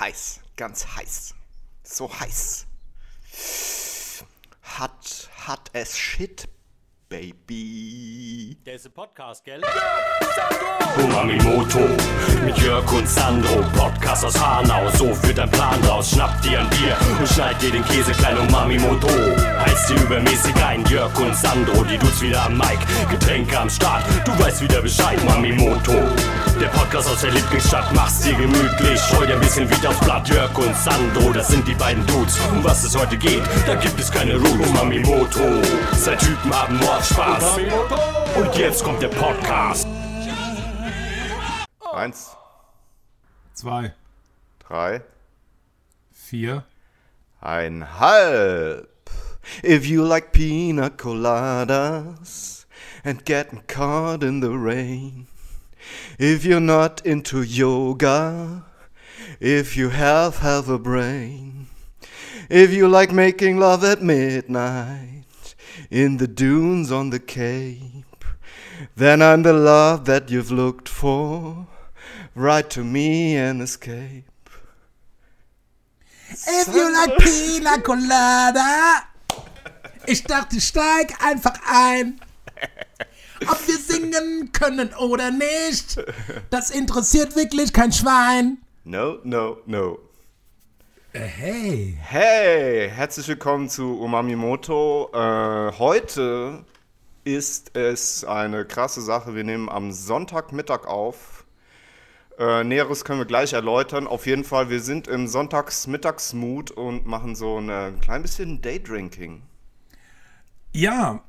heiß, ganz heiß. So heiß. Hat, hat es Shit, Baby. Der ist ein Podcast, gell? Umamimoto mit Jörg und Sandro, Podcast aus Hanau, so führt ein Plan raus. Schnapp dir ein Bier und schneid dir den Käse klein Umamimoto. Heißt dir übermäßig ein Jörg und Sandro, die Dudes wieder am Mic, Getränke am Start, du weißt wieder Bescheid, Mamimoto. Der Podcast aus der Lieblingsstadt, mach's dir gemütlich, scheu dir ein bisschen wieder aufs Blatt. Jörg und Sandro, das sind die beiden Dudes. Um was es heute geht, da gibt es keine Ruhe. Umamimoto, zwei Typen haben Mordspaß. Und jetzt kommt der Podcast. Eins, Zwei, drei, vier. einhalb. If you like pina coladas and getting caught in the rain. If you're not into yoga, if you have half a brain. If you like making love at midnight in the dunes on the Cape, then I'm the love that you've looked for. Write to me and escape. If you like Pina Colada. Ich dachte, steig einfach ein. Ob wir singen können oder nicht, das interessiert wirklich kein Schwein. No, no, no. Äh, hey. Hey, herzlich willkommen zu Umamimoto. Äh, heute ist es eine krasse Sache. Wir nehmen am Sonntagmittag auf. Äh, Näheres können wir gleich erläutern. Auf jeden Fall, wir sind im Sonntagsmittagsmut und machen so ein äh, klein bisschen Daydrinking. Ja.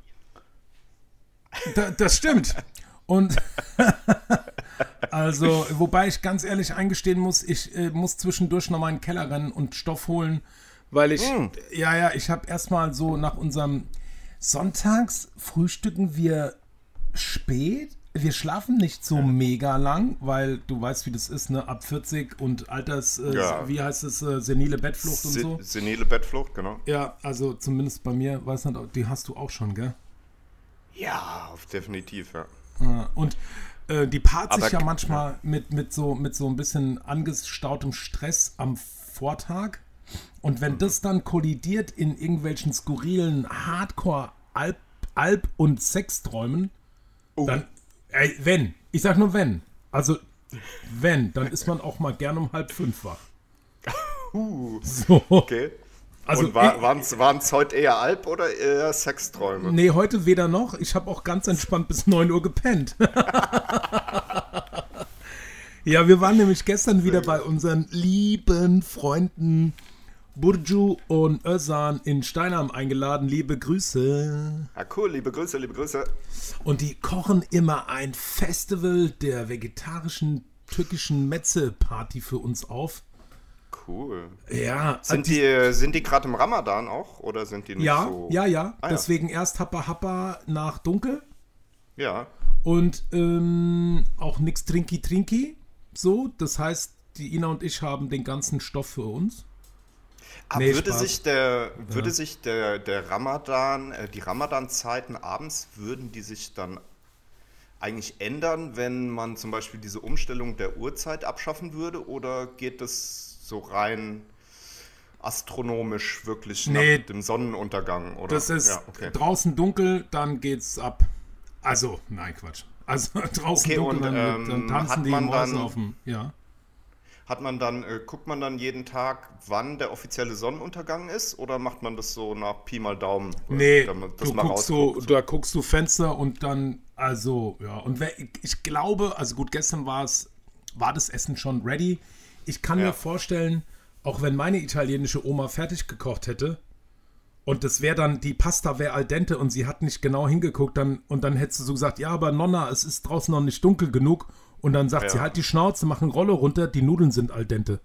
Da, das stimmt. Und also, wobei ich ganz ehrlich eingestehen muss, ich äh, muss zwischendurch noch mal in den Keller rennen und Stoff holen, weil ich, ja, ja, ich habe erstmal so nach unserem Sonntags frühstücken wir spät. Wir schlafen nicht so mega lang, weil du weißt, wie das ist, ne? Ab 40 und Alters, äh, Ja. wie heißt es, äh, senile Bettflucht und Se so. Senile Bettflucht, genau. Ja, also zumindest bei mir, weiß nicht, die hast du auch schon, gell? Ja, definitiv, ja. Ja, Und äh, die paart sich ja manchmal mit, mit, so, mit so ein bisschen angestautem Stress am Vortag. Und wenn das dann kollidiert in irgendwelchen skurrilen Hardcore-Alp- Alp- und Sexträumen, dann, ey, wenn, ich sag nur wenn, also wenn, dann ist man auch mal gern um halb fünf wach. So. Okay. Also und war, waren es heute eher Alp- oder eher Sexträume? Nee, heute weder noch. Ich habe auch ganz entspannt bis 9 Uhr gepennt. ja, wir waren nämlich gestern wieder bei unseren lieben Freunden Burju und Özan in Steinheim eingeladen. Liebe Grüße. Ja, cool, liebe Grüße, liebe Grüße. Und die kochen immer ein Festival der vegetarischen türkischen Metze-Party für uns auf. Cool. Ja, Sind die, äh, sind die gerade im Ramadan auch oder sind die nicht ja, so? ja, ja. Ah, ja. Deswegen erst Happa Happa nach Dunkel. Ja. Und ähm, auch nix Trinki Trinki. So, das heißt, die Ina und ich haben den ganzen Stoff für uns. Aber Nee, würde Spaß. sich der, würde sich der, der Ramadan, äh, die Ramadan-Zeiten abends, würden die sich dann eigentlich ändern, wenn man zum Beispiel diese Umstellung der Uhrzeit abschaffen würde? Oder geht es so rein astronomisch wirklich Nee. nach dem Sonnenuntergang? Oder? Das ist ja, okay. draußen dunkel, dann geht's ab. Also, nein, Quatsch. Also draußen Okay, dunkel, und, dann, ähm, dann tanzen hat die man dann- auf dem. Ja. Hat man dann, äh, guckt man dann jeden Tag, wann der offizielle Sonnenuntergang ist? Oder macht man das so nach Pi mal Daumen? Nee, damit du guckst rausguckt? da guckst du Fenster und dann, also, ja. Und wer, ich glaube, also gut, gestern war es, war das Essen schon ready. Ich kann Ja. mir vorstellen, auch wenn meine italienische Oma fertig gekocht hätte und das wäre dann, die Pasta wäre al dente und sie hat nicht genau hingeguckt, dann, und dann hättest du so gesagt, ja, aber Nonna, es ist draußen noch nicht dunkel genug. Und dann sagt Ja. sie, halt die Schnauze, mach ein Rolle runter, die Nudeln sind al dente.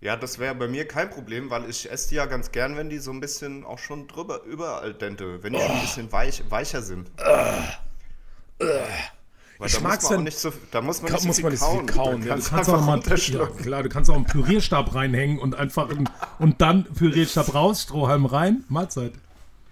Ja, das wäre bei mir kein Problem, weil ich esse die ja ganz gern, wenn die so ein bisschen auch schon drüber, über al dente, wenn die schon ein bisschen weich, weicher sind. Weil Ich da mag's, muss man wenn- nicht so, da muss man Ka nicht so muss viel man nicht kauen. viel kauen. Ja, du kannst auch mal ja, klar, du kannst auch einen Pürierstab reinhängen und einfach einen, und dann Pürierstab raus, Strohhalm rein, Mahlzeit.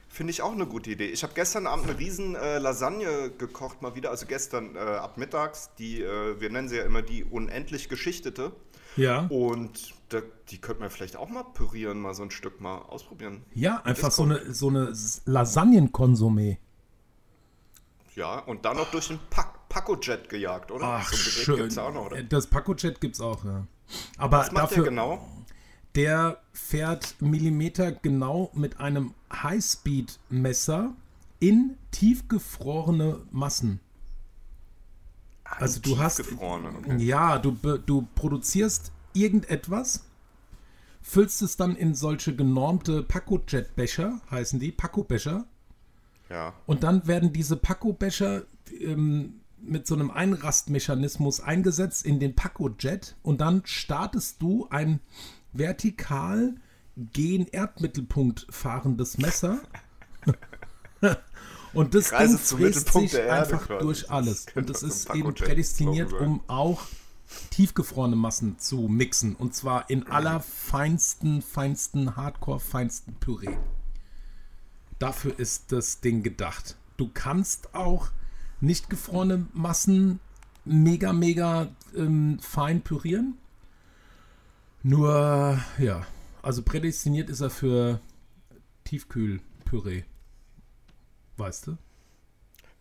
Finde ich auch eine gute Idee. Ich habe gestern Abend eine riesen äh, Lasagne gekocht mal wieder, also gestern äh, ab mittags, die, äh, wir nennen sie ja immer die unendlich geschichtete. Ja. Und da, die könnte man vielleicht auch mal pürieren, mal so ein Stück mal ausprobieren. Ja, einfach so eine, so eine Lasagnenkonsumé. Ja, und dann noch durch den Pack Pacojet gejagt, oder? Ach, so ein schön. gibt's auch noch, oder? Das Pacojet gibt's auch, ja. Aber Was macht dafür, der genau? der fährt Millimeter genau mit einem Highspeed-Messer in tiefgefrorene Massen. Also du hast, Tiefgefrorene, okay. ja, du, du produzierst irgendetwas, füllst es dann in solche genormte Pacojet-Becher, heißen die, Paco-Becher, Ja. und dann werden diese Paco-Becher ähm, mit so einem Einrastmechanismus eingesetzt in den Paco-Jet und dann startest du ein vertikal gen Erdmittelpunkt fahrendes Messer. und das Ding fräst sich Erde einfach quasi. durch alles. Und das ist eben Paco-Jet prädestiniert, um auch tiefgefrorene Massen zu mixen. Und zwar in aller feinsten, feinsten, hardcore, feinsten Püree. Dafür ist das Ding gedacht. Du kannst auch nicht gefrorene Massen mega, mega ähm, fein pürieren. Nur, ja, also prädestiniert ist er für Tiefkühlpüree. Weißt du?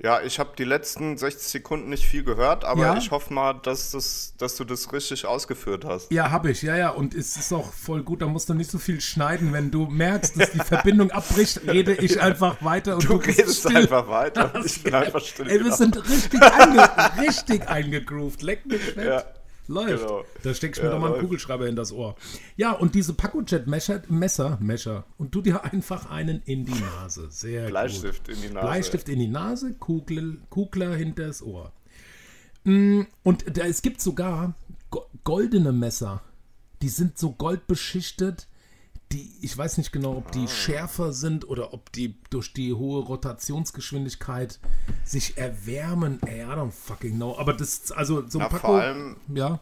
Ja, ich habe die letzten 60 Sekunden nicht viel gehört, aber Ja? ich hoffe mal, dass, das, dass du das richtig ausgeführt hast. Ja, habe ich, ja, ja. Und es ist auch voll gut, da musst du nicht so viel schneiden. Wenn du merkst, dass die Verbindung abbricht, rede ich einfach weiter und Du bist redest still. einfach weiter. Ich bin einfach still. Ey, wir sind richtig, einge richtig eingegroovt. Leck mich fett. Ja, Läuft. genau. Da steckst du mir Ja, doch mal einen läuft. Kugelschreiber in das Ohr. Ja, und diese Pacojet-Messer, Messer, Messer. Und tu dir einfach einen in die Nase. Sehr gut. Bleistift in die Nase. Bleistift in die Nase, Kugel, Kugler hinter das Ohr. Mm, Und da, es gibt sogar go goldene Messer. Die sind so goldbeschichtet. Die, ich weiß nicht genau, ob Ah. die schärfer sind oder ob die durch die hohe Rotationsgeschwindigkeit sich erwärmen. Ey, I don't fucking know. Aber das, also so ein Na, Paco, vor allem, ja,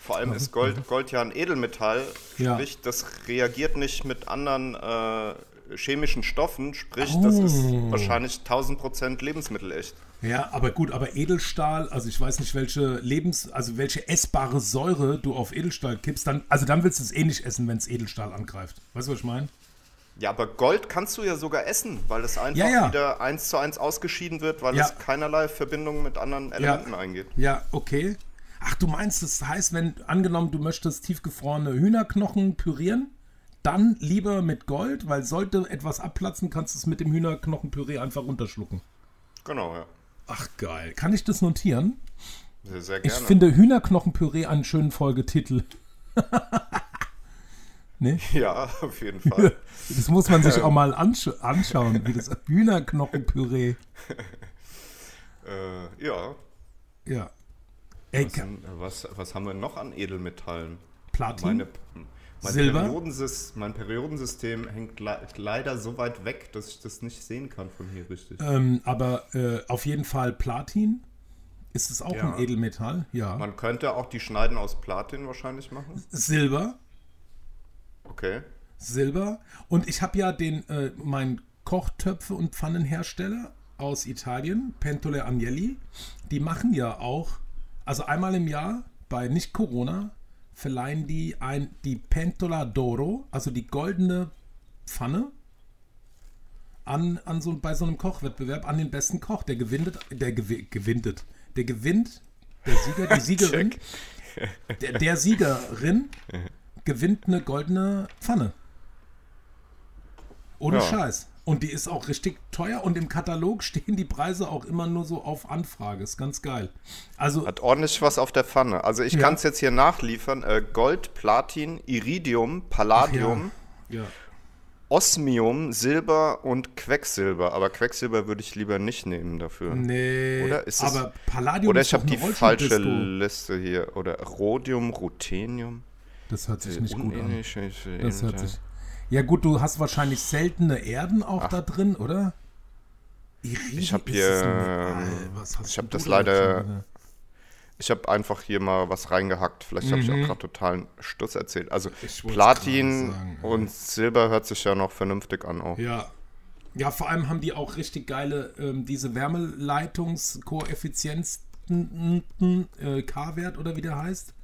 vor allem ist Gold, Gold ja ein Edelmetall, Ja. sprich, das reagiert nicht mit anderen äh, chemischen Stoffen, sprich, das ist Oh. wahrscheinlich 1000% lebensmittelecht. Ja, aber gut, aber Edelstahl, also ich weiß nicht, welche Lebens-, also welche essbare Säure du auf Edelstahl kippst, dann, also dann willst du es eh nicht essen, wenn es Edelstahl angreift. Weißt du, was ich meine? Ja, aber Gold kannst du ja sogar essen, weil es einfach Ja, ja. wieder eins zu eins ausgeschieden wird, weil Ja. es keinerlei Verbindung mit anderen Elementen eingeht. Ja, okay. Ach, du meinst, das heißt, wenn, angenommen, du möchtest tiefgefrorene Hühnerknochen pürieren, dann lieber mit Gold, weil sollte etwas abplatzen, kannst du es mit dem Hühnerknochenpüree einfach runterschlucken. Genau, ja. Ach, geil. Kann ich das notieren? Sehr, sehr Ich gerne. finde Hühnerknochenpüree einen schönen Folgetitel. ja, auf jeden Fall. Das muss man sich auch mal ansch anschauen, wie das Hühnerknochenpüree. äh, ja. Ja. Ey, Was, was, was haben wir noch an Edelmetallen? Platin? Meine, mein, Silber? Periodensys, mein Periodensystem hängt le leider so weit weg, dass ich das nicht sehen kann von hier richtig. ähm, aber äh, auf jeden Fall Platin. Ist es auch Ja. ein Edelmetall? Ja. Man könnte auch die Schneiden aus Platin wahrscheinlich machen. Silber. Okay. Silber. Und ich habe ja den, äh, mein Kochtöpfe- und Pfannenhersteller aus Italien, Pentole Agnelli. Die machen ja auch, also einmal im Jahr bei nicht Corona, verleihen die ein, die Pentola d'Oro, also die goldene Pfanne, an, an so, bei so einem Kochwettbewerb an den besten Koch. Der gewinnt, der gewi gewinnt, der gewinnt, der Sieger, die Siegerin, der, der Siegerin gewinnt eine goldene Pfanne. Ohne Ja. Scheiß. Und die ist auch richtig teuer und im Katalog stehen die Preise auch immer nur so auf Anfrage. Ist ganz geil. Also, Hat ordentlich was auf der Pfanne. Also ich Ja. kann es jetzt hier nachliefern. Äh, Gold, Platin, Iridium, Palladium, ja. Osmium, Silber und Quecksilber. Aber Quecksilber würde ich lieber nicht nehmen dafür. Nee, Oder ist es- aber Palladium Oder ich habe die falsche. Liste hier. Oder Rhodium, Ruthenium. Das hört sich nicht gut an. Das hört sich. Ja gut, du hast wahrscheinlich seltene Erden auch da drin, oder? Iridium Ich hab ist hier, ich hab du das da leider-? Ich habe einfach hier mal was reingehackt. Vielleicht habe ich Mhm. auch gerade totalen Stuss erzählt. Also Platin sagen, ja. und Silber hört sich ja noch vernünftig an auch. Ja. Ja, vor allem haben die auch richtig geile, ähm, diese Wärmeleitungskoeffizienz, äh, K-Wert oder wie der heißt.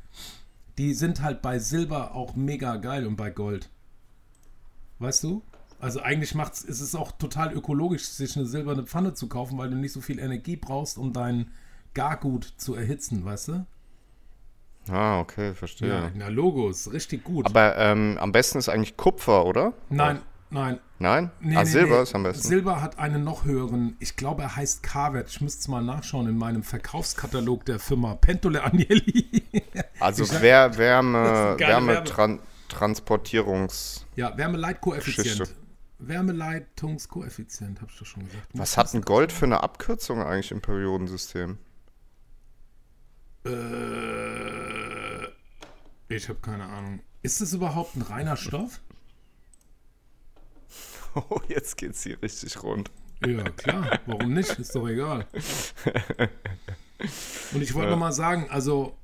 die sind halt bei Silber auch mega geil und bei Gold. Weißt du? Also eigentlich macht's, ist es auch total ökologisch, sich eine silberne Pfanne zu kaufen, weil du nicht so viel Energie brauchst, um dein Gargut zu erhitzen, weißt du? Ah, okay, verstehe. Ja, na Logos, richtig gut. Aber ähm, am besten ist eigentlich Kupfer, oder? nein, nein. Nein? Nee, ah, nee, Silber nee. ist am besten. Silber hat einen noch höheren, ich glaube, er heißt K-Wert. Ich müsste es mal nachschauen in meinem Verkaufskatalog der Firma Pentole Agnelli. also Das Wärme, eine geile Wärmetran Transportierungs... ja, Wärmeleitkoeffizient. Wärmeleitungskoeffizient, habe ich doch schon gesagt. Was hat ein Gold für eine Abkürzung eigentlich im Periodensystem? Äh, ich habe keine Ahnung. Ist das überhaupt ein reiner Stoff? Oh, jetzt geht's hier richtig rund. Ja, klar. Warum nicht? Ist doch egal. Und ich wollte noch mal sagen, also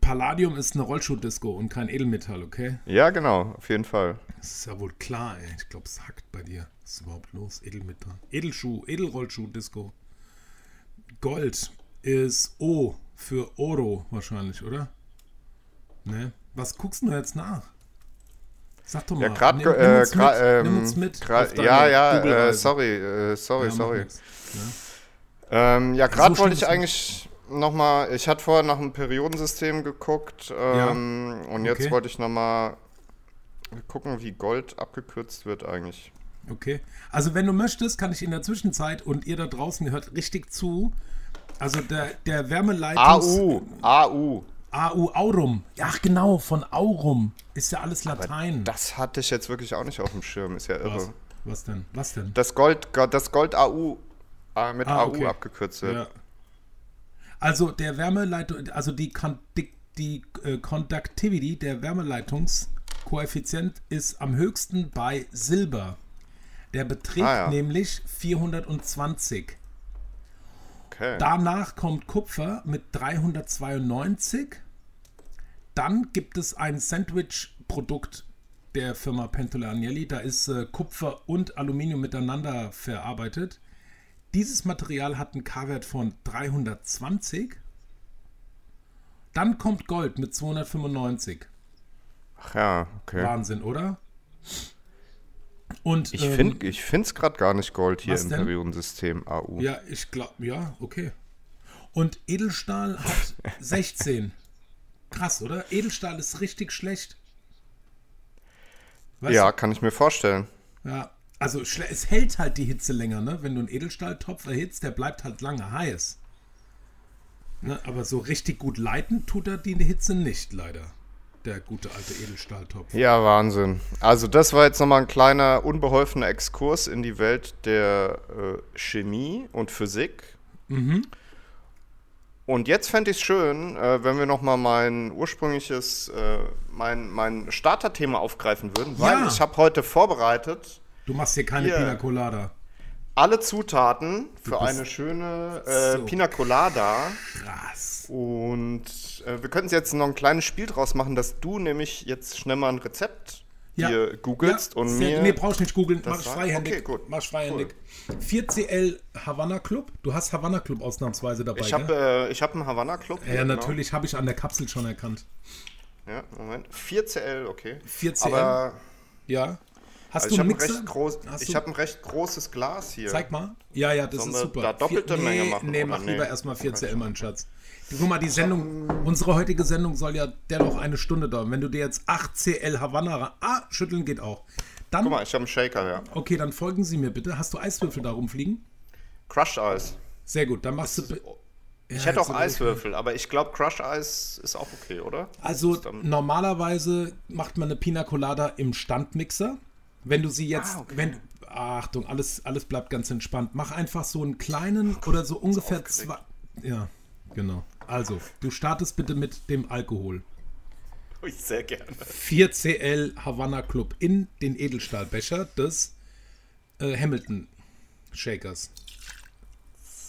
Palladium ist eine Rollschuh-Disco und kein Edelmetall, okay? Ja, genau, auf jeden Fall. Das ist ja wohl klar, ey. Ich glaube, es hackt bei dir. Was ist überhaupt los? Edelmetall. Edelschuh, Edelrollschuh-Disco. Gold ist O für Oro wahrscheinlich, oder? Ne? Was guckst du jetzt nach? Sag doch mal. Ja, gerade nimm, nimm, äh, uns gra- mit, ähm, nimm uns mit. gra- auf deine ja, ja, äh, sorry, äh, sorry, Ja, sorry. Ja. Ähm, ja, gerade wollte ich eigentlich nochmal, ich hatte vorher nach dem Periodensystem geguckt ähm, und jetzt Okay. wollte ich nochmal gucken, wie Gold abgekürzt wird eigentlich. Okay. Also wenn du möchtest, kann ich in der Zwischenzeit und ihr da draußen hört richtig zu. Also der, der Wärmeleitungs... AU, AU. AU Aurum. Ach genau, von Aurum. Ist ja alles Latein. Das hatte ich jetzt wirklich auch nicht auf dem Schirm, ist ja irre. Was? Was denn? Was denn? Das Gold, das Gold AU äh, mit Ah, AU okay. abgekürzt wird. Ja. Also der Wärmeleitung, also die, Con die, die äh, Conductivity, der Wärmeleitungskoeffizient ist am höchsten bei Silber. Der beträgt Ah, ja. nämlich 420. Okay. Danach kommt Kupfer mit 392. Dann gibt es ein Sandwich-Produkt der Firma Pentola Agnelli. Da ist äh, Kupfer und Aluminium miteinander verarbeitet. Dieses Material hat einen K-Wert von 320. Dann kommt Gold mit 295. Ach ja, okay. Wahnsinn, oder? Und Ich ähm, finde ich es gerade gar nicht Gold hier im denn? Periodensystem AU. Ja, ich glaube, ja, okay. Und Edelstahl hat 16. Krass, oder? Edelstahl ist richtig schlecht. Weißt ja, kann ich mir vorstellen. du? Ja. Also es hält halt die Hitze länger, ne? Wenn du einen Edelstahltopf erhitzt, der bleibt halt lange heiß. Ne? Aber so richtig gut leiten tut er die Hitze nicht, leider. Der gute alte Edelstahltopf. Ja, Wahnsinn. Also das war jetzt nochmal ein kleiner, unbeholfener Exkurs in die Welt der äh, Chemie und Physik. Mhm. Und jetzt fände ich es schön, äh, wenn wir nochmal mein ursprüngliches, äh, mein, mein Starterthema aufgreifen würden, weil Ja. ich habe heute vorbereitet Du machst hier keine Hier. Pina Colada. alle Zutaten für eine schöne äh, so Pina Colada. Krass. Und äh, wir könnten jetzt noch ein kleines Spiel draus machen, dass du nämlich jetzt schnell mal ein Rezept Ja. hier googelst Ja, und mir. Nee, brauchst nicht googeln. Mach ich freihändig. Okay, gut. Mach freihändig. 4CL Havanna Club. Du hast Havanna Club ausnahmsweise dabei, ich habe äh, ich hab einen Havanna Club. Ja, natürlich habe ich an der Kapsel schon erkannt. Ja, Moment. 4CL, okay. 4CL. Aber Ja. Hast also du ich einen habe ein, Mixer? recht groß, Hast ich du- hab ein recht großes Glas hier. Zeig mal. Ja, ja, das Sollen ist super. da doppelte Vier- Menge nee, machen, Nee, mach nee? lieber erstmal 4CL, mein Schatz. Guck mal, die Sendung, unsere heutige Sendung soll ja dennoch eine Stunde dauern. Wenn du dir jetzt 8CL Havanna. ra- Ah, schütteln geht auch. Dann, Guck mal, ich habe einen Shaker, ja. okay, dann folgen Sie mir bitte. Hast du Eiswürfel da rumfliegen? Crushed Eis. Sehr gut, dann machst du. bi- Ich Ja, hätte auch jetzt- Eiswürfel, aber ich glaube, Crush Eis ist auch okay, oder? Also normalerweise macht man eine Pina Colada im Standmixer. Wenn du sie jetzt, Ah, okay. wenn, Achtung, alles, alles bleibt ganz entspannt. Mach einfach so einen kleinen oder so ungefähr zwei. Ja, genau. Also, du startest bitte mit dem Alkohol. Ich sehr gerne. 4CL Havanna Club in den Edelstahlbecher des äh, Hamilton Shakers.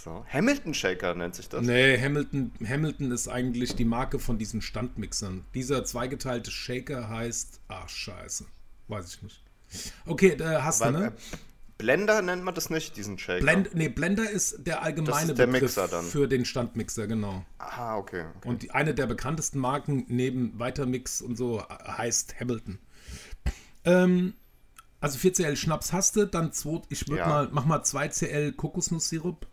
So. Hamilton Shaker nennt sich das. Nee, Hamilton, Hamilton ist eigentlich die Marke von diesen Standmixern. Dieser zweigeteilte Shaker heißt. Ach, scheiße. Weiß ich nicht. Okay, äh, hast Weil, du, ne? äh, Blender nennt man das nicht, diesen Shaker. Blend, nee, Blender ist der allgemeine der Begriff für den Standmixer, genau. Ah, okay. okay. Und die, eine der bekanntesten Marken neben Weitermix und so heißt Hamilton. Ähm, also 4cl Schnaps hast du, dann zwei, ich würde Ja. mal, mach mal 2cl Kokosnusssirup.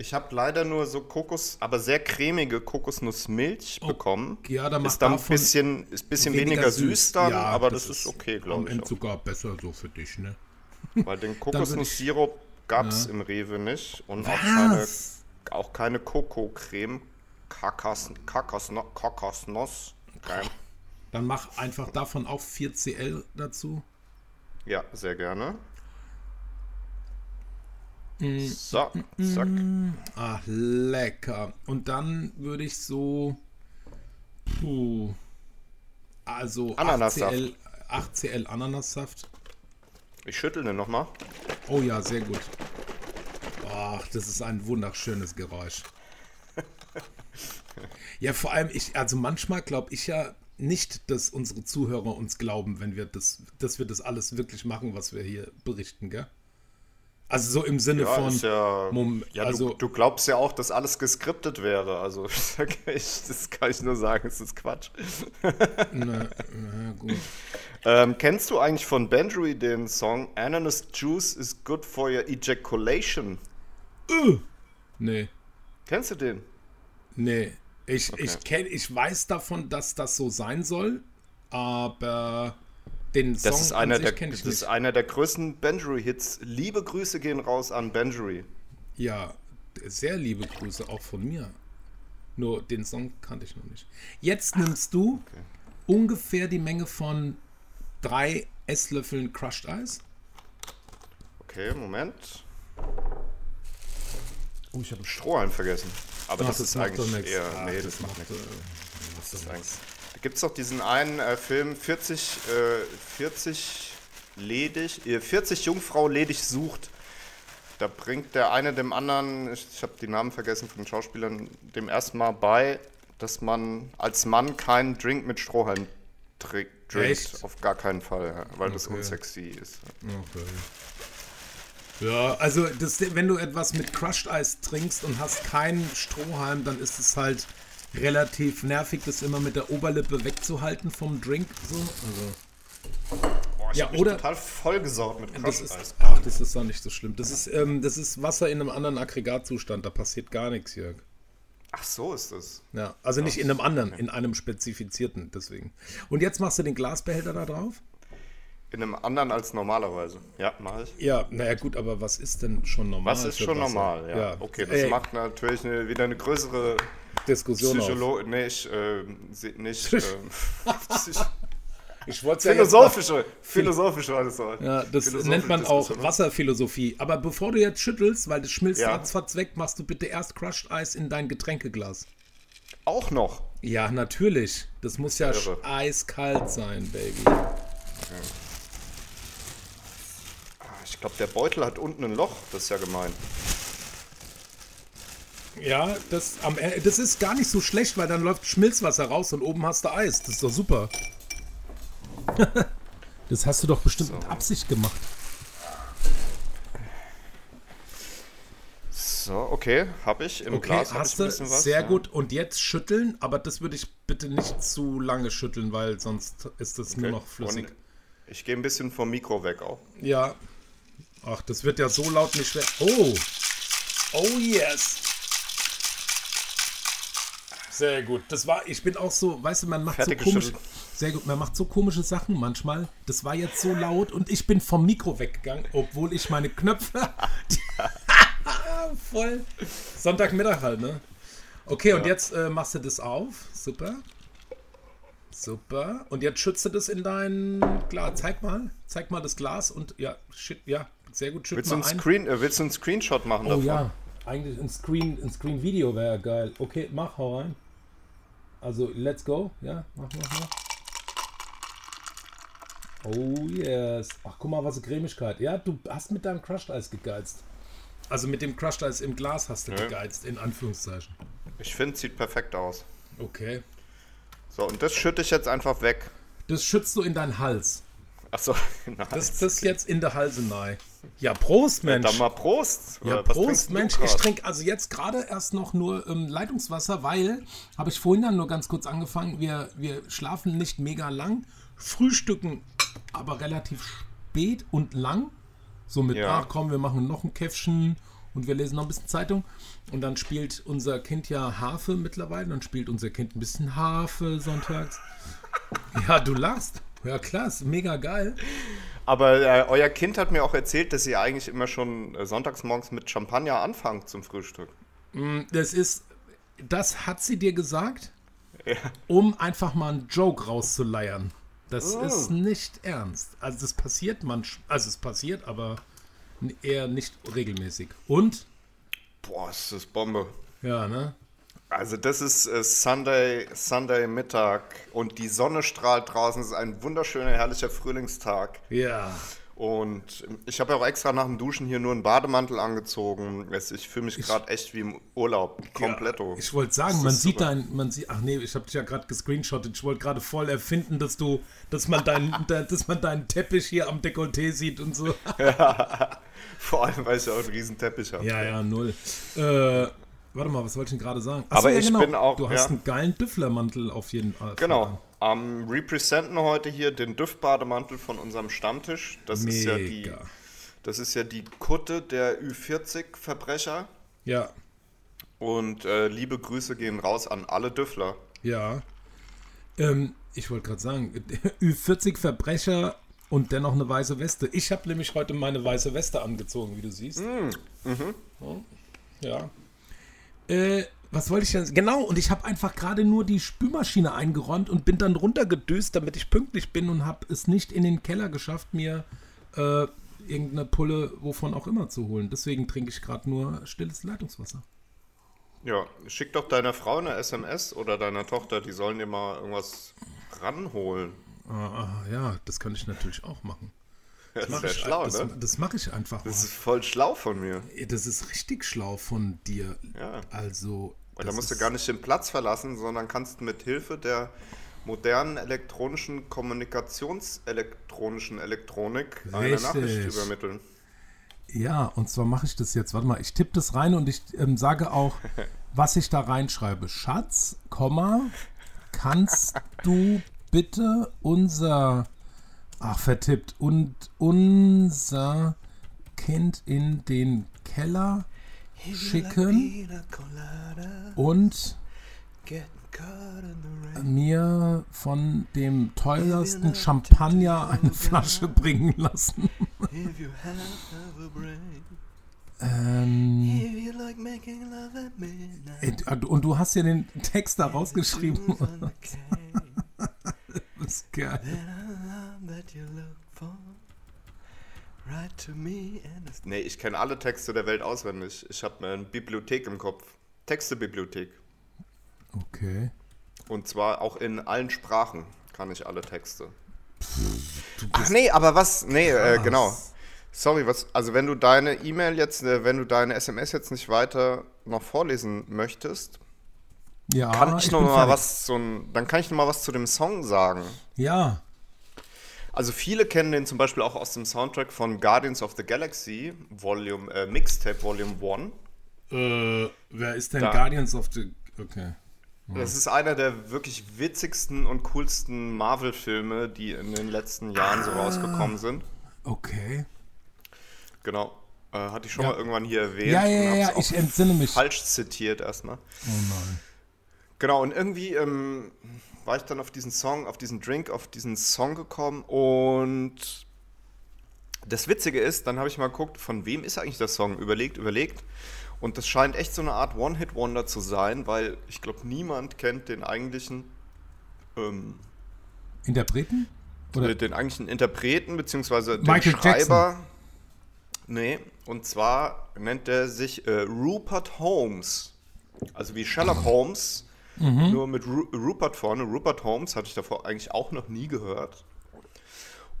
Ich habe leider nur so Kokos, aber sehr cremige Kokosnussmilch bekommen. Oh, ja, dann ist dann ein bisschen, ist bisschen weniger, süß dann, Ja, aber das, ist okay, Am glaube ich. Ende Auch. sogar besser so für dich, ne? Weil den Kokosnusssirup gab es im Rewe nicht und auch keine, auch keine Kokocreme. Kakas, Kakasno, Kakasnuss. Okay. Dann mach einfach davon auch 4cl dazu. Ja, sehr gerne. Mm, So, zack. Ach, lecker. Und dann würde ich so. Puh. Also Ananassaft. 8cl, 8cl Ananassaft. Ich schüttel den nochmal. Oh ja, sehr gut. Ach, das ist ein wunderschönes Geräusch. Ja, vor allem, ich, also manchmal glaube ich ja nicht, dass unsere Zuhörer uns glauben, wenn wir das, dass wir das alles wirklich machen, was wir hier berichten, gell? Also so im Sinne Ja, von. ja, Mom- ja also, du, du glaubst ja auch, dass alles geskriptet wäre. Also, das kann ich nur sagen, es ist Quatsch. na, na gut. Ähm, kennst du eigentlich von Benjury den Song Ananas Juice is good for your ejaculation? Nee. Kennst du den? Nee, ich, Okay. ich kenn, ich weiß davon, dass das so sein soll, aber den Song Das ist einer, an sich der, kenn das ich ist nicht. einer der größten Benjury-Hits. Liebe Grüße gehen raus an Benjury. Ja, sehr liebe Grüße auch von mir. Nur den Song kannte ich noch nicht. Jetzt nimmst du ungefähr die Menge von drei Esslöffeln Crushed Ice. Okay, Moment. Oh, ich habe Strohhalm vergessen. Aber Ach, das, ist macht doch eigentlich eher. Ach, nee, das, macht macht, nichts. äh, Das ist eigentlich- gibt es doch diesen einen äh, Film, 40, äh, 40 ledig, äh, 40 Jungfrau ledig sucht. Da bringt der eine dem anderen, ich, ich habe die Namen vergessen von den Schauspielern, dem ersten Mal bei, dass man als Mann keinen Drink mit Strohhalm trinkt. Echt? Auf gar keinen Fall, ja, weil das Okay. unsexy ist. Okay. Ja, also das, wenn du etwas mit Crushed Eis trinkst und hast keinen Strohhalm, dann ist es halt relativ nervig, das immer mit der Oberlippe wegzuhalten vom Drink. So. Also, Boah, ich Ja, oder- total vollgesaugt mit das Crushed ist, ach, das ist doch nicht so schlimm. Das ist, ähm, das ist Wasser in einem anderen Aggregatzustand, da passiert gar nichts, Jörg. Ach so ist das. Ja, also nicht in einem anderen, in einem spezifizierten, deswegen. Und jetzt machst du den Glasbehälter da drauf? In einem anderen als normalerweise. Ja, mach ich. Ja, naja gut, aber was ist denn schon normal? Was ist schon Wasser? normal, ja. Okay, das Ey, macht natürlich eine, wieder eine größere Diskussion auf. Psycholo nicht, ähm, sie- nicht ähm, Psych- Ich wollte ja jetzt mal- philosophische, philosophische alles. Ja, das Philosophische nennt man auch Diskussion. Wasserphilosophie. Aber bevor du jetzt schüttelst, weil das schmilzt Ja. ratzfatz weg, machst du bitte erst Crushed Eis in dein Getränkeglas. Auch noch. Ja, natürlich. Das muss ja Irre. eiskalt sein, Baby. Ah, Ich glaube, der Beutel hat unten ein Loch. Das ist ja gemein. Ja, das, am, E- das ist gar nicht so schlecht, weil dann läuft Schmilzwasser raus und oben hast du Eis. Das ist doch super. das hast du doch bestimmt mit Absicht gemacht. So, okay, habe ich. Im Okay, Glas hast ich du. ein bisschen was. Sehr ja. gut. Und jetzt schütteln, aber das würde ich bitte nicht zu lange schütteln, weil sonst ist das nur Okay. noch flüssig. Und ich gehe ein bisschen vom Mikro weg auch. Ja. Ach, das wird ja so laut nicht schwer. Oh. Oh yes. Sehr gut. Das war, ich bin auch so, weißt du, man macht Fertig so komisch. geschüttelt. Sehr gut, man macht so komische Sachen manchmal. Das war jetzt so laut und ich bin vom Mikro weggegangen, obwohl ich meine Knöpfe voll Sonntagmittag halt, ne? Okay, und jetzt äh, machst du das auf. Super. Super. Und jetzt schützt du das in dein Glas. Zeig mal. Zeig mal das Glas und ja, shit, ja, sehr gut. Willst du, mal einen ein. Screen, äh, willst du einen Screenshot machen Oh davon? ja, eigentlich ein Screen, ein Screen Video wäre geil. Okay, mach, hau rein. Also, let's go. Ja, mach, mach, mach. Oh yes. Ach, guck mal, was eine Cremigkeit. Ja, du hast mit deinem Crushed Eis gegeizt. Also mit dem Crushed Eis im Glas hast du Ja. gegeizt, in Anführungszeichen. Ich finde, sieht perfekt aus. Okay. So, und das schütte ich jetzt einfach weg. Das schützt du in deinen Hals. Achso, nice. Das ist jetzt in der Halsenei. Ja, Prost, Mensch. Dann mal Prost. Ja, Prost, Mensch. Ich trinke also jetzt gerade erst noch nur ähm, Leitungswasser, weil, habe ich vorhin dann nur ganz kurz angefangen, wir, wir schlafen nicht mega lang, frühstücken aber relativ spät und lang. So mit, Ja. ach komm, wir machen noch ein Käffchen und wir lesen noch ein bisschen Zeitung. Und dann spielt unser Kind ja Harfe mittlerweile. Dann spielt unser Kind ein bisschen Harfe sonntags. Ja, du lachst. Ja, klar, ist mega geil. Aber äh, euer Kind hat mir auch erzählt, dass ihr eigentlich immer schon äh, sonntags morgens mit Champagner anfangt zum Frühstück. Das ist, das hat sie dir gesagt, um einfach mal einen Joke rauszuleiern. Das Oh. ist nicht ernst. Also das passiert manchmal, also es passiert, aber eher nicht regelmäßig. Und? Boah, ist das Bombe. Ja, ne? Also das ist äh, Sunday, Sunday Mittag und die Sonne strahlt draußen. Es ist ein wunderschöner, herrlicher Frühlingstag. Ja. Und ich habe ja auch extra nach dem Duschen hier nur einen Bademantel angezogen. Ich fühle mich gerade echt wie im Urlaub. Kompletto. Ich wollte sagen, man sieht dein, man sieht, ach nee, ich habe dich ja gerade gescreenshottet. Ich wollte gerade voll erfinden, dass du, dass man deinen, da- dass man deinen Teppich hier am Dekolleté sieht und so. Vor allem, weil ich ja auch einen riesen Teppich habe. Ja, ja, null. Äh, warte mal, was wollte ich denn gerade sagen? Ach Aber ja, ich bin auch- Du hast ja. einen geilen Düfflermantel auf jeden Fall. Genau. Am representen heute hier den Düff-Bademantel von unserem Stammtisch. Das ist ja die, Mega. das ist ja die Kutte der Ü40-Verbrecher. Ja, Und äh, liebe Grüße gehen raus an alle Düffler. ja. Ähm, ich wollte gerade sagen, Ü40 Verbrecher und dennoch eine weiße Weste. Ich habe nämlich heute meine weiße Weste angezogen, wie du siehst. Ja. Äh, was wollte ich denn? Genau, und ich habe einfach gerade nur die Spülmaschine eingeräumt und bin dann runtergedüst, damit ich pünktlich bin und habe es nicht in den Keller geschafft, mir äh, irgendeine Pulle, wovon auch immer zu holen. Deswegen trinke ich gerade nur stilles Leitungswasser. Ja, schick doch deiner Frau eine SMS oder deiner Tochter, die sollen dir mal irgendwas ranholen. Ah, ah, ja, das kann ich natürlich auch machen. Das, Mach ja ich, schlau, das, ne? das mache ich einfach. Das ist voll schlau von mir. Das ist richtig schlau von dir. Ja. Also. Weil da musst du gar nicht den Platz verlassen, sondern kannst mit Hilfe der modernen elektronischen Kommunikationselektronischen Elektronik eine Richtig. Nachricht übermitteln. Ja, und zwar mache ich das jetzt. Warte mal, ich tippe das rein und ich ähm, sage auch, was ich da reinschreibe. Schatz, Komma, kannst du bitte unser, ach vertippt, und unser Kind in den Keller schicken und mir von dem teuersten Champagner eine Flasche bringen lassen. Ähm, äh, und du hast ja den Text da rausgeschrieben. Ist geil. Nee, ich kenne alle Texte der Welt auswendig. Ich habe eine Bibliothek im Kopf. Textebibliothek. Okay. Und zwar auch in allen Sprachen kann ich alle Texte. Ach nee, aber was? Nee, äh, genau. Sorry, was? Also wenn du deine E-Mail jetzt, äh, wenn du deine SMS jetzt nicht weiter noch vorlesen möchtest, Ja, kann ich, noch bin mal fertig. was zu, dann kann ich noch mal was zu dem Song sagen. Ja, Also viele kennen den zum Beispiel auch aus dem Soundtrack von Guardians of the Galaxy, Volume äh, Mixtape Volume 1. äh, wer ist denn Da. Guardians of the... Okay. Das ist einer der wirklich witzigsten und coolsten Marvel-Filme, die in den letzten Jahren Ah. so rausgekommen sind. Okay. Genau. Äh, hatte ich schon Ja. mal irgendwann hier erwähnt. Ja, ja, ja, ja, ich entsinne mich. Falsch zitiert erstmal. Oh nein. Genau, und irgendwie ähm, war ich dann auf diesen Song, auf diesen Drink, auf diesen Song gekommen und das Witzige ist, dann habe ich mal geguckt, von wem ist eigentlich der Song? Überlegt, überlegt. Und das scheint echt so eine Art One-Hit-Wonder zu sein, weil ich glaube, niemand kennt den eigentlichen, ähm, Interpreten? Oder? den eigentlichen Interpreten, beziehungsweise den Michael Schreiber. Nee, und zwar nennt er sich äh, Rupert Holmes. Also wie Sherlock Holmes, nur mit Ru Rupert vorne. Rupert Holmes hatte ich davor eigentlich auch noch nie gehört.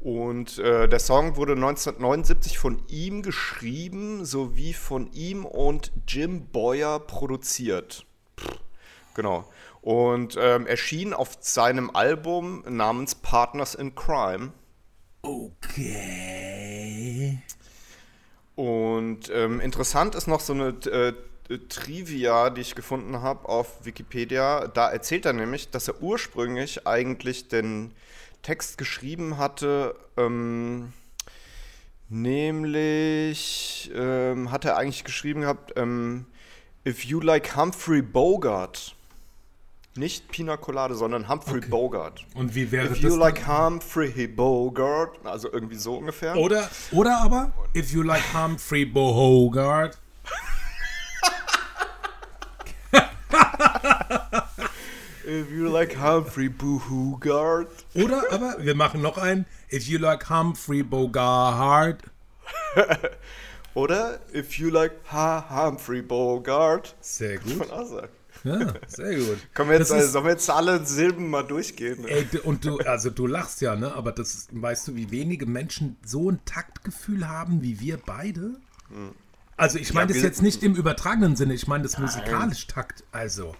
Und äh, der Song wurde 1979 von ihm geschrieben, sowie von ihm und Jim Boyer produziert. Genau. Und ähm, erschien auf seinem Album namens Partners in Crime. Okay. Und ähm, interessant ist noch so eine äh, Trivia, die ich gefunden habe auf Wikipedia. Da erzählt er nämlich, dass er ursprünglich eigentlich den Text geschrieben hatte, ähm, nämlich ähm, hat er eigentlich geschrieben gehabt, ähm, If you like Humphrey Bogart. Nicht Pina Colade, sondern Humphrey Okay. Bogart. Und wie wäre If das? you dann? like Humphrey Bogart, also irgendwie so ungefähr. oder, oder aber, if you like Humphrey Bogart. If you like Humphrey Bogart. Oder aber, wir machen noch einen, if you like Humphrey Bogart. Oder If you like ha Humphrey Bogart. Sehr gut. Von Asa. Ja, sehr gut. Können wir jetzt, Das ist- sollen wir jetzt alle Silben mal durchgehen? Ey, und du, also du lachst ja, ne? Aber das weißt du, wie wenige Menschen so ein Taktgefühl haben wie wir beide? Also ich meine das wir- jetzt nicht im übertragenen Sinne, ich meine das musikalisch Takt, also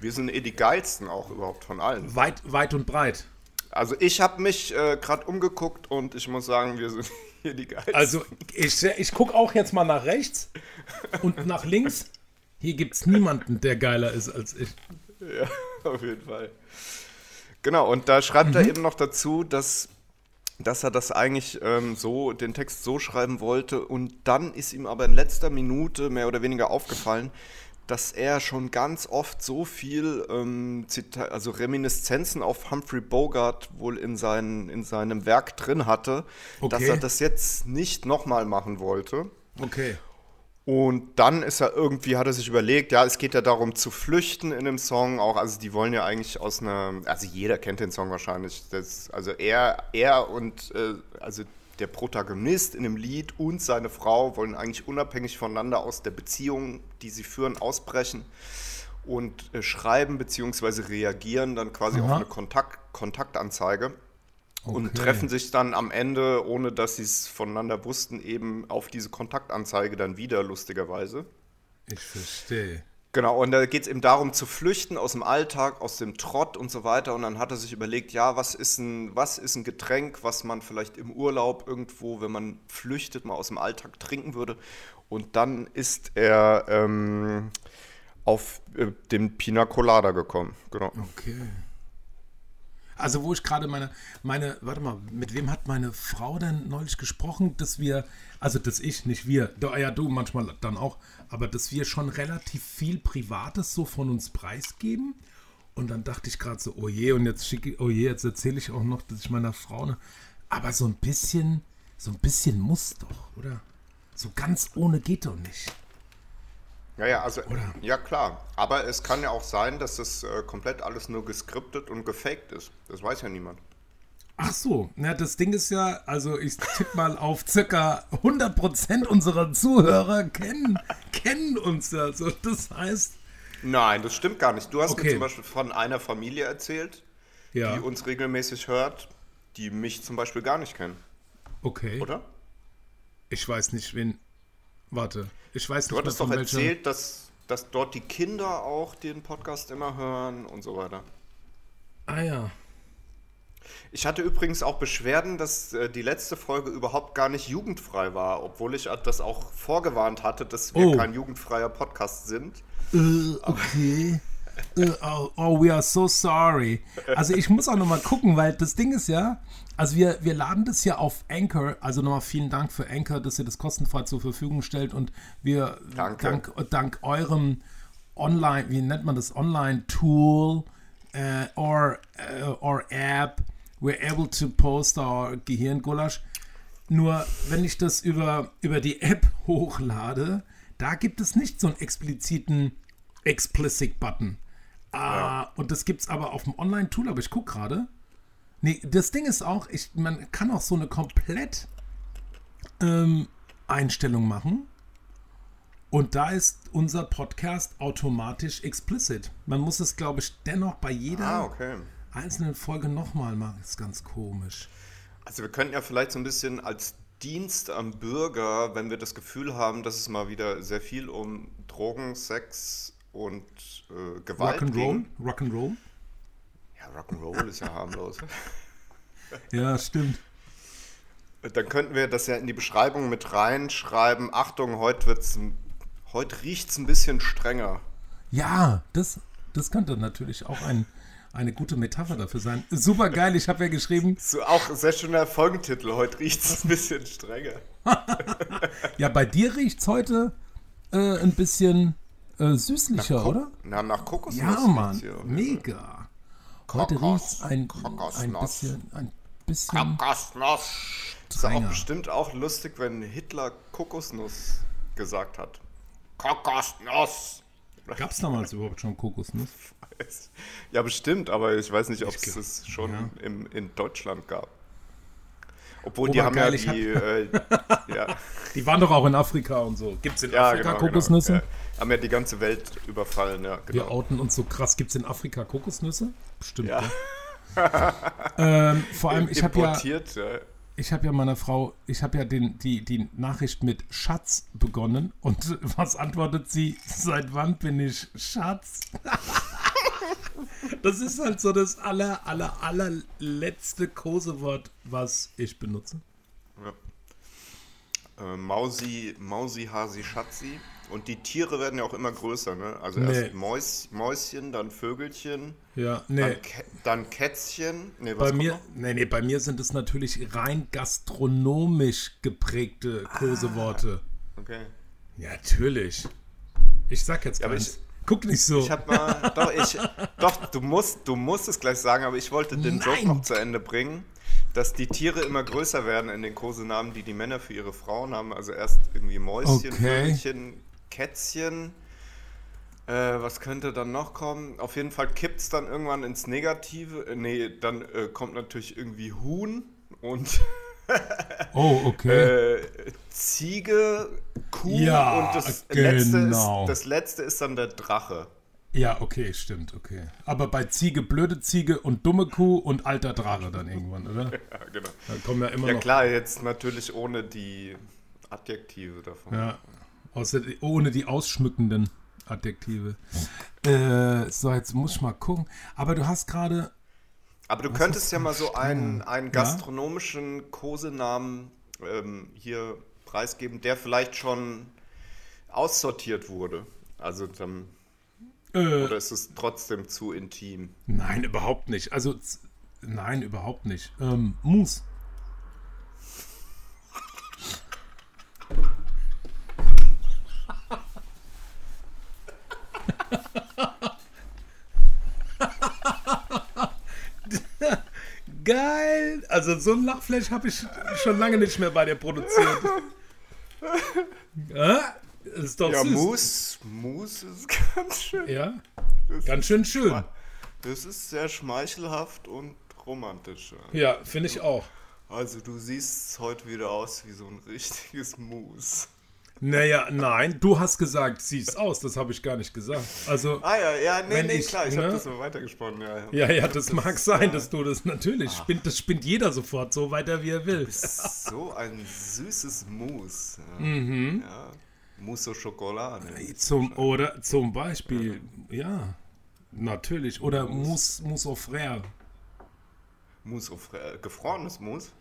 Wir sind eh die geilsten auch überhaupt von allen. weit, weit und breit. Also ich habe mich äh, gerade umgeguckt und ich muss sagen, wir sind hier die geilsten. Also ich, ich gucke auch jetzt mal nach rechts und nach links. Hier gibt es niemanden, der geiler ist als ich. Ja, auf jeden Fall. Genau, und da schreibt er eben noch dazu, dass, dass er das eigentlich ähm, so, den Text so schreiben wollte und dann ist ihm aber in letzter Minute mehr oder weniger aufgefallen, dass er schon ganz oft so viel ähm, also Reminiszenzen auf Humphrey Bogart wohl in, seinen, in seinem Werk drin hatte, dass Okay. er das jetzt nicht nochmal machen wollte. Okay. Und dann ist er irgendwie, hat er sich überlegt, ja, es geht ja darum zu flüchten in dem Song auch. Also die wollen ja eigentlich aus einer, also jeder kennt den Song wahrscheinlich. Das, also er, er und äh, also der Protagonist in dem Lied und seine Frau wollen eigentlich unabhängig voneinander aus der Beziehung, die sie führen, ausbrechen und äh, schreiben bzw. reagieren dann quasi auf Aha. eine Kontakt, Kontaktanzeige und Okay. treffen sich dann am Ende, ohne dass sie es voneinander wussten, eben auf diese Kontaktanzeige dann wieder, lustigerweise. Ich verstehe. Genau, und da geht es eben darum, zu flüchten aus dem Alltag, aus dem Trott und so weiter. Und dann hat er sich überlegt, ja, was ist ein, was ist ein Getränk, was man vielleicht im Urlaub irgendwo, wenn man flüchtet, mal aus dem Alltag trinken würde. Und dann ist er ähm, auf äh, den Pina Colada gekommen. Genau. Okay. Also wo ich gerade meine, meine, warte mal, mit wem hat meine Frau denn neulich gesprochen, dass wir, also dass ich, nicht wir, da- ja du manchmal dann auch, aber dass wir schon relativ viel Privates so von uns preisgeben. Und dann dachte ich gerade so, oh je, und jetzt schicke, oh je, jetzt erzähle ich auch noch, dass ich meiner Frau, ne, aber so ein bisschen, so ein bisschen muss doch, oder? So ganz ohne geht doch nicht. Ja, ja, also, Oder? ja klar. Aber es kann ja auch sein, dass das äh, komplett alles nur geskriptet und gefaked ist. Das weiß ja niemand. Ach so, na, das Ding ist ja, also ich tippe mal auf circa 100% unserer Zuhörer kennen, kennen uns ja. So, das heißt, Nein, das stimmt gar nicht. Du hast mir Okay. zum Beispiel von einer Familie erzählt, ja, die uns regelmäßig hört, die mich zum Beispiel gar nicht kennen, okay. oder? Ich weiß nicht, wen. Warte, ich weiß Du nicht hattest mehr, doch welcher- erzählt, dass, dass dort die Kinder auch den Podcast immer hören und so weiter. Ah ja. Ich hatte übrigens auch Beschwerden, dass äh, die letzte Folge überhaupt gar nicht jugendfrei war, obwohl ich das auch vorgewarnt hatte, dass wir Oh. kein jugendfreier Podcast sind. Äh, okay. Äh, oh, oh, we are so sorry. Also ich muss auch nochmal gucken, weil das Ding ist ja, also wir, wir laden das ja auf Anchor, also nochmal vielen Dank für Anchor, dass ihr das kostenfrei zur Verfügung stellt und wir Danke. dank, dank eurem Online, wie nennt man das, Online-Tool äh, or, äh, or App, we're able to post our Gehirngulasch. Nur wenn ich das über, über die App hochlade, da gibt es nicht so einen expliziten Explicit-Button. Ah, und das gibt es aber auf dem Online-Tool, aber ich gucke gerade. Nee, das Ding ist auch, ich, man kann auch so eine komplett ähm, Einstellung machen. Und da ist unser Podcast automatisch explicit. Man muss es, glaube ich, dennoch bei jeder Ah, okay. einzelnen Folge nochmal machen. Das ist ganz komisch. Also wir könnten ja vielleicht so ein bisschen als Dienst am Bürger, wenn wir das Gefühl haben, dass es mal wieder sehr viel um Drogen, Sex und äh, Gewalt Rock'n'Roll? Rock'n'Roll? Ja, Rock'n'Roll ist ja harmlos. Ja, stimmt. Dann könnten wir das ja in die Beschreibung mit reinschreiben. Achtung, heute wird's, heute riecht's ein bisschen strenger. Ja, das, das könnte natürlich auch ein, eine gute Metapher dafür sein. Super geil, ich habe ja geschrieben, So auch sehr schöner Folgentitel. Heute riecht's ein bisschen strenger. ja, bei dir riecht's heute äh, ein bisschen äh, süßlicher, oder? Na, nach Kokosnuss. Ja, Mann, hier. mega. Heute riecht's ein, ein Kokosnuss. bisschen, ein bisschen Kokosnuss. Ist auch bestimmt auch lustig, wenn Hitler Kokosnuss gesagt hat. Kokosnuss. Gab's damals überhaupt schon Kokosnuss? Ja, bestimmt, aber ich weiß nicht, ob es das schon ja. im, in Deutschland gab. Obwohl, die haben Obergeil, ja ich hab- die, äh, ja, Die waren doch auch in Afrika und so. Gibt's in ja, Afrika genau, Kokosnüsse? Genau. Haben ja die ganze Welt überfallen, ja, Wir genau. outen uns so krass. Gibt's in Afrika Kokosnüsse? Bestimmt. Ja. Ja. ähm, vor allem, ich habe ja, ja. ich habe ja meiner Frau, ich habe ja den, die, die Nachricht mit Schatz begonnen. Und was antwortet sie? Seit wann bin ich Schatz? das ist halt so das aller, aller, allerletzte Kosewort, was ich benutze. Äh, Mausi, Mausi, Hasi, Schatzi. Und die Tiere werden ja auch immer größer, ne? Also Nee. erst Mäus, Mäuschen, dann Vögelchen, Ja, nee. dann, Kä dann Kätzchen. Nee, Bei mir, nee, nee, bei mir sind es natürlich rein gastronomisch geprägte Koseworte. Okay. Ja, natürlich. Ich sag jetzt keins. ich- Guck nicht so. Ich hab mal, doch, ich, doch, du musst, du musst es gleich sagen, aber ich wollte den Joke Nein. noch zu Ende bringen, dass die Tiere immer größer werden in den Kosenamen, die die Männer für ihre Frauen haben. Also erst irgendwie Mäuschen, Okay. Vögelchen, Kätzchen. Äh, was könnte dann noch kommen? Auf jeden Fall kippt es dann irgendwann ins Negative. Äh, nee, dann äh, kommt natürlich irgendwie Huhn und oh, okay. äh, Ziege, Kuh Ja, und das letzte, genau. ist, das letzte ist dann der Drache. ja, okay, stimmt, okay. Aber bei Ziege, blöde Ziege und dumme Kuh und alter Drache dann irgendwann, oder? Ja, genau. Da kommen ja immer Ja noch. klar, jetzt natürlich ohne die Adjektive davon. Ja, außer, ohne die ausschmückenden Adjektive. Äh, so, jetzt muss ich mal gucken. Aber du hast gerade. Aber du könntest ja mal so einen, einen Ja? gastronomischen Kosenamen ähm, hier preisgeben, der vielleicht schon aussortiert wurde. Also dann, Äh, oder ist es trotzdem zu intim? nein, überhaupt nicht. Also, nein, überhaupt nicht. Ähm, Mus. Geil! Also so ein Lachflash habe ich schon lange nicht mehr bei dir produziert. ja, ist doch Ja, süß. Mus, Mus ist ganz schön. Ja, Das ganz schön schön. Das ist sehr schmeichelhaft und romantisch. ja. Finde ich auch. Also du siehst heute wieder aus wie so ein richtiges Mus. Naja, nein, du hast gesagt, siehst aus, das habe ich gar nicht gesagt. Also, Ah ja, ja, nee, nee, ich, klar, ich ne? habe das so weitergesponnen. Ja, ja. ja, ja, das mag sein, dass du das natürlich spinnt, das spinnt jeder sofort so weiter, wie er will. So ein süßes Mousse. Ja. Mhm. ja. Mousse au Schokolade. Zum, oder zum Beispiel, ja, natürlich. Oder Mousse, Mousse au Frère. Mousse au Frère. Gefrorenes Mousse?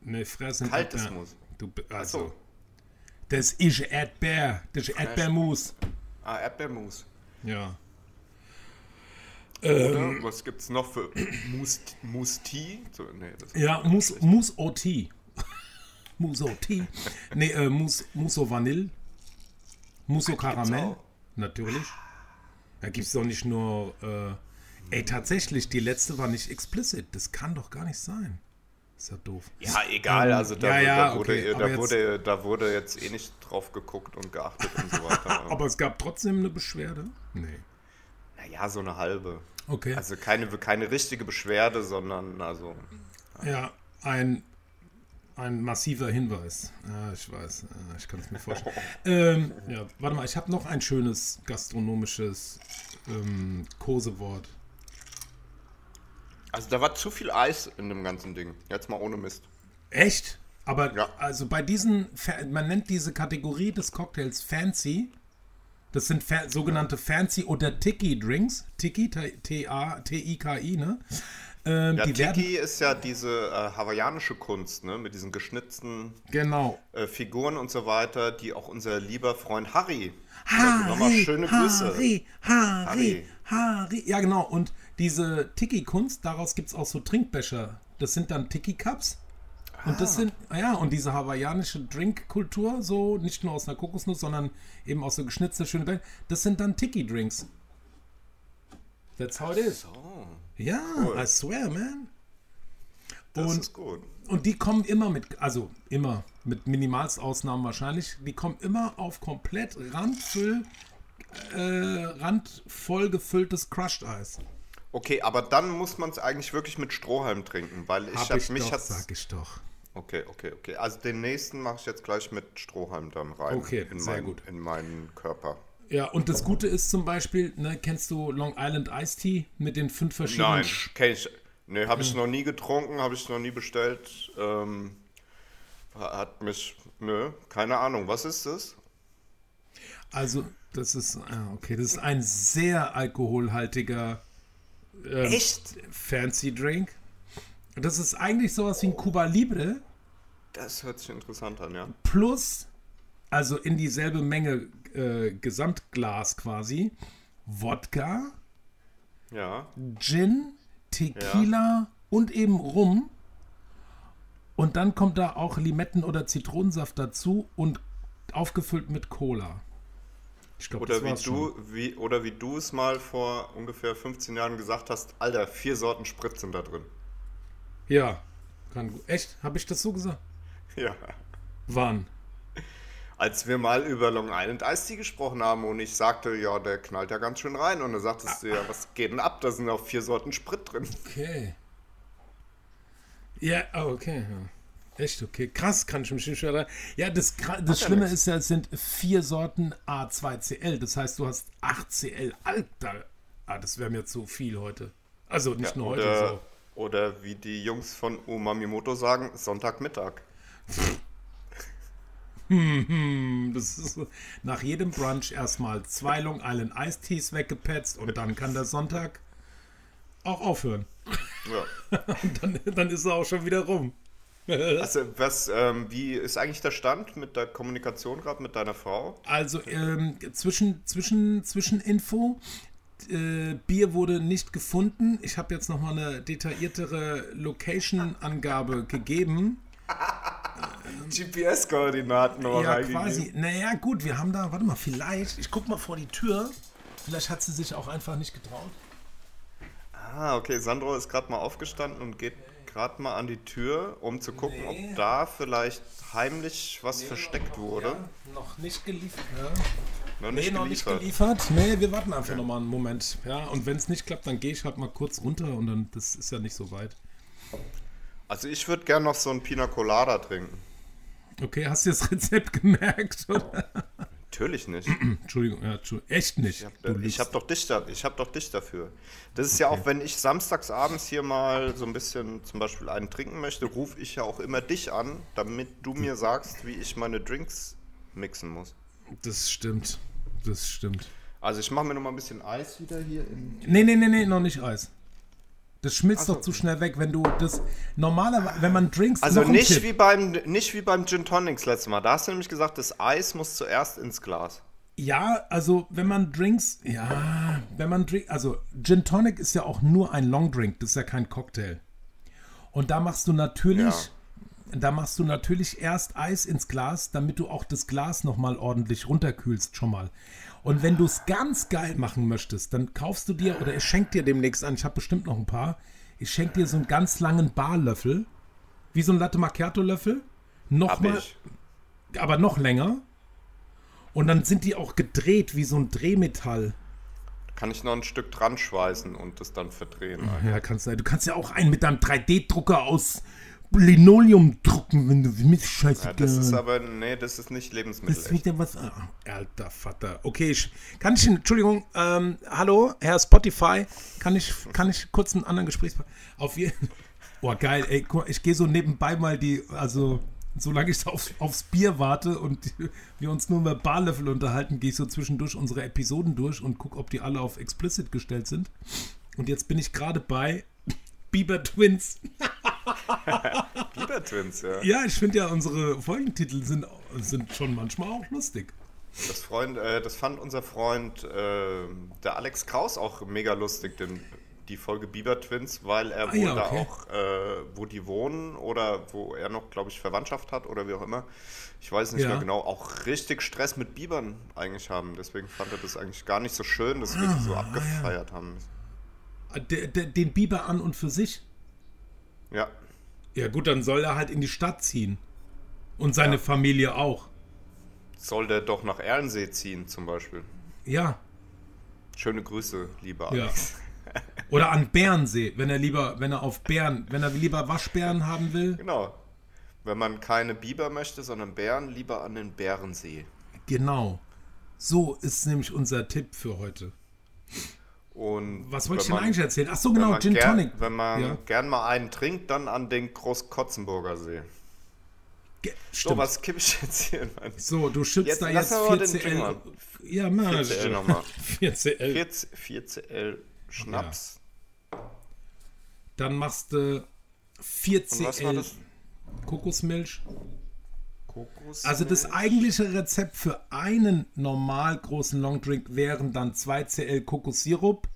Ne, Frère sind Kaltes. Mousse. Du, also, so. Das ist Erdbeer. Das ist Erdbeermus. Ah, Erdbeermousse. Ja. Oder Ähm. was gibt's noch für Mousse, Mousse Tea? So, nee, Ja, Mousse, Mousse au Tea. Mousse au Tea. Nee, äh, Mousse, Mousse au Vanille. Mousse au Karamell. auch. Natürlich. Da gibt es doch nicht nur. Äh, ey, tatsächlich, die letzte war nicht explicit. Das kann doch gar nicht sein. Ist ja doof. Ja, egal, Ähm, also da, ja, ja, da, wurde, okay, da, jetzt- wurde, da wurde jetzt eh nicht drauf geguckt und geachtet und so weiter. Aber es gab trotzdem eine Beschwerde? Nee. naja, so eine halbe. Okay. Also keine, keine richtige Beschwerde, sondern also. Ja, ein, ein massiver Hinweis. Ja, ich weiß, ja, ich kann es mir vorstellen. ähm, ja, warte mal, ich habe noch ein schönes gastronomisches ähm, Kosewort. Also da war zu viel Eis in dem ganzen Ding. Jetzt mal ohne Mist. Echt? Aber Ja. also bei diesen, man nennt diese Kategorie des Cocktails Fancy. Das sind fa sogenannte Fancy oder Tiki Drinks. Tiki, T-A-T-I-K-I, ne? Ähm, Ja, die werden, Tiki ist ja diese äh, hawaiianische Kunst, ne? Mit diesen geschnitzten genau. äh, Figuren und so weiter, die auch unser lieber Freund Harry. Harry, Nochmal schöne Grüße. Harry, Harry, Harry. Harry. Ja, genau. Und diese Tiki-Kunst, daraus gibt es auch so Trinkbecher. Das sind dann Tiki-Cups. Und Ah. das sind, ja, und diese hawaiianische Drinkkultur, so nicht nur aus einer Kokosnuss, sondern eben aus so geschnitzte schöne Becher, das sind dann Tiki-Drinks. That's how it is. Ja, I swear, man. Das Und- ist gut. Und die kommen immer mit, also immer, mit Minimalstausnahmen wahrscheinlich, die kommen immer auf komplett randfüll, äh, randvoll gefülltes Crushed Eis. Okay, aber dann muss man es eigentlich wirklich mit Strohhalm trinken, weil ich Hab hab, ich mich doch, sag ich doch. Okay, okay, okay. Also den nächsten mache ich jetzt gleich mit Strohhalm dann rein. Okay, in sehr meinen, gut. In meinen Körper. Ja, und das Gute ist zum Beispiel, ne, kennst du Long Island Iced Tea mit den fünf verschiedenen... Nein, kenn ich. Nee, habe ich noch nie getrunken, habe ich noch nie bestellt. Ähm, hat mich. Nö, keine Ahnung. Was ist das? Also, das ist, ah, okay, das ist ein sehr alkoholhaltiger ähm, Echt? Fancy Drink. Das ist eigentlich sowas wie ein Cuba Libre, Das hört sich interessant an, ja. plus, also in dieselbe Menge äh, Gesamtglas quasi, Wodka, Ja. Gin, Tequila und eben Rum. Und dann kommt da auch Limetten- oder Zitronensaft dazu und aufgefüllt mit Cola. Ich glaube, Oder wie du, wie, oder wie du es mal vor ungefähr 15 Jahren gesagt hast, Alter, vier Sorten Sprit sind da drin. Ja, kann gut. Echt? Habe ich das so gesagt? Ja. Wann? Als wir mal über Long Island Ice Tea gesprochen haben und ich sagte, ja, der knallt ja ganz schön rein. Und dann sagtest du, ja, was geht denn ab? Da sind auch vier Sorten Sprit drin. Okay. Ja, oh, okay. Ja. Echt okay. Krass, kann ich mich nicht erinnern. Ja, das, das Schlimme ist ja, es sind vier Sorten A2CL. Das heißt, du hast 8CL. Alter. Ah, das wäre mir zu viel heute. Also nicht Ja, nur heute oder, so. oder wie die Jungs von Umamimoto sagen, Sonntagmittag. Hm, Das ist nach jedem Brunch erstmal zwei Long Island Ice Teas weggepetzt und dann kann der Sonntag auch aufhören. Ja. Und dann, dann ist er auch schon wieder rum. Also, was, ähm, wie ist eigentlich der Stand mit der Kommunikation gerade mit deiner Frau? Also ähm, zwischen, zwischen, zwischen Info, äh, Bier wurde nicht gefunden. Ich habe jetzt nochmal eine detailliertere Location-Angabe gegeben. GPS-Koordinaten noch ja, quasi. Naja, gut, wir haben da, warte mal, vielleicht, ich guck mal vor die Tür. Vielleicht hat sie sich auch einfach nicht getraut. Ah, okay, Sandro ist gerade mal aufgestanden und geht gerade mal an die Tür, um zu gucken, Nee. ob da vielleicht heimlich was versteckt wurde. Ja, noch nicht geliefert. Ja. Noch Nee, nicht noch nicht geliefert. Nee, wir warten einfach noch mal einen Moment. Ja, und wenn es nicht klappt, dann gehe ich halt mal kurz runter und dann, das ist ja nicht so weit. Also ich würde gern noch so ein Pina Colada trinken. Okay, hast du das Rezept gemerkt? Oder? Natürlich nicht. Entschuldigung, ja, echt nicht. Ich habe hab doch, dich da, ich hab doch dich dafür. Das ist ja auch, wenn ich samstags abends hier mal so ein bisschen zum Beispiel einen trinken möchte, rufe ich ja auch immer dich an, damit du mir sagst, wie ich meine Drinks mixen muss. Das stimmt. Das stimmt. Also ich mache mir noch mal ein bisschen Eis wieder hier in Nee, nee, nee, nee, noch nicht Eis. Das schmilzt so. doch zu schnell weg, wenn du das normalerweise, wenn man Drinks Also nicht Tipp. wie, beim, nicht wie beim Gin Tonics letztes Mal. Da hast du nämlich gesagt, das Eis muss zuerst ins Glas. Ja, also wenn man Drinks, ja, wenn man Drink, also Gin Tonic ist ja auch nur ein Long Drink, das ist ja kein Cocktail. Und da machst du natürlich, da machst du natürlich erst Eis ins Glas, damit du auch das Glas nochmal ordentlich runterkühlst schon mal. Und wenn du es ganz geil machen möchtest, dann kaufst du dir, oder ich schenke dir demnächst an, ich habe bestimmt noch ein paar, ich schenke dir so einen ganz langen Barlöffel, wie so ein Latte Macchiato Löffel, nochmal, aber noch länger. Und dann sind die auch gedreht wie so ein Drehmetall. Kann ich noch ein Stück dran schweißen und das dann verdrehen. Ja, kannst du, du kannst ja auch einen mit deinem 3D-Drucker aus Linoleum drucken, wenn du mit Scheiße. Ja, das ist aber, nee, das ist nicht das ist Lebensmittel. wieder was. Ah, alter Vater. Okay, ich, kann ich, Entschuldigung, ähm, hallo, Herr Spotify, kann ich, kann ich kurz einen anderen Gesprächspartner. Auf jeden Boah, geil, ey, guck mal, ich gehe so nebenbei mal die, also, solange ich aufs, aufs Bier warte und die, wir uns nur über Barlöffel unterhalten, gehe ich so zwischendurch unsere Episoden durch und gucke, ob die alle auf explicit gestellt sind. Und jetzt bin ich gerade bei Bieber Twins. Bieber Twins, ja. Ja, ich finde ja, unsere Folgentitel sind, sind schon manchmal auch lustig. Das, Freund, äh, das fand unser Freund, äh, der Alex Kraus, auch mega lustig, denn die Folge Bieber Twins, weil er Ah, wohl ja, da okay. auch, äh, wo die wohnen oder wo er noch, glaube ich, Verwandtschaft hat oder wie auch immer, ich weiß nicht Ja. mehr genau, auch richtig Stress mit Bibern eigentlich haben. Deswegen fand er das eigentlich gar nicht so schön, dass wir die Ah, so abgefeiert haben. Der, der, den Biber an und für sich. Ja, Ja gut, dann soll er halt in die Stadt ziehen. Und seine Familie auch. soll der doch nach Erlensee ziehen zum Beispiel. Ja, Schöne Grüße, lieber ja. Alex. Oder an Bärensee, wenn er lieber, wenn er auf Bären, wenn er lieber Waschbären haben will. Genau. Wenn man keine Biber möchte, sondern Bären, lieber an den Bärensee. Genau. So ist nämlich unser Tipp für heute. Und Was wollte ich denn man- eigentlich erzählen? Ach so, genau, Gin ger- Tonic. wenn man Ja. gern mal einen trinkt, dann an den Großkotzenburger See. Ge- So, Stimmt. was kipp ich jetzt hier in mein So, du schützt da jetzt mal den 4CL. Gin mal. Ja, mal. 4CL nochmal. 4CL. 4, 4CL Schnaps. Dann machst du Und was war 4CL das? Kokosmilch. Kokos. Also das eigentliche Rezept für einen normal großen Longdrink wären dann 2CL Kokossirup,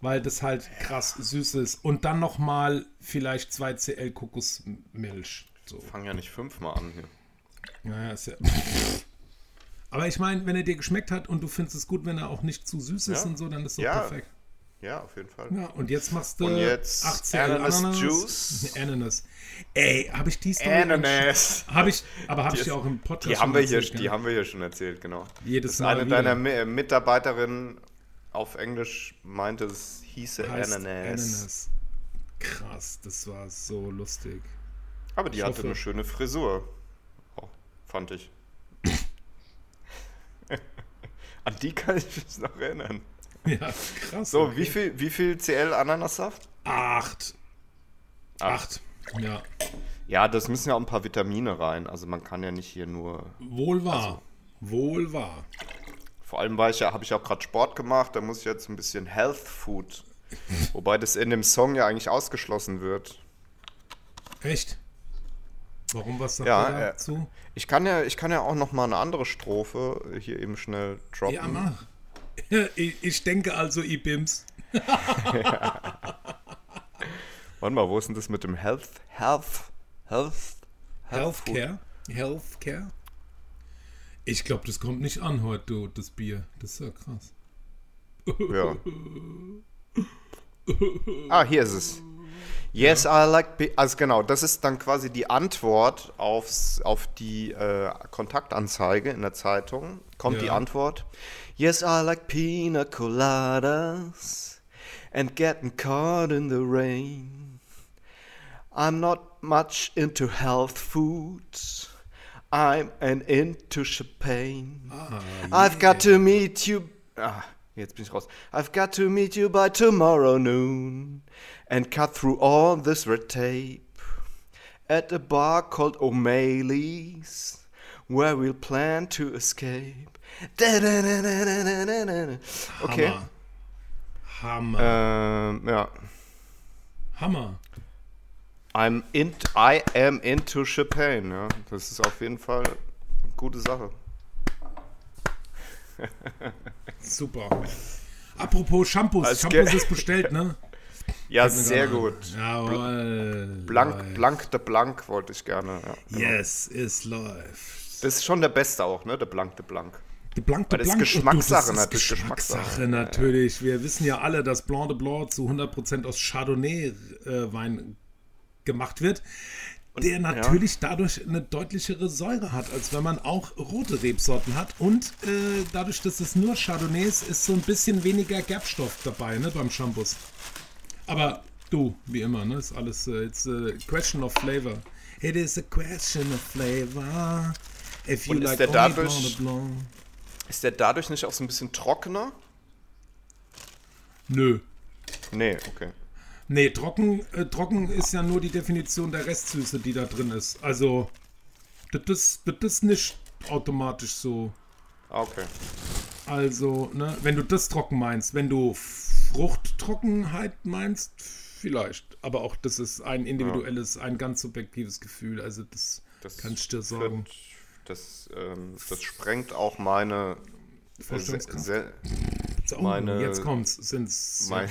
weil das halt krass süß ist. Und dann nochmal vielleicht 2CL Kokosmilch. So. Fang ja nicht fünfmal an hier. Naja, ist ja. Aber ich meine, wenn er dir geschmeckt hat und du findest es gut, wenn er auch nicht zu süß ist Ja. und so, dann ist doch Ja. perfekt. Ja, auf jeden Fall. Ja, und jetzt machst du Und jetzt 8CL Ananas Ananas. Juice. Ananas. Ey, habe ich die Story Ananas. Habe ich, aber habe Die ich ja ist- auch im Podcast Die haben, schon wir hier, erzählt, die gell? haben wir hier schon erzählt, genau. Jedes Das Mal eine wieder. deiner äh, Mitarbeiterinnen auf Englisch meinte, es hieße Ananas. Ananas. Krass, das war so lustig. Aber die Ich hatte hoffe- eine schöne Frisur. Oh, fand ich. An die kann ich mich noch erinnern. Ja, krass. So, okay. wie viel, wie viel CL Ananassaft? Acht. Acht. Ja, Ja, das müssen ja auch ein paar Vitamine rein. Also man kann ja nicht hier nur. wohl wahr. Also Wohl wahr. Vor allem weil ich ja, habe ich auch gerade Sport gemacht, da muss ich jetzt ein bisschen Health Food. Wobei das in dem Song ja eigentlich ausgeschlossen wird. Echt? Warum was sagt Ja, äh, dazu? Ich kann ja, ich kann ja auch noch mal eine andere Strophe hier eben schnell droppen. Ja, mach. Ich, ich denke also, Ibims. Warte mal, wo ist denn das mit dem Health? Health? Health? Health Food? Healthcare? Healthcare? Ich glaube, das kommt nicht an heute, du, das Bier. Das ist ja krass. Ja. Ah, hier ist es. Yes, I like. Be also genau, das ist dann quasi die Antwort aufs, auf die äh, Kontaktanzeige in der Zeitung. Kommt die Ja. Antwort. Yes, I like pina coladas and getting caught in the rain. I'm not much into health food. I'm an into champagne. I've got to meet you. Ah, jetzt bin ich raus. I've got to meet you by tomorrow noon and cut through all this red tape at a bar called O'Malley's where we'll plan to escape. Da-da-da-da-da-da-da. Okay. Hammer. Hammer. Ähm, ja. Hammer. I'm in, I am into Champagne. Ja. Das ist auf jeden Fall eine gute Sache. Super. Apropos Shampoos. Als Shampoos ist bestellt, ne? Ja, sehr gut. Jawohl. Blank. Blank de Blank wollte ich gerne. Ja. genau. Yes, es läuft. Das ist schon der Beste auch, ne? Der Blank de Blank. Die Blanc de Weil das ist Blanc. Geschmackssache, Und du, das ist natürlich, Geschmackssache, natürlich. Wir wissen ja alle, dass Blanc de Blanc zu 100% aus Chardonnay-Wein gemacht wird, der natürlich dadurch eine deutlichere Säure hat, als wenn man auch rote Rebsorten hat. Und äh, dadurch, dass es nur Chardonnay ist, ist so ein bisschen weniger Gerbstoff dabei ne, beim Shampoos. Aber du, wie immer, ne, ist alles äh, it's a question of flavor. It is a question of flavor. If you Und ist like der only dadurch- Blanc de Blanc. Ist der dadurch nicht auch so ein bisschen trockener? Nö. Nee, okay. Nee, trocken, äh, trocken ist ja nur die Definition der Restsüße, die da drin ist. Also, das ist, das ist nicht automatisch so. Ah, okay. Also, ne, wenn du das trocken meinst, wenn du Fruchttrockenheit meinst, Vielleicht. Aber auch das ist ein individuelles, ein ganz subjektives Gefühl. Also das, Das kann ich dir sagen. wird- Das, ähm, das sprengt auch meine, se, Vorstellungskraft. se, So, meine- jetzt kommt's. Sind's, mein,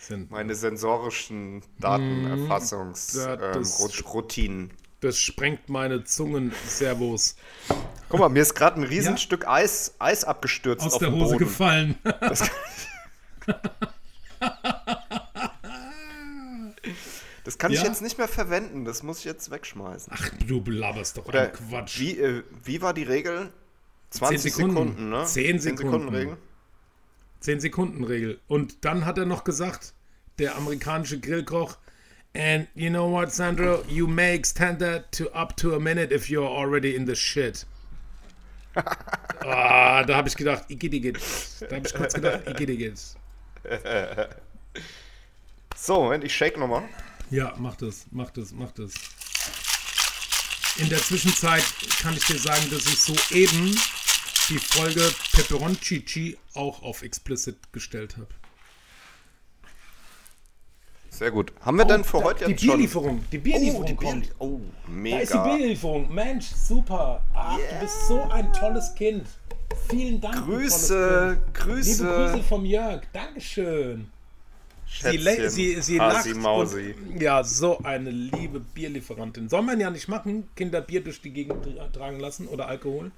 sind, meine sensorischen. Ja, Datenerfassungsroutinen. das- Ähm, das sprengt meine Zungen Servos Guck mal, mir ist gerade ein riesen Ja? Eis, Eis abgestürzt aus auf der den Hose Boden. gefallen. Das kann ich Ja? jetzt nicht mehr verwenden, das muss ich jetzt wegschmeißen. Ach, du laberst doch Oder Quatsch. Wie, äh, wie war die Regel? 20 Sekunden. Sekunden, ne? 10 Sekunden. Regel. 10 Sekunden Regel. Und dann hat er noch gesagt, der amerikanische Grillkoch, and you know what, Sandro, you may extend that to up to a minute if you're already in the shit. ah, da habe ich gedacht, igitt. Da habe ich kurz gedacht, igitt. So, Moment, ich shake nochmal. Ja, mach das, mach das, mach das. In der Zwischenzeit kann ich dir sagen, dass ich soeben die Folge Peperoncici auch auf explicit gestellt habe. Sehr gut. Haben wir denn für Da- heute die jetzt schon... Bierlieferung, die Bierlieferung Oh, die kommt. Bier oh, Da ist die mega. Bierlieferung. Mensch, super. Ach, du bist so ein tolles Kind. Vielen Dank. Grüße, Kind. Liebe Grüße Grüße. vom Jörg. Dankeschön. Sie, Schätzchen. sie, sie Hasi lacht. Mausi. Und, ja, so eine liebe Bierlieferantin. Soll man ja nicht machen, Kinder Bier durch die Gegend tra- tragen lassen oder Alkohol.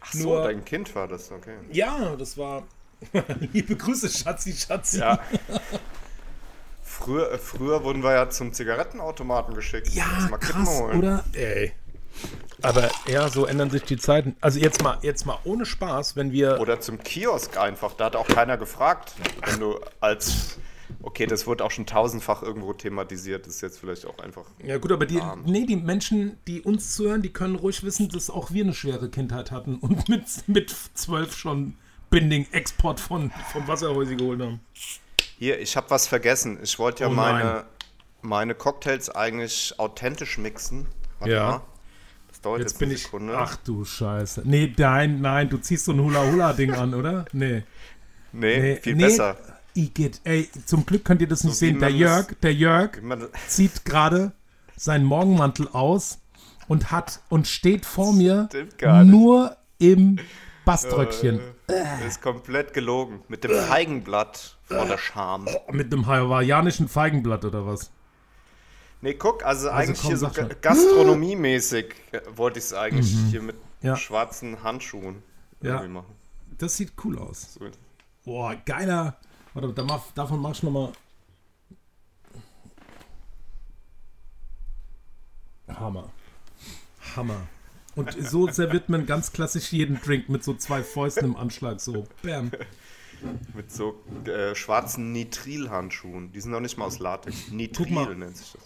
Ach so, nur- dein Kind war das, okay. Ja, das war. liebe Grüße, Schatzi, Schatzi. Ja. Früher, äh, früher wurden wir ja zum Zigarettenautomaten geschickt. Ja, mal krass, holen. oder? Ey. Aber ja, so ändern sich die Zeiten. Also jetzt mal, jetzt mal ohne Spaß, wenn wir. Oder zum Kiosk einfach. Da hat auch keiner gefragt. Wenn du als. Okay, das wurde auch schon tausendfach irgendwo thematisiert. Das ist jetzt vielleicht auch einfach. Ja gut, aber die, nee, die Menschen, die uns zuhören, die können ruhig wissen, dass auch wir eine schwere Kindheit hatten und mit, mit zwölf schon Binding-Export von, von Wasserhäuser geholt haben. Hier, ich habe was vergessen. Ich wollte ja Oh meine, meine Cocktails eigentlich authentisch mixen. Warte Ja. mal. Das dauert jetzt, Jetzt bin ich. Ach du Scheiße. Nee, nein, nein, du ziehst so ein Hula-Hula-Ding an, oder? Nee. nee, nee viel nee, besser. Igitt. Ey, zum Glück könnt ihr das nicht So wie sehen. Der Jörg, der Jörg zieht gerade seinen Morgenmantel aus und hat und steht vor mir nicht. nur im Baströckchen. Äh, ist komplett gelogen. Mit dem Feigenblatt vor der Scham. Mit einem hawaiianischen Feigenblatt oder was? Nee, guck, also, eigentlich komm, hier so gastronomiemäßig äh, wollte ich es eigentlich hier mit Ja. schwarzen Handschuhen Ja. irgendwie machen. Das sieht cool aus. So. Boah, geiler. Warte, da mach, davon mach ich nochmal. Hammer. Hammer. Und so serviert man ganz klassisch jeden Drink mit so zwei Fäusten im Anschlag. So, bam. Mit so äh, schwarzen Nitrilhandschuhen. Die sind noch nicht mal aus Latex. Nitril nennt sich das.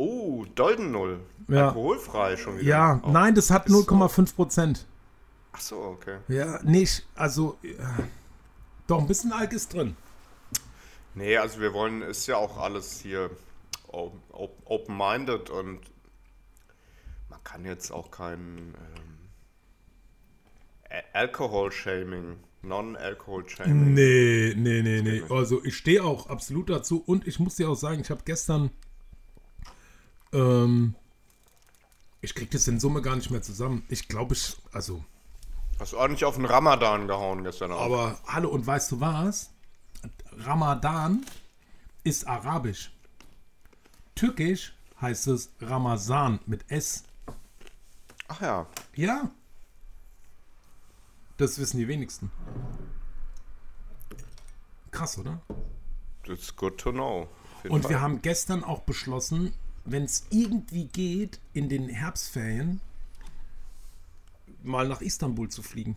Oh, Dolden Null. Ja. Alkoholfrei schon wieder. Ja, Auch. nein, das hat Ist so. 0,5 Prozent. Ach so, okay. Ja, nicht. Also, ja. doch, ein bisschen Alk ist drin. Nee, also wir wollen, ist ja auch alles hier open-minded und man kann jetzt auch kein ähm, A- Alcohol-Shaming, Non-Alcohol-Shaming. Nee, nee, nee, nee. Also ich stehe auch absolut dazu und ich muss dir auch sagen, ich habe gestern, ähm, ich krieg das in Summe gar nicht mehr zusammen. Ich glaube, ich, also, Hast du ordentlich auf den Ramadan gehauen gestern Abend. aber hallo und weißt du was? Ramadan ist arabisch. Türkisch heißt es Ramazan mit S. Ach ja, Ja. Das wissen die wenigsten. Krass, oder? that's good to know. Und Fall. wir haben gestern auch beschlossen, wenn es irgendwie geht, in den Herbstferien mal nach Istanbul zu fliegen.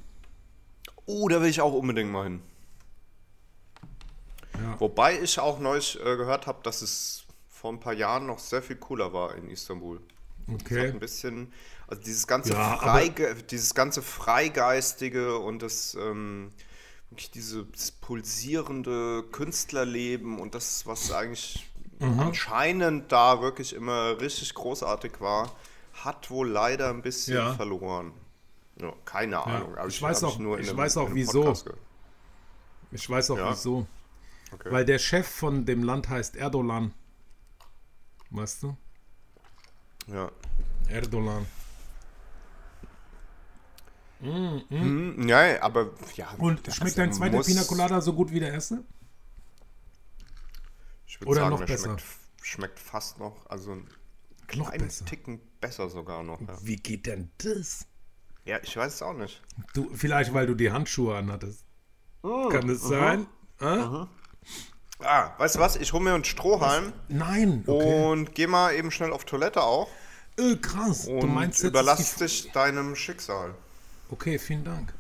Oh, da will ich auch unbedingt mal hin. Ja. Wobei ich auch neulich äh, gehört habe, dass es vor ein paar Jahren noch sehr viel cooler war in Istanbul. Okay. ein bisschen, also dieses ganze, Ja, Freige, dieses ganze Freigeistige und das, ähm, dieses pulsierende Künstlerleben und das, was eigentlich Mhm. anscheinend da wirklich immer richtig großartig war, hat wohl leider ein bisschen Ja. verloren. Ja, keine Ahnung. aber Ich weiß hab auch- nur in ich einem- weiß auch, wieso. Ich weiß auch Ja. wieso. Okay. Weil der Chef von dem Land heißt Erdogan. Weißt du? Ja. Erdogan. Hm, ja, aber ja. Und schmeckt dein zweiter Pina Colada so gut wie der erste? Ich würd oder sagen, noch besser? Schmeckt, schmeckt fast noch, also Noch kleinen besser. Ticken besser sogar noch. Ja. Wie geht denn das? ja, ich weiß es auch nicht. Du, vielleicht, weil du die Handschuhe anhattest. Mm, Kann es sein? Ah? Ah, weißt du was? Ich hole mir einen Strohhalm Nein. Okay. und geh mal eben schnell auf Toilette auch Äh, krass. und du meinst überlass dich deinem Schicksal. Okay, vielen Dank.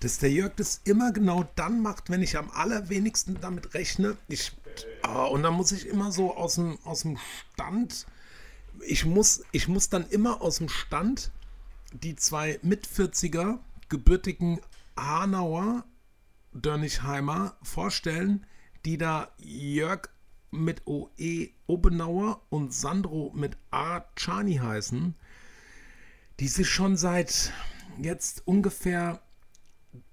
Dass der Jörg das immer genau dann macht, wenn ich am allerwenigsten damit rechne. Ich, ah, und dann muss ich immer so aus dem, aus dem Stand. Ich muss, ich muss dann immer aus dem Stand die zwei Mit-40er gebürtigen Hanauer Dörnichheimer vorstellen, die da Jörg mit OE Obenauer und Sandro mit A Chani heißen, die sich schon seit jetzt ungefähr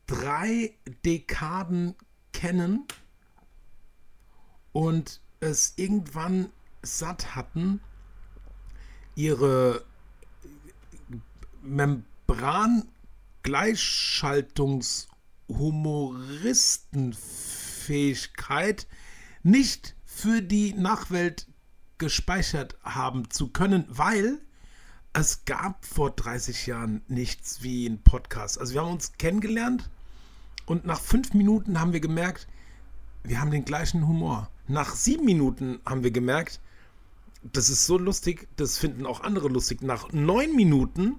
drei Dekaden kennen und es irgendwann satt hatten, ihre Membran-Gleichschaltungs-Humoristenfähigkeit nicht für die Nachwelt gespeichert haben zu können, weil es gab vor 30 Jahren nichts wie ein Podcast. Also wir haben uns kennengelernt und nach fünf Minuten haben wir gemerkt, wir haben den gleichen Humor. Nach sieben Minuten haben wir gemerkt, das ist so lustig, das finden auch andere lustig. Nach neun Minuten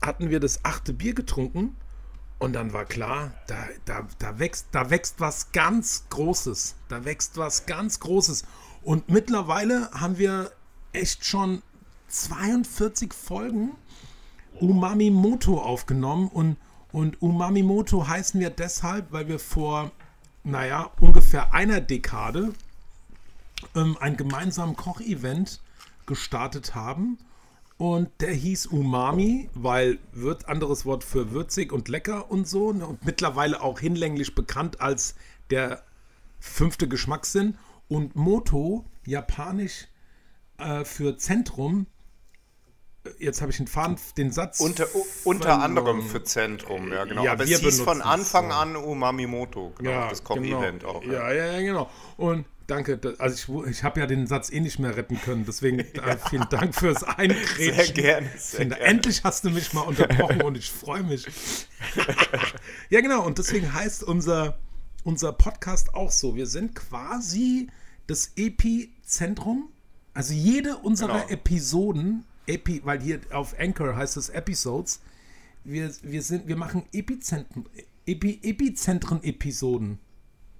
hatten wir das achte Bier getrunken und dann war klar, da, da, da, wächst, da wächst was ganz Großes. Da wächst was ganz Großes. Und mittlerweile haben wir echt schon 42 Folgen Umami Moto aufgenommen und, und Umami Moto heißen wir deshalb, weil wir vor, naja, ungefähr einer Dekade ähm, ein gemeinsames Kochevent gestartet haben und der hieß Umami, weil wird anderes Wort für würzig und lecker und so ne? und mittlerweile auch hinlänglich bekannt als der fünfte Geschmackssinn und Moto japanisch äh, für Zentrum. Jetzt habe ich den Faden, den Satz. Unter, unter anderem für Zentrum, ja genau. Ja, Aber wir es hieß von es Anfang so. an Umami Moto, genau, das Koch-Event genau. auch. Ja, ja, ja, genau. Und danke, da- also ich, ich habe ja den Satz eh nicht mehr retten können, deswegen äh, vielen Dank fürs Eingrätschen. Sehr gerne, sehr finde, gerne. endlich hast du mich mal unterbrochen und ich freue mich. ja, genau, und deswegen heißt unser, unser Podcast auch so. Wir sind quasi das Epizentrum. Also jede unserer Genau. Episoden, Epi, weil hier auf Anchor heißt es Episodes, wir, wir, sind, wir machen Epizentren, Epi, Epizentren-Episoden.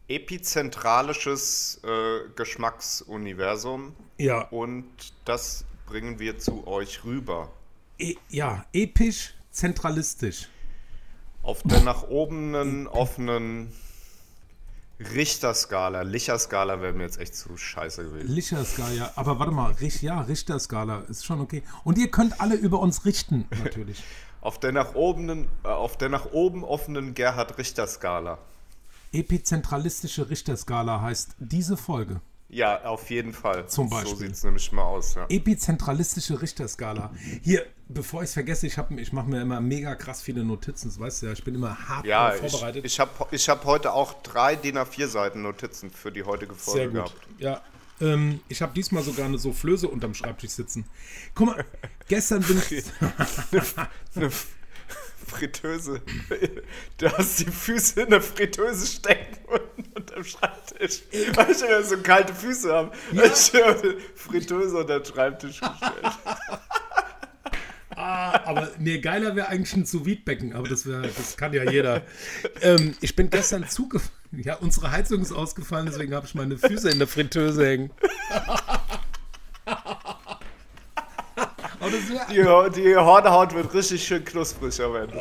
Epizentralisches äh, Geschmacksuniversum Ja, und das bringen wir zu euch rüber. e, ja, episch, zentralistisch. Auf der nach oben offenen Richterskala. Licherskala wäre mir jetzt echt zu scheiße gewesen. Lichterskala, ja. Aber warte mal, Rich, ja, Richterskala ist schon okay. Und ihr könnt alle über uns richten, natürlich. Auf der nach oben, äh, auf der nach oben offenen Gerhard Richter Skala. Epizentralistische Richterskala heißt diese Folge. Ja, auf jeden Fall. Zum So Beispiel. sieht es nämlich mal aus. Ja. Epizentralistische Richterskala. Hier, bevor ich es vergesse, ich, hab- ich mache mir immer mega krass viele Notizen. Das weißt du ja, ich bin immer hart Ja, darauf ich, vorbereitet. ich habe ich hab heute auch drei DIN A4 Seiten Notizen für die heutige Folge Sehr gut. gehabt. Ja. Ähm, ich habe diesmal sogar eine Soufflöse unterm Schreibtisch sitzen. Guck mal, gestern bin ich. Fritteuse. Du hast die Füße in der Fritteuse stecken und unterm Schreibtisch. Weil ich immer so kalte Füße habe. Ich habe Fritteuse unter den Schreibtisch gestellt. Ah, aber nee, geiler wäre eigentlich ein sous becken aber das, wär, das kann ja jeder. Ähm, ich bin gestern zugefahren. Ja, unsere Heizung ist ausgefallen, deswegen habe ich meine Füße in der Fritteuse hängen. aber das wär, Die, die Hornhaut wird richtig schön knusprig am Ende.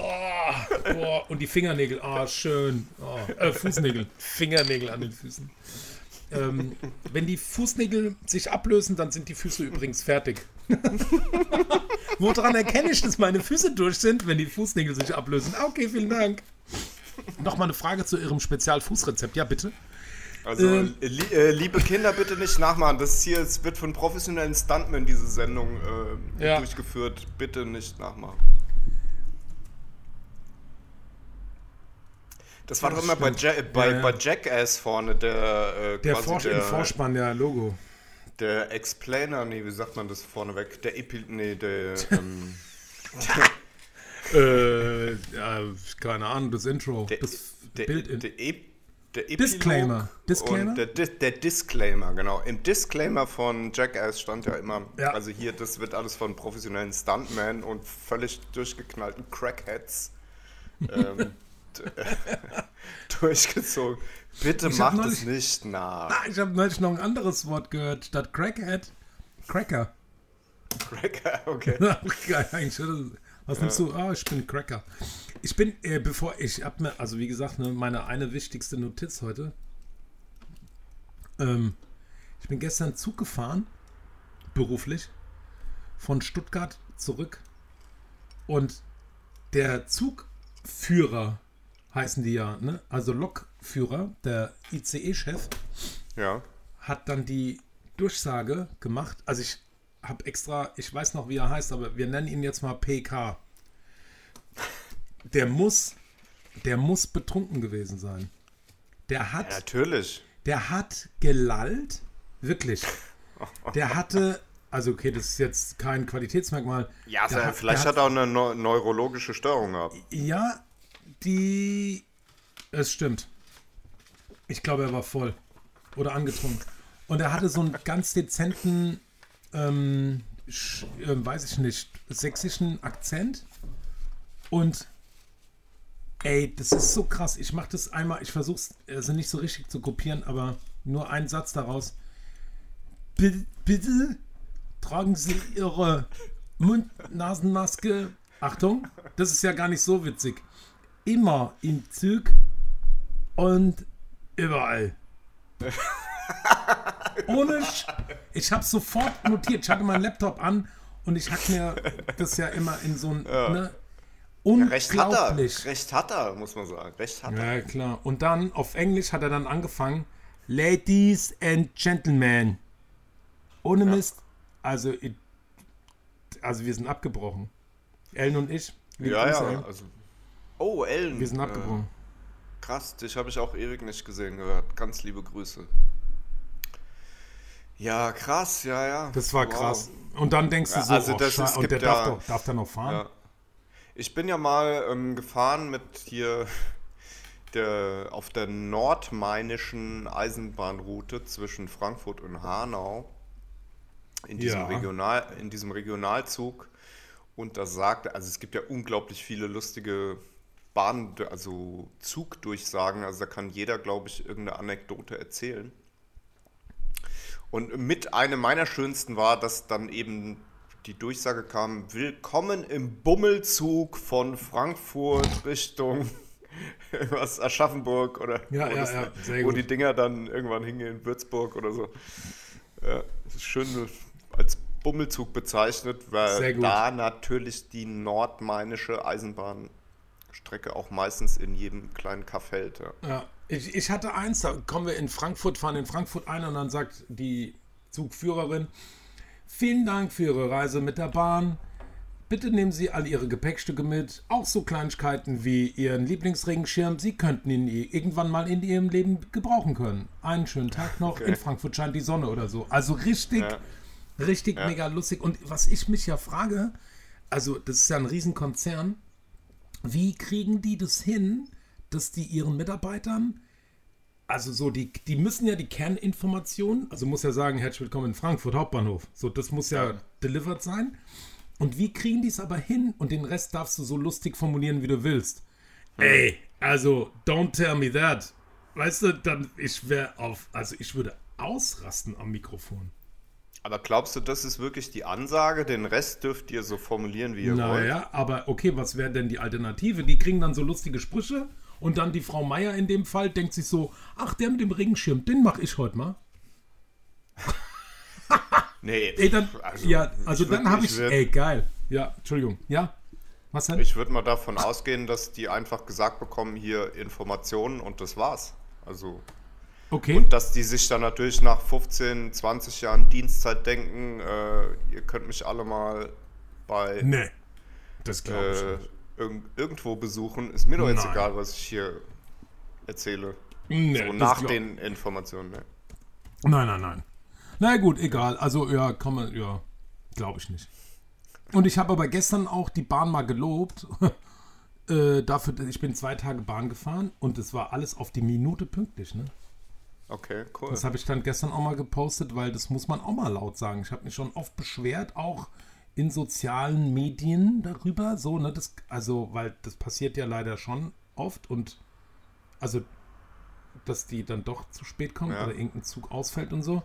boah, und die Fingernägel, ah, schön. Oh, äh, Fußnägel, Fingernägel an den Füßen. Ähm, wenn die Fußnägel sich ablösen, dann sind die Füße übrigens fertig. Woran erkenne ich, dass meine Füße durch sind, wenn die Fußnägel sich ablösen? Ah, Okay, vielen Dank. Nochmal eine Frage zu Ihrem Spezialfußrezept. Ja, bitte. Also, Ähm. li äh, liebe Kinder, bitte nicht nachmachen. Das ist hier, es wird von professionellen Stuntmen diese Sendung äh, Ja. durchgeführt. Bitte nicht nachmachen. Das war Ja, doch immer bei, ja bei, Ja, ja. bei Jackass vorne, der äh, Der quasi Forsch der, Vorspann, der Logo. der Explainer, nee, wie sagt man das vorneweg? Der Epi, nee, der, ähm, Äh, ja, keine Ahnung, das Intro. der, das der, Bild in. der, E- der Epilog Disclaimer. Disclaimer? Und der, der Disclaimer, genau. Im Disclaimer von Jackass stand ja immer, Ja. also hier, das wird alles von professionellen Stuntmen und völlig durchgeknallten Crackheads ähm, durchgezogen. Bitte Ich macht neulich- es nicht nach. Ah, ich habe neulich noch ein anderes Wort gehört. Statt Crackhead, Cracker. Cracker, okay. Geil, eigentlich. Was nimmst du? Ah, ich bin Cracker. Ich bin, äh, bevor ich hab mir, also wie gesagt, ne, meine eine wichtigste Notiz heute. Ähm, ich bin gestern Zug gefahren, beruflich, von Stuttgart zurück. Und der Zugführer heißen die ja, ne? Also Lokführer, der ICE-Chef, Ja. hat dann die Durchsage gemacht. Also ich habe extra, ich weiß noch, wie er heißt, aber wir nennen ihn jetzt mal PK. Der muss, der muss betrunken gewesen sein. Der ja, hat, natürlich. der hat gelallt, wirklich. Der hatte, also okay, das ist jetzt kein Qualitätsmerkmal. Ja, der so, vielleicht hat er auch eine neu neurologische Störung gehabt. ja, die. Es stimmt. Ich glaube, er war voll. Oder angetrunken. Und er hatte so einen ganz dezenten, ähm, sch, äh, weiß ich nicht, sächsischen Akzent. Und ey, das ist so krass. Ich mache das einmal, ich versuche es also nicht so richtig zu kopieren, aber nur einen Satz daraus. Bitte, bitte tragen Sie Ihre Mund-Nasenmaske. Achtung, das ist ja gar nicht so witzig. Immer im Zug und überall. Ohne. Sch ich habe sofort notiert. Ich hatte meinen Laptop an und ich hatte mir das ja immer in so ein. Ne, Recht hat er. unglaublich. Recht hat er, muss man sagen. Recht hat er. Ja, klar. Und dann auf Englisch hat er dann angefangen. Ladies and Gentlemen. Ohne Mist. Also, also wir sind abgebrochen. Ellen und ich. Ja, ja. Ellen. Also, oh, Ellen. Wir sind äh, abgebrochen. Krass, dich habe ich auch ewig nicht gesehen gehört. Ganz liebe Grüße. Ja, krass, ja, ja. Das war Wow. krass. Und dann denkst du so, also oh, das Schei- ist- und der darf, ja- doch, darf der noch fahren? Ja. Ich bin ja mal ähm, gefahren mit hier der, auf der nordmainischen Eisenbahnroute zwischen Frankfurt und Hanau. In diesem, Ja. Regional, in diesem Regionalzug. Und da sagte, also es gibt ja unglaublich viele lustige Bahn, also Zugdurchsagen. Also da kann jeder, glaube ich, irgendeine Anekdote erzählen. Und mit einer meiner schönsten war, dass dann eben die Durchsage kam: Willkommen im Bummelzug von Frankfurt Richtung was Aschaffenburg oder Ja, wo, ja, ja, sehr wo die Dinger dann irgendwann hingehen, Würzburg oder so. Ja, das ist schön als Bummelzug bezeichnet, weil da natürlich die nordmainische Eisenbahnstrecke auch meistens in jedem kleinen Kaff hält. Ja. Ja, ich, ich hatte eins, da kommen wir in Frankfurt, fahren in Frankfurt ein und dann sagt die Zugführerin, vielen Dank für Ihre Reise mit der Bahn. Bitte nehmen Sie all Ihre Gepäckstücke mit, auch so Kleinigkeiten wie Ihren Lieblingsregenschirm. Sie könnten ihn irgendwann mal in Ihrem Leben gebrauchen können. Einen schönen Tag noch, in Frankfurt scheint die Sonne oder so. Also richtig, Ja. richtig mega lustig. Und was ich mich ja frage, also das ist ja ein Riesenkonzern, wie kriegen die das hin, dass die ihren Mitarbeitern, also so, die, die müssen ja die Kerninformationen, also muss ja sagen, herzlich willkommen in Frankfurt Hauptbahnhof. So, das muss ja, Ja. delivered sein. Und wie kriegen die es aber hin? Und den Rest darfst du so lustig formulieren, wie du willst. Ey, also, don't tell me that. Weißt du, dann, ich wäre auf, also ich würde ausrasten am Mikrofon. Aber glaubst du, das ist wirklich die Ansage? Den Rest dürft ihr so formulieren, wie ihr wollt? Naja, aber okay, was wäre denn die Alternative? Die kriegen dann so lustige Sprüche und dann die Frau Meier in dem Fall denkt sich so, ach, der mit dem Regenschirm, den mache ich heute mal. Nee, Ey, dann, also, ja, also dann habe ich, ey, geil. Ja, Entschuldigung, ja. Was denn? Ich würde mal davon ausgehen, dass die einfach gesagt bekommen, hier Informationen und das war's. Also, Okay. Und dass die sich dann natürlich nach 15, 20 Jahren Dienstzeit denken, äh, ihr könnt mich alle mal bei nee. Das glaube ich äh, nicht. Irg irgendwo besuchen. Ist mir doch jetzt Nein. egal, was ich hier erzähle. Nee, so nach den Informationen. Ne? Nein, nein, nein. Na gut, egal. Also, ja, kann man, ja, glaube ich nicht. Und ich habe aber gestern auch die Bahn mal gelobt. äh, dafür, ich bin zwei Tage Bahn gefahren und es war alles auf die Minute pünktlich, ne? Okay, cool. Das habe ich dann gestern auch mal gepostet, weil das muss man auch mal laut sagen. Ich habe mich schon oft beschwert, auch in sozialen Medien darüber, so, ne, das, also, weil das passiert ja leider schon oft und also, dass die dann doch zu spät kommen Ja. oder irgendein Zug ausfällt und so.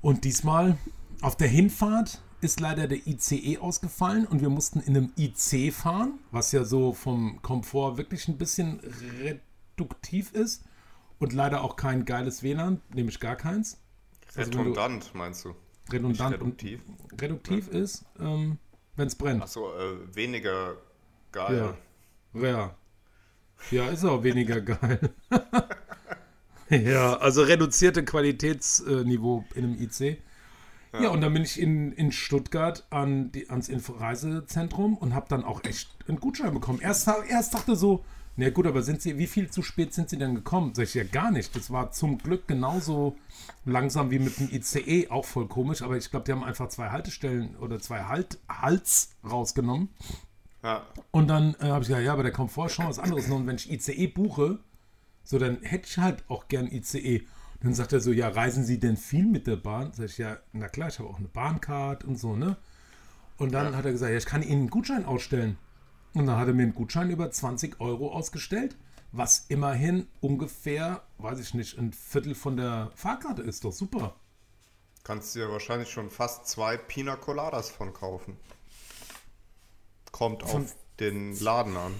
Und diesmal auf der Hinfahrt ist leider der ICE ausgefallen und wir mussten in einem IC fahren, was ja so vom Komfort wirklich ein bisschen reduktiv ist und leider auch kein geiles WLAN, nämlich gar keins. Also wenn du- Redundant, meinst du? Redundant reduktiv. und reduktiv ist, ähm, wenn es brennt. Achso, äh, weniger geil. Ja. Ja. Ja, ist auch weniger geil. ja, also reduzierte Qualitätsniveau in einem IC. Ja, und dann bin ich in, in Stuttgart an die, ans Inforeisezentrum und habe dann auch echt einen Gutschein bekommen. Erst, erst dachte so, na gut, aber sind Sie, wie viel zu spät sind Sie denn gekommen? Sag ich ja gar nicht. Das war zum Glück genauso langsam wie mit dem ICE, auch voll komisch, aber ich glaube, die haben einfach zwei Haltestellen oder zwei halt, Hals rausgenommen. Ja. Und dann äh, habe ich gesagt, ja, aber der Komfort schon was anderes. Und wenn ich ICE buche, so dann hätte ich halt auch gern ICE. Dann sagt er so, ja, reisen Sie denn viel mit der Bahn? Sag ich, ja, na klar, ich habe auch eine Bahncard und so, ne? Und dann hat er gesagt, ja, ich kann Ihnen einen Gutschein ausstellen. Und dann hat er mir einen Gutschein über 20 Euro ausgestellt, was immerhin ungefähr, weiß ich nicht, ein Viertel von der Fahrkarte ist. Doch super. Kannst dir wahrscheinlich schon fast zwei Pina Coladas von kaufen. Kommt Von- auf den Laden an.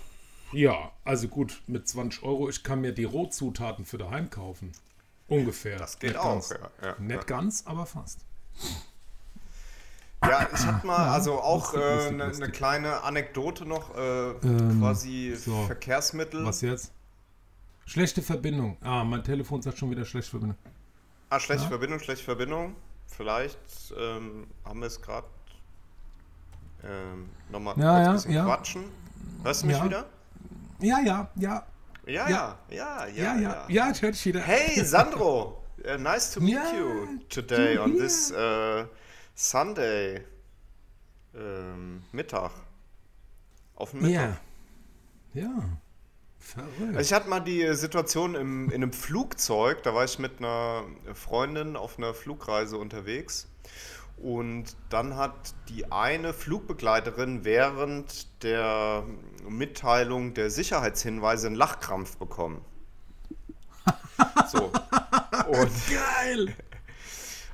Ja, also gut, mit 20 Euro, ich kann mir die Rohzutaten für daheim kaufen. Ungefähr. Das geht Nicht auch, Ganz. ja, ja, Nicht ja. ganz, aber fast. Ja, ich hatte mal, also auch lustig, eine lustig, ne kleine Anekdote noch, äh, Ähm, quasi so. Verkehrsmittel. Was jetzt? Schlechte Verbindung. Ah, mein Telefon sagt schon wieder schlechte Verbindung. Ah, schlechte Verbindung, schlechte Verbindung. Vielleicht ähm, haben wir es gerade ähm, nochmal Ja, kurz ja, ein bisschen ja. quatschen. Hörst du mich Ja. wieder? Ja, ja, ja, Ja, ja, ja, ja, ja, ja. Ja, ich höre dich wieder. Hey, Sandro! Uh, nice to meet Ja, you today on this uh, Sunday ähm, Mittag. Auf dem Mittag. Ja. Ja. Verrückt. Also ich hatte mal die Situation im, in einem Flugzeug, da war ich mit einer Freundin auf einer Flugreise unterwegs und dann hat die eine Flugbegleiterin während der Mitteilung der Sicherheitshinweise einen Lachkrampf bekommen. So. Und Geil!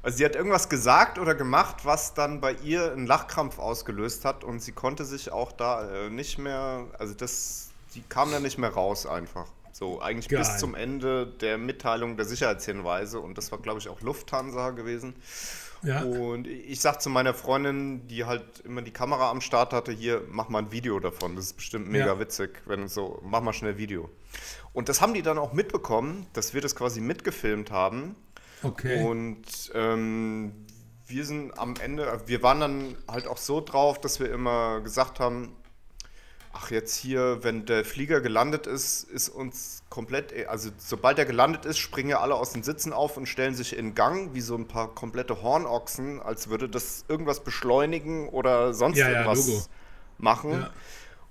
Also sie hat irgendwas gesagt oder gemacht, was dann bei ihr einen Lachkrampf ausgelöst hat und sie konnte sich auch da äh, nicht mehr, also das, die kam da nicht mehr raus einfach. So, eigentlich bis Geil. zum Ende der Mitteilung der Sicherheitshinweise und das war, glaube ich, auch Lufthansa gewesen. Ja. Und ich sag zu meiner Freundin, die halt immer die Kamera am Start hatte, hier, mach mal ein Video davon. Das ist bestimmt mega Ja. witzig, wenn so, mach mal schnell Video. Und das haben die dann auch mitbekommen, dass wir das quasi mitgefilmt haben. Okay. Und ähm, wir sind am Ende, wir waren dann halt auch so drauf, dass wir immer gesagt haben, ach jetzt hier, wenn der Flieger gelandet ist, ist uns komplett, also sobald er gelandet ist, springen ja alle aus den Sitzen auf und stellen sich in Gang, wie so ein paar komplette Hornochsen, als würde das irgendwas beschleunigen oder sonst Ja, ja, irgendwas Logo. machen. Ja.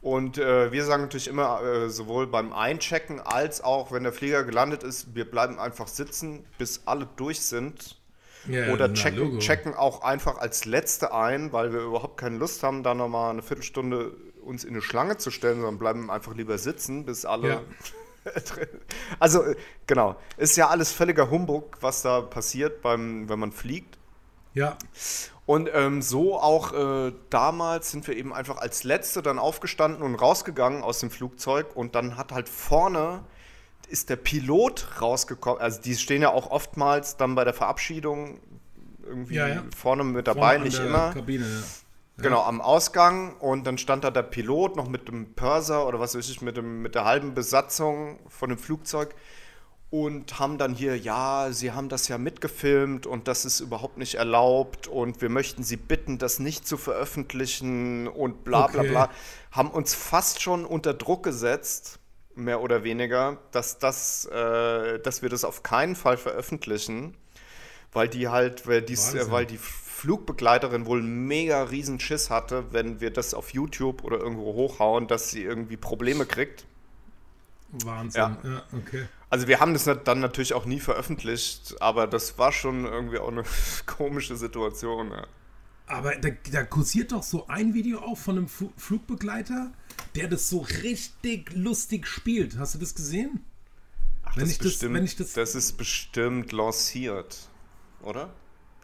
Und äh, wir sagen natürlich immer, äh, sowohl beim Einchecken als auch, wenn der Flieger gelandet ist, wir bleiben einfach sitzen, bis alle durch sind. ja, Oder checken, checken auch einfach als Letzte ein, weil wir überhaupt keine Lust haben, da nochmal eine Viertelstunde uns in eine Schlange zu stellen, sondern bleiben einfach lieber sitzen, bis alle. Ja. also, äh, genau. Ist ja alles völliger Humbug, was da passiert, beim, wenn man fliegt. Ja. Und ähm, so auch äh, damals sind wir eben einfach als Letzte dann aufgestanden und rausgegangen aus dem Flugzeug und dann hat halt vorne ist der Pilot rausgekommen. Also die stehen ja auch oftmals dann bei der Verabschiedung irgendwie Ja, ja. vorne mit Vorne dabei, an nicht der immer. Kabine, ja. Genau, am Ausgang und dann stand da der Pilot noch mit dem Pörser oder was weiß ich, mit, dem, mit der halben Besatzung von dem Flugzeug. Und haben dann hier, ja, sie haben das ja mitgefilmt und das ist überhaupt nicht erlaubt und wir möchten sie bitten, das nicht zu veröffentlichen und bla bla Okay. bla. Haben uns fast schon unter Druck gesetzt, mehr oder weniger, dass, das, äh, dass wir das auf keinen Fall veröffentlichen, weil die halt, weil, dies, äh, weil die Flugbegleiterin wohl mega riesen Schiss hatte, wenn wir das auf YouTube oder irgendwo hochhauen, dass sie irgendwie Probleme kriegt. Wahnsinn. Ja. Ja, okay. Also wir haben das dann natürlich auch nie veröffentlicht, aber das war schon irgendwie auch eine komische Situation. Ja. Aber da, da kursiert doch so ein Video auch von einem Fu Flugbegleiter, der das so richtig lustig spielt. Hast du das gesehen? Ach, Wenn das, ich ist das- bestimmt, wenn ich das- das ist bestimmt lanciert, oder?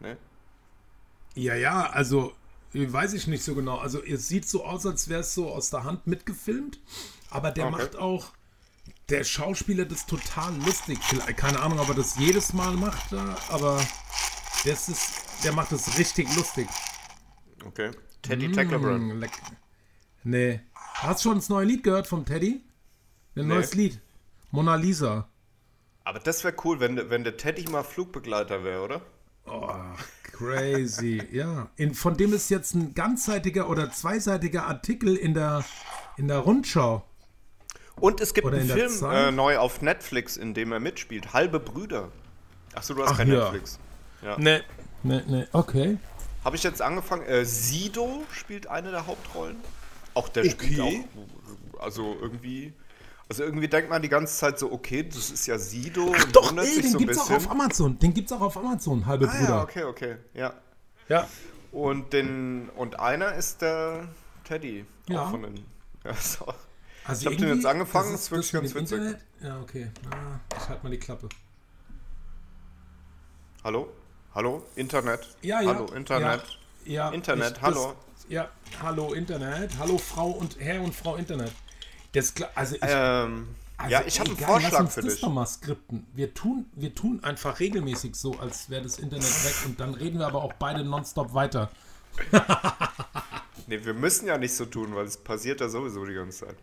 Ne? Ja, ja, also weiß ich nicht so genau. Also es sieht so aus, als wäre es so aus der Hand mitgefilmt, aber der Okay. macht auch, der Schauspieler das total lustig. Vielleicht, keine Ahnung, ob er das jedes Mal macht, aber das ist, der macht das richtig lustig. Okay. Teddy Tecklebrand. Mm, leck. Nee. Hast du schon das neue Lied gehört vom Teddy? Ein Nee. neues Lied. Mona Lisa. Aber das wäre cool, wenn, der- wenn der Teddy mal Flugbegleiter wäre, oder? Oh, crazy. ja. In, von dem ist jetzt ein ganzseitiger oder zweiseitiger Artikel in der, in der Rundschau. Und es gibt Oder einen Film äh, neu auf Netflix, in dem er mitspielt. Halbe Brüder. Achso, du hast Ach, kein ja. Netflix. Nee. Nee, nee, okay. Habe ich jetzt angefangen. Äh, Sido spielt eine der Hauptrollen. Auch der Okay. spielt auch. Also irgendwie. Also irgendwie denkt man die ganze Zeit so, okay, das ist ja Sido und Doch, ey, sich den so gibt's auch auf Amazon. Den gibt's auch auf Amazon, halbe ah, Bruder. ja, okay, okay. Ja. Ja. Und, den, und einer ist der Teddy. Ja. Auch von den, ja, so. Also Ich hab den jetzt angefangen, das ist wirklich das ganz mit dem witzig. Internet? Ja, okay. Na, ich halt mal die Klappe. Hallo? Hallo? Internet? Ja, ja. Hallo, Internet? Ja, ja Internet, ich, hallo. Das, ja, hallo Internet. Hallo Frau und Herr und Frau Internet. Das, also ich, Ähm, also ja, ich habe einen egal, lass Vorschlag uns für das dich. doch mal skripten. Wir tun, wir tun einfach regelmäßig so, als wäre das Internet weg und dann reden wir aber auch beide nonstop weiter. Nee, wir müssen ja nicht so tun, weil es passiert ja sowieso die ganze Zeit.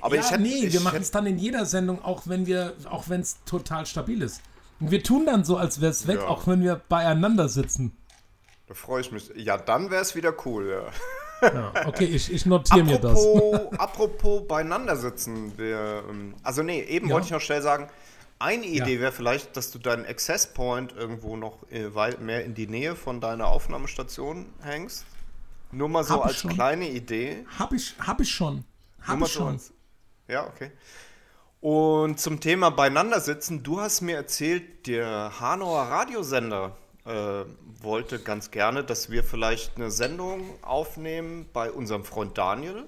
Aber ja, ich hätte. nee, ich wir machen es dann in jeder Sendung, auch wenn wir, auch wenn es total stabil ist. Und wir tun dann so, als wäre es weg, Ja. auch wenn wir beieinander sitzen. Da freue ich mich. Ja, dann wäre es wieder cool, ja. Ja, okay, ich, ich notiere mir das. Apropos, beieinander sitzen. Wir, ähm, also nee, eben wollte ich noch schnell sagen, eine Idee Ja. wäre vielleicht, dass du deinen Access Point irgendwo noch äh, weit mehr in die Nähe von deiner Aufnahmestation hängst. Nur mal so als schon. kleine Idee. Hab ich, hab ich schon. Nur Hab mal ich so schon. als- Ja, okay. Und zum Thema beieinander sitzen, du hast mir erzählt, der Hanauer Radiosender äh, wollte ganz gerne, dass wir vielleicht eine Sendung aufnehmen bei unserem Freund Daniel.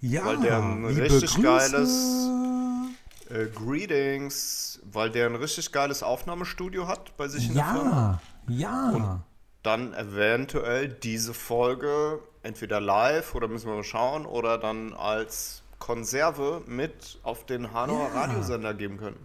Ja, Weil der ein richtig Grüße. geiles- Äh, Greetings, weil der ein richtig geiles Aufnahmestudio hat bei sich in der Firma. Ja, ja. Dann eventuell diese Folge entweder live oder müssen wir mal schauen oder dann als Konserve mit auf den Hanauer Ja. Radiosender geben können.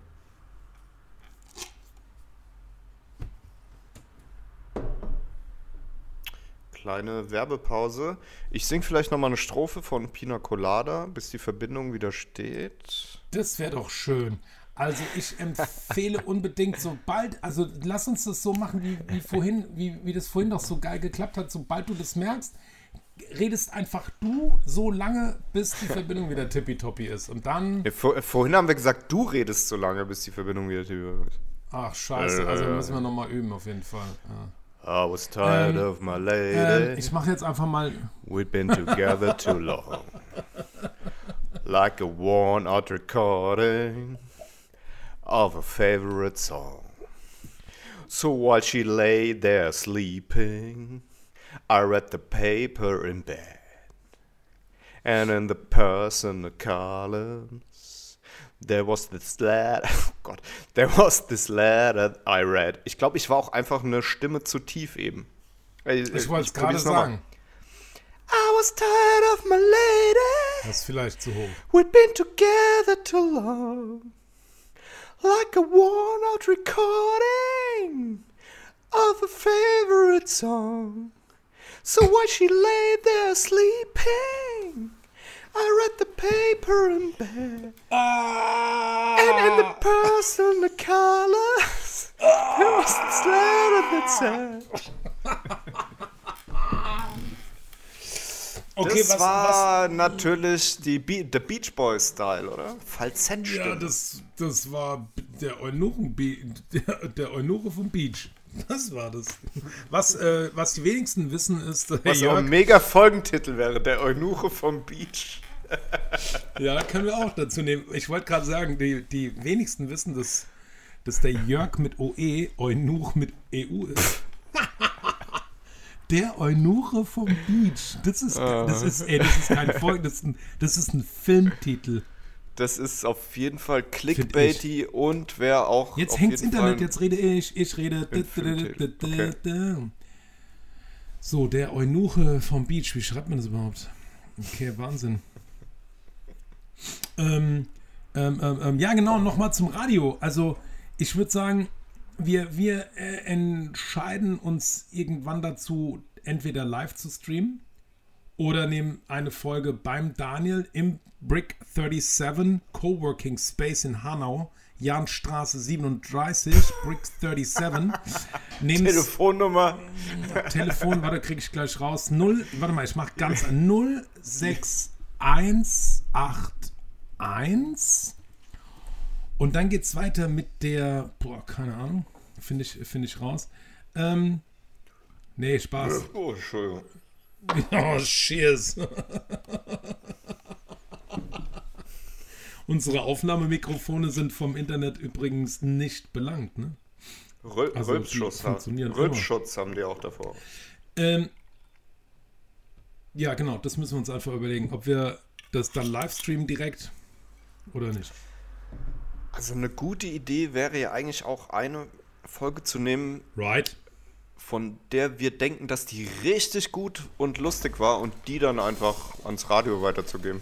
Kleine Werbepause. Ich singe vielleicht noch mal eine Strophe von Pina Colada, bis die Verbindung wieder steht. Das wäre doch schön. Also ich empfehle unbedingt, sobald, also lass uns das so machen, wie, wie vorhin, wie, wie das vorhin doch so geil geklappt hat, sobald du das merkst, redest einfach du so lange, bis die Verbindung wieder tippitoppi ist. Und dann, Ja, vor, vorhin haben wir gesagt, du redest so lange, bis die Verbindung wieder wird. ach scheiße, also müssen wir nochmal üben auf jeden Fall. Ja. I was tired Ähm, of my Ähm, lady. ich mache jetzt einfach mal, We'd been together too long. Like a worn out recording of a favorite song. So while she lay there sleeping, I read the paper in bed. And in the personal columns, there was this letter. Oh Gott, there was this letter I read. Ich glaube, ich war auch einfach eine Stimme zu tief eben. Ich, ich wollte es gerade sagen. I was tired of my lady. Das ist vielleicht zu hoch. We'd been together too long. Like a worn out recording of a favorite song. So while she lay there sleeping, I read the paper in bed. Ah! And in the personal colors, there was this letter that said. Okay, das was, war natürlich die Be der Beach Boy Style, oder? Falsettstimme. Ja, das, das war der Eunuchen, der, der Eunuche vom Beach. Das war das. Was, äh, was die wenigsten wissen, ist, äh, Was Jörg, ein mega Folgentitel wäre, der Eunuche vom Beach. ja, können wir auch dazu nehmen. Ich wollte gerade sagen, die, die wenigsten wissen, dass, dass der Jörg mit OE Eunuch mit EU ist. Der Eunuche vom Beach. Das ist, das ist, ey, das ist kein Folgen, das ist ein, das ist ein Filmtitel. Das ist auf jeden Fall clickbaity und wäre auch. Jetzt hängt's Internet, Fall jetzt rede ich, ich rede. So, der Eunuche vom Beach, wie schreibt man das überhaupt? Okay, Wahnsinn. Ähm, ähm, ähm, ähm, ja, genau, nochmal zum Radio. Also, ich würde sagen, wir, wir äh, entscheiden uns irgendwann dazu, entweder live zu streamen oder nehmen eine Folge beim Daniel im Brick 37 Coworking Space in Hanau, Jahnstraße 37, Brick 37. Nehmen Telefonnummer. Telefon, warte, kriege ich gleich raus. 0, warte mal, ich mache ganz 06181 und dann geht's weiter mit der, boah, keine Ahnung, finde ich, finde ich raus. Ähm, nee, Spaß. Oh, Entschuldigung. Oh, cheers. Unsere Aufnahmemikrofone sind vom Internet übrigens nicht belangt, ne? Rö Also, Rülpsschutz, Rülpsschutz haben die auch davor. Ähm, ja, genau, das müssen wir uns einfach überlegen, ob wir das dann live streamen direkt oder nicht. Also eine gute Idee wäre ja eigentlich auch eine Folge zu nehmen, Right? von der wir denken, dass die richtig gut und lustig war und die dann einfach ans Radio weiterzugeben.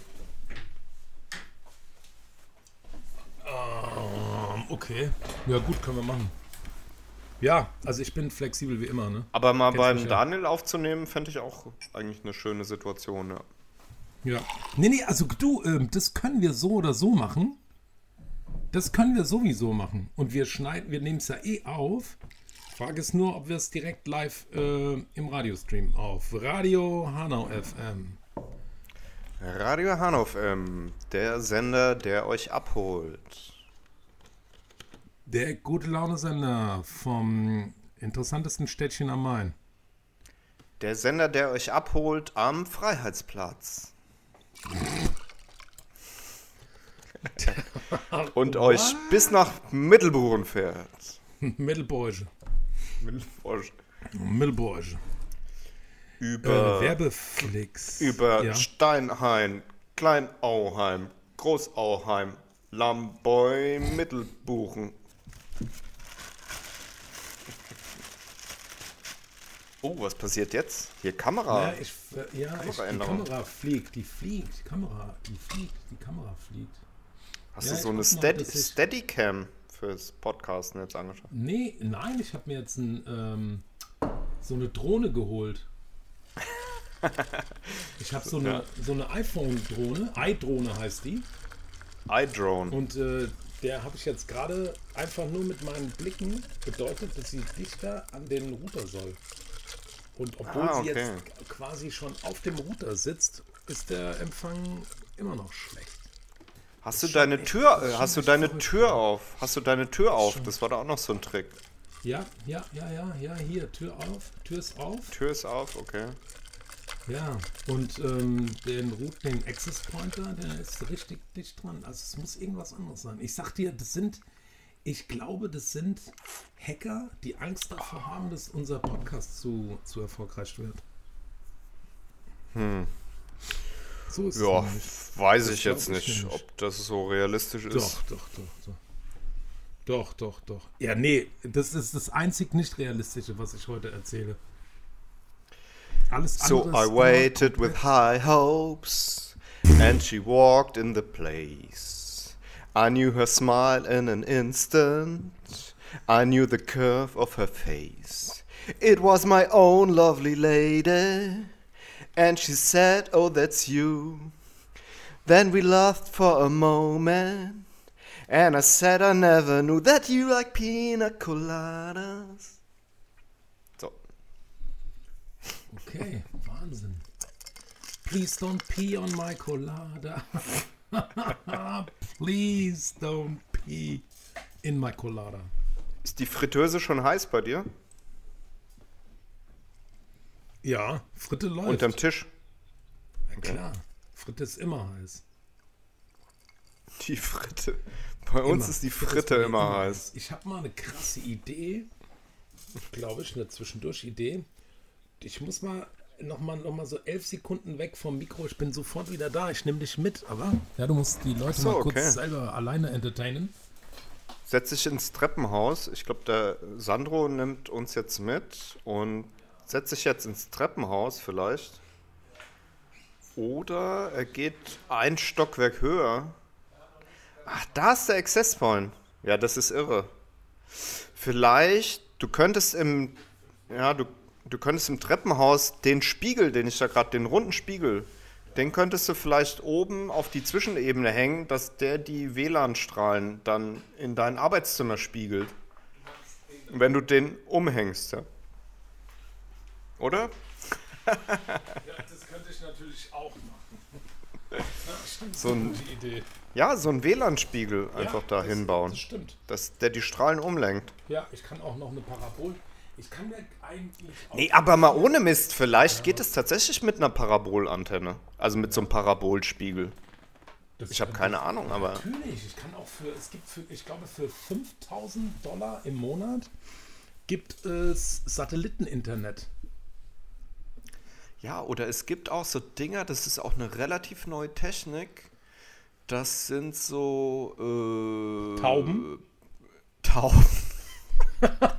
Ähm, okay. Ja, gut, können wir machen. Ja, also ich bin flexibel wie immer, ne? Aber mal Kennst beim mich ja. Daniel aufzunehmen, fände ich auch eigentlich eine schöne Situation, ja. Ja. Nee, nee, also du, ähm, das können wir so oder so machen. Das können wir sowieso machen. Und wir schneiden, wir nehmen es ja eh auf. Frage ist nur, ob wir es direkt live äh, im Radiostream auf Radio Hanau FM. Radio Hanau FM, der Sender, der euch abholt. Der gute Laune-Sender vom interessantesten Städtchen am Main. Der Sender, der euch abholt am Freiheitsplatz. Und euch bis nach Mittelburen fährt. Mittelbräuche. Mittelburen. Mittelbräuche. Äh, Über, Werbeflix. über Ja. Steinhain, Kleinauheim, Großauheim, Lamboy, Mittelbuchen. Oh, was passiert jetzt? Hier Kamera. Ja, ich, äh, ja ich, die. Kamera fliegt, die fliegt, die Kamera, die fliegt, die Kamera fliegt. Hast ja, du so eine ich- Steadicam fürs Podcasten jetzt angeschaut? Nee, nein, ich habe mir jetzt ein, ähm, so eine Drohne geholt. Ich habe so eine, so eine iPhone-Drohne, i-Drohne heißt die. iDrone. Und äh, der habe ich jetzt gerade einfach nur mit meinen Blicken bedeutet, dass sie dichter an den Router soll. Und obwohl Ah, sie okay. jetzt quasi schon auf dem Router sitzt, ist der Empfang immer noch schlecht. Hast du deine Tür, äh, hast du deine verrückt. Tür auf? Hast du deine Tür auf? Das war doch auch noch so ein Trick. Ja, ja, ja, ja, ja, hier, Tür auf, Tür ist auf. Tür ist auf, okay. Ja, und ähm, den Root, den Access Pointer, der ist richtig dicht dran. Also es muss irgendwas anderes sein. Ich sag dir, das sind, ich glaube, das sind Hacker, die Angst davor haben, dass unser Podcast zu, zu erfolgreich wird. So ist Ja, weiß Das ich jetzt glaub ich nicht, ob das so realistisch ist. Doch, doch, doch, doch. Doch, doch, doch. Ja, nee, das ist das einzig nicht realistische, was ich heute erzähle. Alles So andere ist I waited with high hopes, and she walked in the place. I knew her smile in an instant. I knew the curve of her face. It was my own lovely lady, and she said, "Oh, that's you." Then we laughed for a moment. And I said I never knew that you like pina coladas. So. Okay, Wahnsinn. Please don't pee on my colada. Please don't pee in my colada. Ist die Fritteuse schon heiß bei dir? Ja, Fritte läuft. Unterm Tisch? Ja, klar, Fritte ist immer heiß. Die Fritte. Bei uns Immer. ist die Fritte bei mir immer heiß. Ich habe mal eine krasse Idee, glaube ich, eine Zwischendurch-Idee. Ich muss mal noch mal, noch mal so elf Sekunden weg vom Mikro. Ich bin sofort wieder da. Ich nehme dich mit, aber... Ja, du musst die Leute so, mal kurz okay. selber alleine entertainen. Setz dich ins Treppenhaus. Ich glaube, der Sandro nimmt uns jetzt mit und setzt sich jetzt ins Treppenhaus vielleicht. Oder er geht ein Stockwerk höher. Ach, da ist der Access Point. Ja, das ist irre. Vielleicht, du könntest im, ja, du, du könntest im Treppenhaus den Spiegel, den ich da gerade, den runden Spiegel, den könntest du vielleicht oben auf die Zwischenebene hängen, dass der die WLAN-Strahlen dann in dein Arbeitszimmer spiegelt. Wenn du den umhängst, ja. Oder? Ja, das könnte ich natürlich auch machen. So ein, Gute Idee. ja, so ein WLAN-Spiegel einfach da das, hinbauen, Das stimmt. dass der die Strahlen umlenkt. Ja, ich kann auch noch eine Parabol. Ich kann mir eigentlich auch Nee, aber mal ohne Mist, vielleicht geht es tatsächlich mit einer Parabolantenne. Also mit so einem Parabolspiegel. Das Ich habe keine Ahnung, aber. Natürlich, ich kann auch für, es gibt für, ich glaube, für 5000 Dollar im Monat gibt es Satelliteninternet. Ja, oder es gibt auch so Dinger, das ist auch eine relativ neue Technik. Das sind so. Äh, Tauben? Tauben.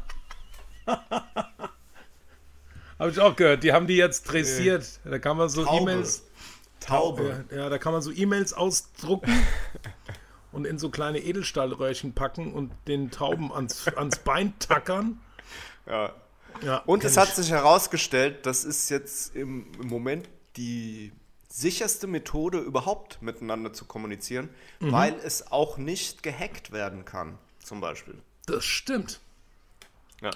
Habe ich auch gehört, die haben die jetzt dressiert. Da kann man so Taube. E-Mails, Taube. ja, ja, da kann man so E-Mails ausdrucken und in so kleine Edelstahlröhrchen packen und den Tauben ans, ans Bein tackern. Ja. Ja, Und es hat ich. sich herausgestellt, das ist jetzt im, im Moment die sicherste Methode überhaupt miteinander zu kommunizieren, Mhm. weil es auch nicht gehackt werden kann, zum Beispiel. Das stimmt. Ja.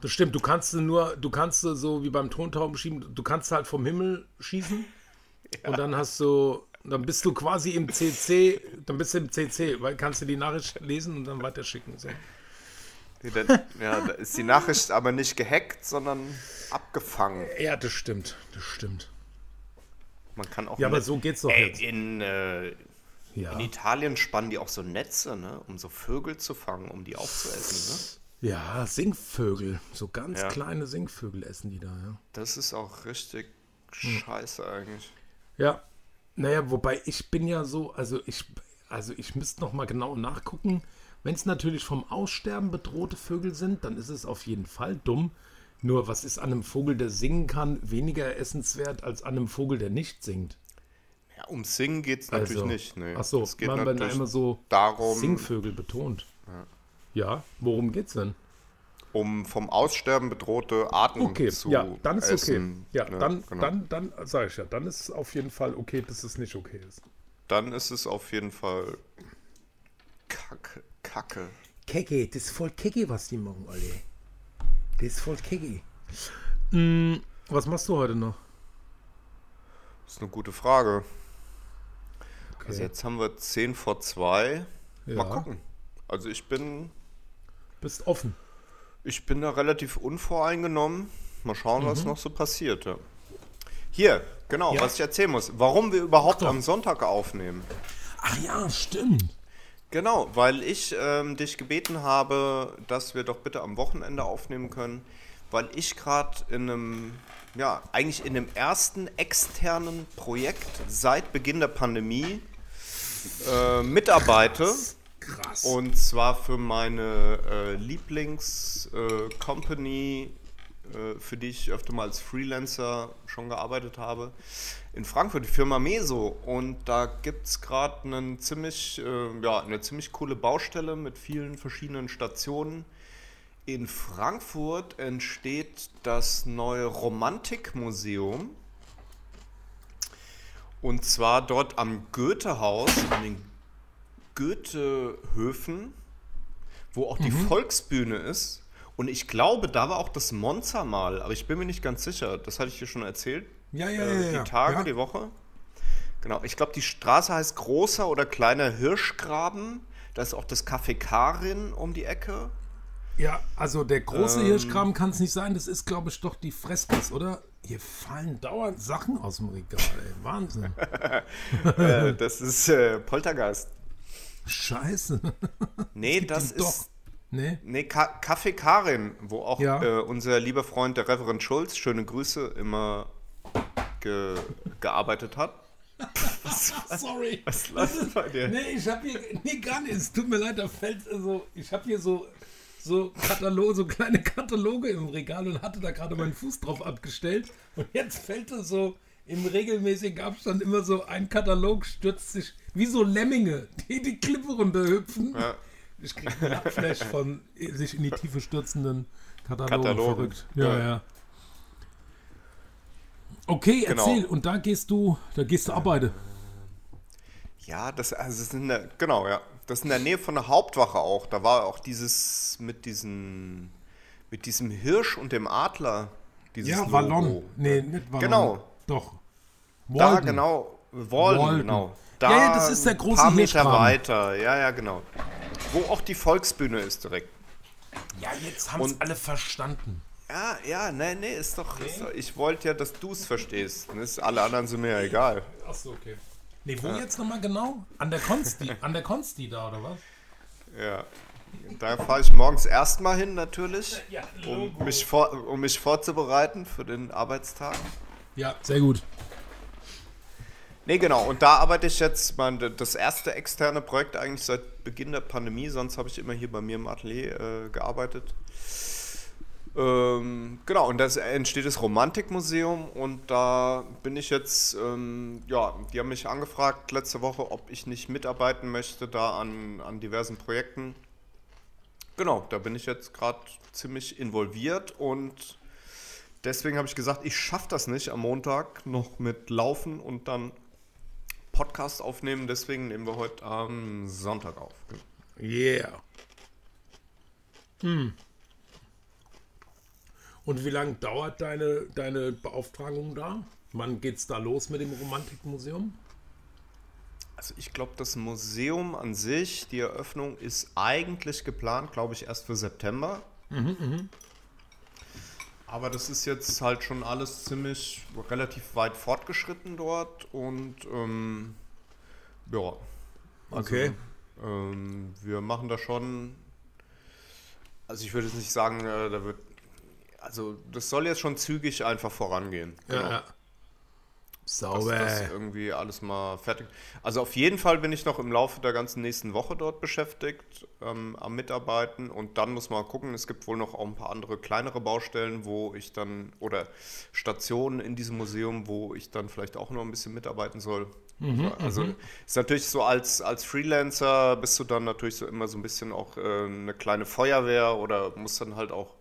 Das stimmt, du kannst nur, du kannst so wie beim Tontauben schieben, du kannst halt vom Himmel schießen und dann hast du, dann bist du quasi im CC, dann bist du im CC, weil kannst du die Nachricht lesen und dann weiterschicken. So. Die dann- ja, da ist die Nachricht aber nicht gehackt, sondern abgefangen. Ja, das stimmt, das stimmt. Man kann auch. Ja, aber so geht's doch Ey, jetzt. in, äh, Ja. in Italien spannen die auch so Netze, ne, um so Vögel zu fangen, um die aufzuessen. Ne? ja, Singvögel, so ganz Ja. kleine Singvögel essen die da, ja. Das ist auch richtig Hm. scheiße eigentlich. Ja, naja, wobei ich bin ja so, also ich, also ich müsste noch mal genau nachgucken. Wenn es natürlich vom Aussterben bedrohte Vögel sind, dann ist es auf jeden Fall dumm. Nur was ist an einem Vogel, der singen kann, weniger essenswert als an einem Vogel, der nicht singt? Ja, um Singen geht es natürlich Also, nicht. Nee. Ach so, es geht man wird immer so darum, Singvögel betont. Ja. worum geht's denn? um vom Aussterben bedrohte Arten Okay, zu ja, dann ist essen. okay. Ja, Ne, dann, genau. dann, dann sage ich ja, dann ist es auf jeden Fall okay, dass es nicht okay ist. dann ist es auf jeden Fall Kacke. Kacke. Kecke, das ist voll kecke, was die machen, alle. Das ist voll kecke. Mm, was machst du heute noch? Das ist eine gute Frage. Okay. Also jetzt haben wir 10 vor 2. Ja. Mal gucken. Also ich bin, Bist offen. ich bin da relativ unvoreingenommen. Mal schauen, was Mhm. noch so passiert. Ja. Hier, genau, Ja. was ich erzählen muss. Warum wir überhaupt am Sonntag aufnehmen. Ach ja, stimmt. Genau, weil ich ähm, dich gebeten habe, dass wir doch bitte am Wochenende aufnehmen können, weil ich gerade in einem, ja, eigentlich in dem ersten externen Projekt seit Beginn der Pandemie äh, mitarbeite. Krass. Und zwar für meine äh, Lieblings-Company, äh, für die ich öfter mal als Freelancer schon gearbeitet habe, in Frankfurt, die Firma Meso. Und da gibt es gerade einen ziemlich, äh, ja, eine ziemlich coole Baustelle mit vielen verschiedenen Stationen. In Frankfurt entsteht das neue Romantikmuseum. Und zwar dort am Goethehaus, an den Goethehöfen, wo auch die Mhm. Volksbühne ist. Und ich glaube, da war auch das Monza mal, aber ich bin mir nicht ganz sicher. Das hatte ich dir schon erzählt. Ja, ja, äh, ja, ja. Die Tage, ja. die Woche. Genau. Ich glaube, die Straße heißt Großer oder Kleiner Hirschgraben. Da ist auch das Café Karin um die Ecke. Ja, also der große Ähm. Hirschgraben kann es nicht sein. Das ist, glaube ich, doch die Freskes, oder? Hier fallen dauernd Sachen aus dem Regal, ey. Wahnsinn. äh, das ist äh, Poltergeist. Scheiße. Nee, das Doch. ist. Nee? Nee, Ka Café Karin, wo auch Ja. äh, unser lieber Freund, der Reverend Schulz, schöne Grüße, immer ge gearbeitet hat. Sorry. Was läuft bei dir? Nee, ich habe hier. Nee, gar nicht. Es tut mir leid, da fällt so. Ich habe hier so. So, Kataloge, so kleine Kataloge im Regal und hatte da gerade meinen Fuß drauf abgestellt. Und jetzt fällt es so im regelmäßigen Abstand immer so ein Katalog, stürzt sich wie so Lemminge, die die Klippe runterhüpfen. Ja. Ich kriege einen Abflash von sich in die Tiefe stürzenden Katalogen. Katalogen. Verrückt. Ja, Ja. ja. Okay, Genau. erzähl. Und da gehst du, da gehst du arbeiten. Ja, das, also das ist in der, genau, ja. Das ist in der Nähe von der Hauptwache auch. Da war auch dieses mit diesen, mit diesem Hirsch und dem Adler. Dieses Ja, Logo. Wallon. Nee, nicht Wallon. Genau. Doch. Da, Walden. genau. Walden, Walden. genau. Ja, ja, das ist der ein große paar Meter weiter. Ja, ja, genau. Wo auch die Volksbühne ist direkt. Ja, jetzt haben es alle verstanden. Ja, ja, nee, nee, ist doch. Ist doch ich wollte ja, dass du es verstehst. Das, alle anderen sind mir ja egal. Achso, okay. Nee, wo jetzt nochmal genau? An der Konsti, an der Konsti da, oder was? Ja. Da fahre ich morgens erstmal hin, natürlich, Ja, um mich, vor, um mich vorzubereiten für den Arbeitstag. Ja, sehr gut. Nee, genau. Und da arbeite ich jetzt mein, das erste externe Projekt eigentlich seit Beginn der Pandemie. Sonst habe ich immer hier bei mir im Atelier äh, gearbeitet. Ähm, genau, und da entsteht das Romantikmuseum und da bin ich jetzt, ähm, ja, die haben mich angefragt letzte Woche, ob ich nicht mitarbeiten möchte da an, an diversen Projekten. Genau, da bin ich jetzt gerade ziemlich involviert und deswegen habe ich gesagt, ich schaffe das nicht am Montag noch mit Laufen und dann Podcast aufnehmen. Deswegen nehmen wir heute am Sonntag auf. Yeah. Hm. Und wie lange dauert deine, deine Beauftragung da? Wann geht's da los mit dem Romantikmuseum? Also ich glaube, das Museum an sich, die Eröffnung ist eigentlich geplant, glaube ich, erst für September. Aber das ist jetzt halt schon alles ziemlich relativ weit fortgeschritten dort und ähm, ja. Also, Okay. Ähm, wir machen da schon, also ich würde jetzt nicht sagen, äh, da wird, also das soll jetzt schon zügig einfach vorangehen. Genau. dass Sauber. das irgendwie alles mal fertig. Also auf jeden Fall bin ich noch im Laufe der ganzen nächsten Woche dort beschäftigt ähm, am Mitarbeiten und dann muss man gucken, es gibt wohl noch auch ein paar andere kleinere Baustellen, wo ich dann oder Stationen in diesem Museum, wo ich dann vielleicht auch noch ein bisschen mitarbeiten soll. also ist natürlich so als, als Freelancer bist du dann natürlich so immer so ein bisschen auch äh, eine kleine Feuerwehr oder musst dann halt auch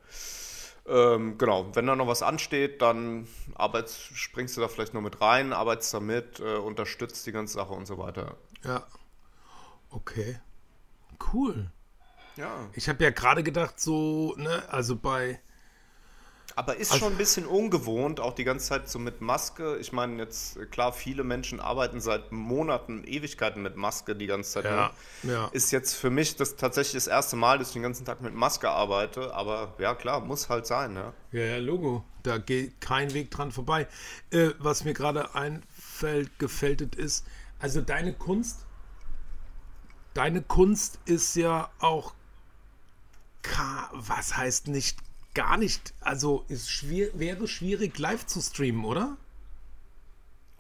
ähm, genau, wenn da noch was ansteht, dann arbeitst, springst du da vielleicht noch mit rein, arbeitest da mit, äh, unterstützt die ganze Sache und so weiter. Ja. Okay. Cool. Ja. Ich habe ja gerade gedacht, so, ne, also bei. Aber ist schon ein bisschen ungewohnt, auch die ganze Zeit so mit Maske. Ich meine, jetzt, klar, viele Menschen arbeiten seit Monaten, Ewigkeiten mit Maske die ganze Zeit. Ja, nur. ja. Ist jetzt für mich das tatsächlich das erste Mal, dass ich den ganzen Tag mit Maske arbeite. Aber ja, klar, muss halt sein. Ja. Ja, ja, Logo. Da geht kein Weg dran vorbei. Äh, was mir gerade einfällt, gefältet ist, also deine Kunst, deine Kunst ist ja auch, was heißt nicht, gar nicht, also ist schwer, wäre schwierig live zu streamen, oder?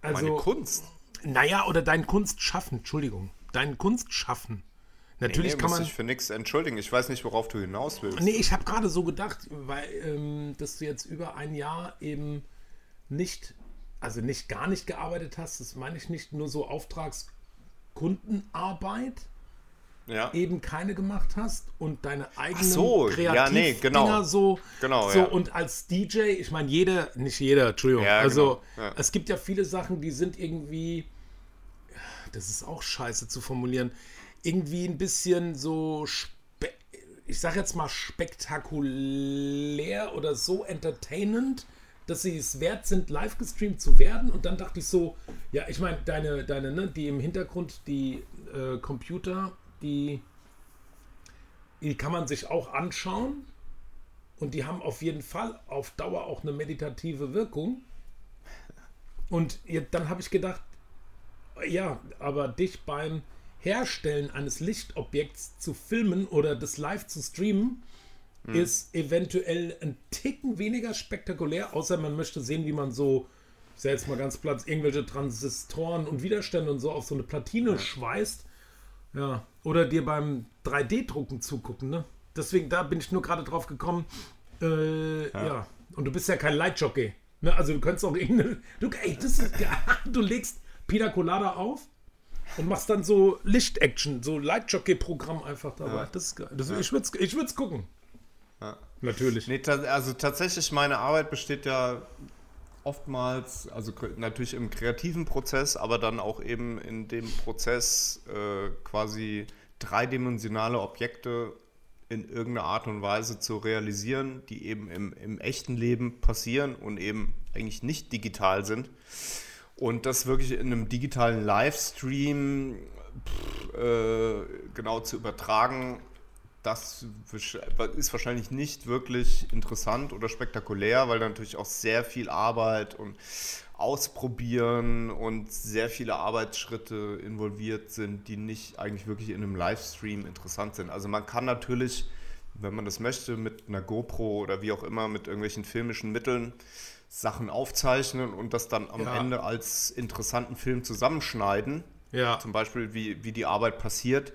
Meine Also, Kunst. naja, oder dein Kunstschaffen, Entschuldigung, dein Kunstschaffen. Natürlich nee, kann muss man. ich für nichts entschuldigen. Ich weiß nicht, worauf du hinaus willst. Nee, ich habe gerade so gedacht, weil ähm, dass du jetzt über ein Jahr eben nicht, also nicht gar nicht gearbeitet hast, das meine ich nicht nur so Auftragskundenarbeit, Ja. eben keine gemacht hast und deine eigenen so, ja, nee, genau. Kreativdinger so, Genau, so ja. und als DJ, ich meine jeder, nicht jeder, Entschuldigung, Ja, also genau, es gibt ja viele Sachen, die sind irgendwie, das ist auch scheiße zu formulieren, irgendwie ein bisschen so, ich sag jetzt mal spektakulär oder so entertainend, dass sie es wert sind, live gestreamt zu werden. Und dann dachte ich so, ja, ich meine, deine, deine, ne, die im Hintergrund, die äh, Computer, die, die kann man sich auch anschauen. Und die haben auf jeden Fall auf Dauer auch eine meditative Wirkung. Und dann habe ich gedacht, ja, aber dich beim Herstellen eines Lichtobjekts zu filmen oder das live zu streamen, ist eventuell ein Ticken weniger spektakulär, außer man möchte sehen, wie man so, ich sag jetzt mal ganz platt, irgendwelche Transistoren und Widerstände und so auf so eine Platine schweißt. Ja, oder dir beim 3D-Drucken zugucken, ne? Deswegen, da bin ich nur gerade drauf gekommen. Äh, ja. Und du bist ja kein Lightjockey. Ne? Also du könntest auch irgendeine. Du, ey, das ist. Du legst Pina Colada auf und machst dann so Licht-Action, so Lightjockey-Programm einfach dabei. Das ist geil. Das, Ich würde es ich würd's gucken. Natürlich. Nee, ta also tatsächlich, meine Arbeit besteht ja oftmals, also natürlich im kreativen Prozess, aber dann auch eben in dem Prozess äh, quasi dreidimensionale Objekte in irgendeiner Art und Weise zu realisieren, die eben im, im echten Leben passieren und eben eigentlich nicht digital sind. Und das wirklich in einem digitalen Livestream pff, äh, genau zu übertragen, das ist wahrscheinlich nicht wirklich interessant oder spektakulär, weil da natürlich auch sehr viel Arbeit und Ausprobieren und sehr viele Arbeitsschritte involviert sind, die nicht eigentlich wirklich in einem Livestream interessant sind. Also man kann natürlich, wenn man das möchte, mit einer GoPro oder wie auch immer, mit irgendwelchen filmischen Mitteln Sachen aufzeichnen und das dann am Ja. Ende als interessanten Film zusammenschneiden Ja. zum Beispiel, wie, wie die Arbeit passiert.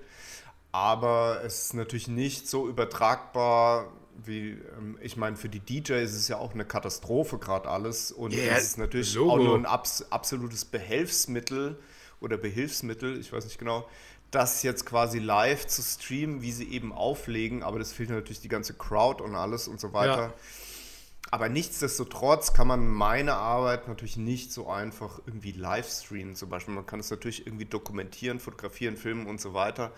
Aber es ist natürlich nicht so übertragbar, wie, ähm, ich meine, für die DJs ist es ja auch eine Katastrophe gerade alles. Und Ja, es ist natürlich Logo. auch nur ein abs absolutes Behelfsmittel oder Behilfsmittel, ich weiß nicht genau, das jetzt quasi live zu streamen, wie sie eben auflegen. Aber das fehlt natürlich die ganze Crowd und alles und so weiter. Ja. Aber nichtsdestotrotz kann man meine Arbeit natürlich nicht so einfach irgendwie live streamen. Zum Beispiel, man kann es natürlich irgendwie dokumentieren, fotografieren, filmen und so weiter.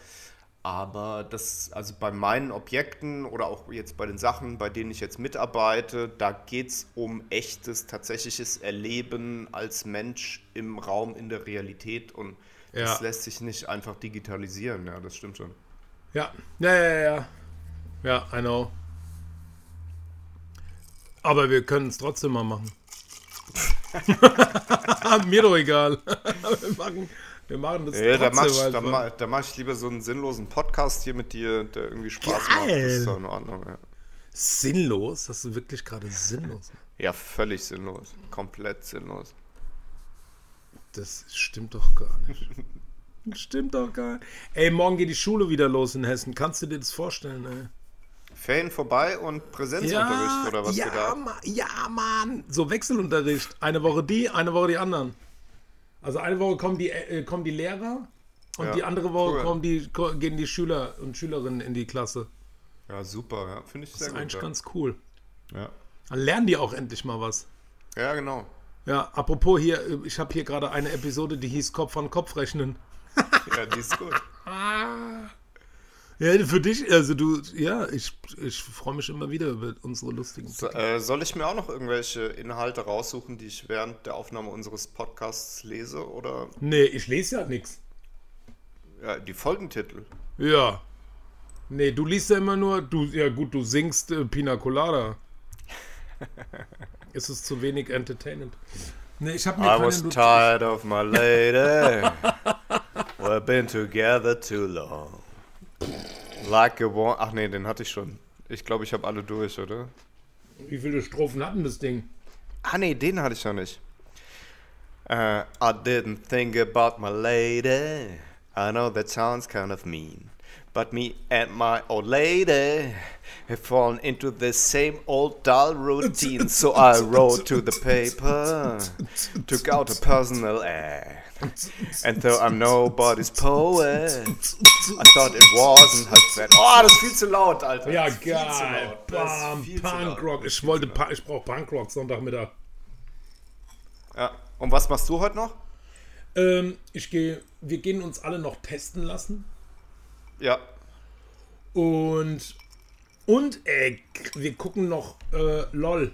Aber das, also bei meinen Objekten oder auch jetzt bei den Sachen, bei denen ich jetzt mitarbeite, da geht es um echtes, tatsächliches Erleben als Mensch im Raum, in der Realität. Und das Ja. lässt sich nicht einfach digitalisieren. Ja, das stimmt schon. Ja, ja, ja, ja. Ja, I know. Aber wir können es trotzdem mal machen. Mir doch egal. wir, machen, wir machen das Ja, da trotzdem. mach, ich, da, ma, da mach ich lieber so einen sinnlosen Podcast hier mit dir, der irgendwie Spaß macht. Das Geil. ist doch in Ordnung. Ja. Sinnlos? Hast du wirklich gerade sinnlos? ja, völlig sinnlos. Komplett sinnlos. Das stimmt doch gar nicht. Das stimmt doch gar nicht. Ey, morgen geht die Schule wieder los in Hessen. Kannst du dir das vorstellen, ey? Ferien vorbei und Präsenzunterricht oder was ja, da? Ma ja, Mann. So Wechselunterricht. Eine Woche die, eine Woche die anderen. Also eine Woche kommen die, äh, kommen die Lehrer und Ja, die andere Woche cool. kommen die, gehen die Schüler und Schülerinnen in die Klasse. Ja, super. Ja. Finde ich Das sehr ist gut. eigentlich Ja. ganz cool. Ja. Dann lernen die auch endlich mal was. ja, genau. Ja, apropos hier, äh, ich habe hier gerade eine Episode, die hieß Kopf an Kopf rechnen. Ja, die ist gut. Ja, für dich, also du, ja, ich, ich freue mich immer wieder über unsere lustigen. So, äh, soll ich mir auch noch irgendwelche Inhalte raussuchen, die ich während der Aufnahme unseres Podcasts lese? Oder Nee, ich lese ja nichts. ja, die Folgentitel? Ja. Nee, du liest ja immer nur, du, ja gut, du singst äh, Pina Colada. Ist es zu wenig entertainend? Nee, ich habe mir I was tired of my lady. We've been together too long. Like a one. Ach nee, den hatte ich schon. Ich glaube, ich habe alle durch, oder? Wie viele Strophen hatten das Ding? Ah nee, den hatte ich noch nicht. Uh, I didn't think about my lady. I know that sounds kind of mean. But me and my old lady have fallen into the same old dull routine. So I wrote to the paper, took out a personal ad. And though I'm nobody's poet, I thought it wasn't half bad. Oh, das ist viel zu laut, Alter. Ja, geil. Bam. Punkrock. Ich wollte, ich brauche Punkrock Sonntagmittag. Ja. Und was machst du heute noch? Ähm, ich gehe, wir gehen uns alle noch testen lassen. Ja. Und, und, ey, wir gucken noch äh, LOL.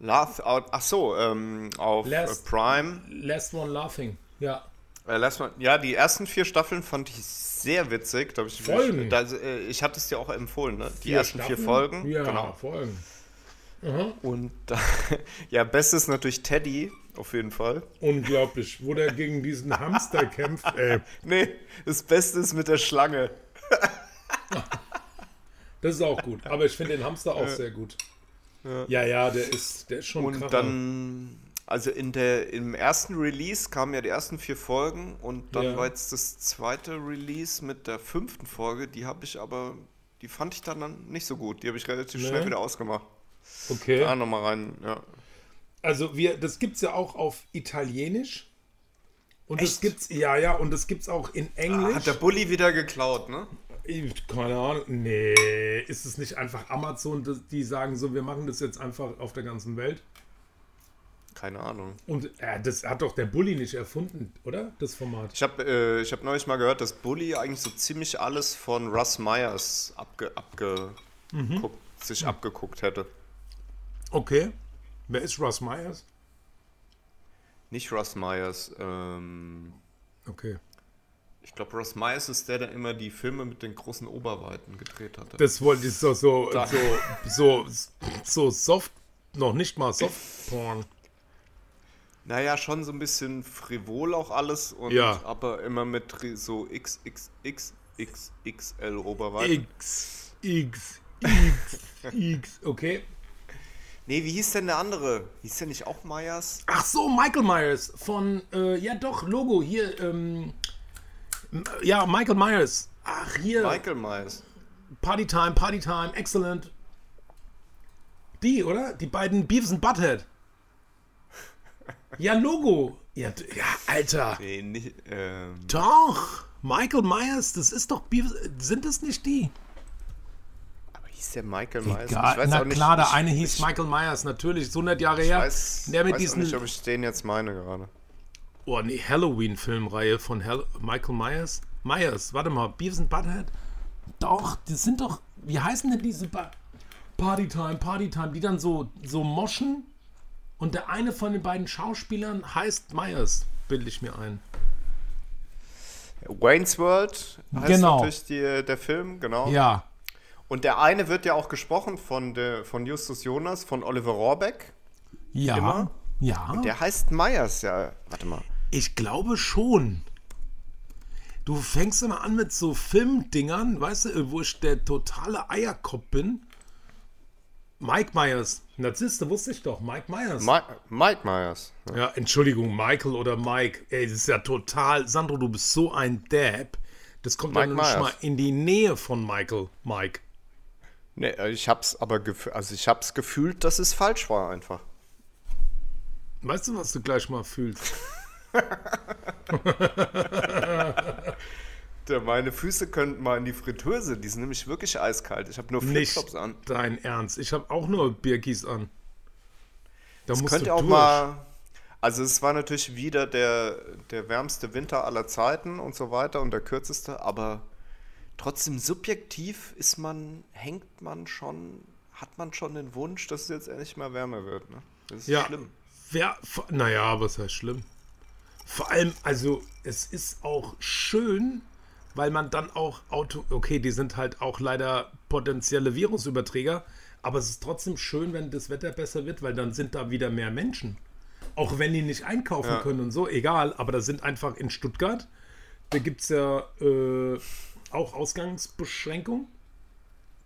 Laugh out. Ach so, ähm, auf äh, Last- Prime. Last One Laughing. Ja. Äh, lass mal, ja, die ersten vier Staffeln fand ich sehr witzig. Da ich, Folgen. Da, äh, ich hatte es dir auch empfohlen, ne? Die Vier ersten vier Staffeln? Folgen. Ja, Genau. Folgen. Und da, ja, bestes natürlich Teddy, auf jeden Fall. Unglaublich, wo der gegen diesen Hamster kämpft. Ey, Nee, das Beste ist mit der Schlange. das ist auch gut. Aber ich finde den Hamster auch sehr gut. Ja, ja, der ist, der ist schon Und Kracher. dann, also in der, im ersten Release kamen ja die ersten vier Folgen und dann Ja. war jetzt das zweite Release mit der fünften Folge. Die habe ich aber, die fand ich dann, dann nicht so gut. Die habe ich relativ Nee? schnell wieder ausgemacht. Okay. Da nochmal rein, ja. Also wir, das gibt's ja auch auf Italienisch. Und das Echt? gibt's, ja, ja, und das gibt's auch in Englisch. Hat der Bulli wieder geklaut, ne? Keine Ahnung. Nee, ist es nicht einfach Amazon, das- die sagen so, wir machen das jetzt einfach auf der ganzen Welt? Keine Ahnung. Und äh, das hat doch der Bulli nicht erfunden, oder? Das Format. Ich habe äh, ich hab neulich mal gehört, dass Bully eigentlich so ziemlich alles von Russ Myers abge, abgeguckt, Mhm. sich abgeguckt hätte. Okay. Wer ist Russ Myers? Nicht Russ Myers. Ähm, Okay. ich glaube, Russ Myers ist der, der immer die Filme mit den großen Oberweiten gedreht hatte. Das wollte ich so, so, Da. so, so, so soft, noch nicht mal Softporn. naja, schon so ein bisschen frivol auch alles, und, Ja. aber immer mit so XXXXXL Oberweiten. X, X, X, X, okay. Nee, wie hieß denn der andere? Hieß der nicht auch Myers? Ach so, Michael Myers von, äh, ja doch, Logo, hier, ähm, m- ja, Michael Myers. Ach, hier, Michael Myers. Party Time, Party Time, excellent. Die, oder? Die beiden Beavis und Butthead. Ja, Logo. Ja, ja Alter. Nee, nicht, ähm, Doch, Michael Myers, das ist doch Beavis, sind das nicht die? Hieß der Michael Myers? Ja, Ich weiß na auch nicht, klar, der ich- eine hieß ich Michael Myers, natürlich, ist 100 Jahre her. weiß, der mit weiß diesen, nicht, ob ich den jetzt meine gerade. oh nee, Halloween-Filmreihe von Hall Michael Myers. Myers, warte mal, Beavis und Butthead? Doch, das sind doch, wie heißen denn diese ba Partytime, Partytime, die dann so, so moschen und der eine von den beiden Schauspielern heißt Myers, bilde ich mir ein. Wayne's World heißt Genau. natürlich die, der Film, genau. Ja, Und der eine wird ja auch gesprochen von, der, von Justus Jonas, von Oliver Rohrbeck. ja, Immer? ja. Der heißt Myers, ja. Warte mal. Ich glaube schon. Du fängst immer an mit so Filmdingern, weißt du, wo ich der totale Eierkopf bin. Mike Myers. Narzisste wusste ich doch. Mike Myers. Mi Mike Myers. ja, Entschuldigung, Michael oder Mike. Ey, das ist ja total. Sandro, du bist so ein Dab. Das kommt ja Mike noch nicht Myers. mal in die Nähe von Michael, Mike. Nee, ich hab's aber also ich hab's gefühlt, dass es falsch war einfach. Weißt du, was du gleich mal fühlst? Meine Füße könnten mal in die Fritteuse, die sind nämlich wirklich eiskalt. Ich habe nur Flipflops an. dein Ernst. Ich habe auch nur Birkis an. Da musst könnte auch durch. mal. Also es war natürlich wieder der, der wärmste Winter aller Zeiten und so weiter und der kürzeste, aber trotzdem subjektiv ist man, hängt man schon, hat man schon den Wunsch, dass es jetzt endlich mal wärmer wird. Ne? Das ist Ja. schlimm. Wer, naja, was heißt schlimm? Vor allem, also es ist auch schön, weil man dann auch Auto, okay, die sind halt auch leider potenzielle Virusüberträger, aber es ist trotzdem schön, wenn das Wetter besser wird, weil dann sind da wieder mehr Menschen. Auch wenn die nicht einkaufen Ja. können und so, egal, aber da sind einfach in Stuttgart, da gibt es ja äh, auch Ausgangsbeschränkungen.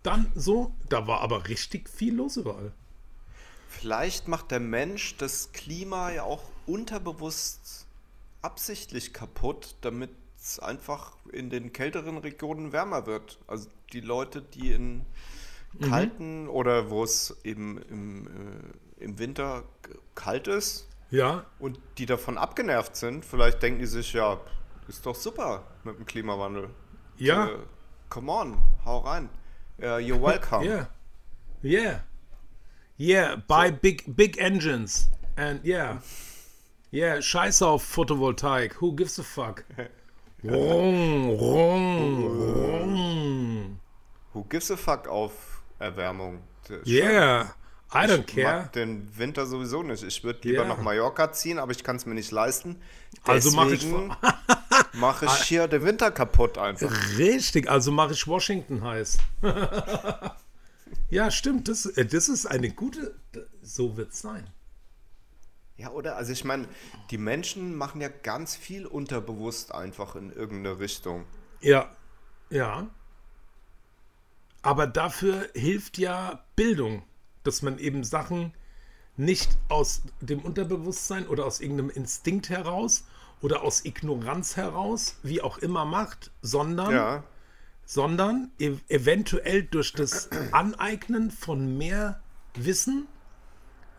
Dann so, da war aber richtig viel los überall. Vielleicht macht der Mensch das Klima ja auch unterbewusst absichtlich kaputt, damit es einfach in den kälteren Regionen wärmer wird. Also die Leute, die in Mhm. kalten oder wo es eben im, äh, im Winter kalt ist Ja, und die davon abgenervt sind, vielleicht denken die sich, ja, ist doch super mit dem Klimawandel. Ja, Äh, come on, hau rein. Uh, you're welcome. yeah, yeah, yeah. Buy big big engines and yeah, yeah. Scheiß auf Photovoltaik. Who gives a fuck? Rum, rum, rum. Who gives a fuck auf Erwärmung? Yeah, I don't Ich care. mag den Winter sowieso nicht. Ich würde lieber Ja. nach Mallorca ziehen, aber ich kann es mir nicht leisten. Also mach ich Deswegen mache ich hier den Winter kaputt einfach. Richtig, also mache ich Washington heiß. ja, stimmt. Das, äh, das ist eine gute. So wird es sein. Ja, oder? Also ich meine, die Menschen machen ja ganz viel unterbewusst einfach in irgendeine Richtung. Ja, ja. Aber dafür hilft ja Bildung, dass man eben Sachen nicht aus dem Unterbewusstsein oder aus irgendeinem Instinkt heraus oder aus Ignoranz heraus, wie auch immer macht, sondern, Ja, sondern ev eventuell durch das Aneignen von mehr Wissen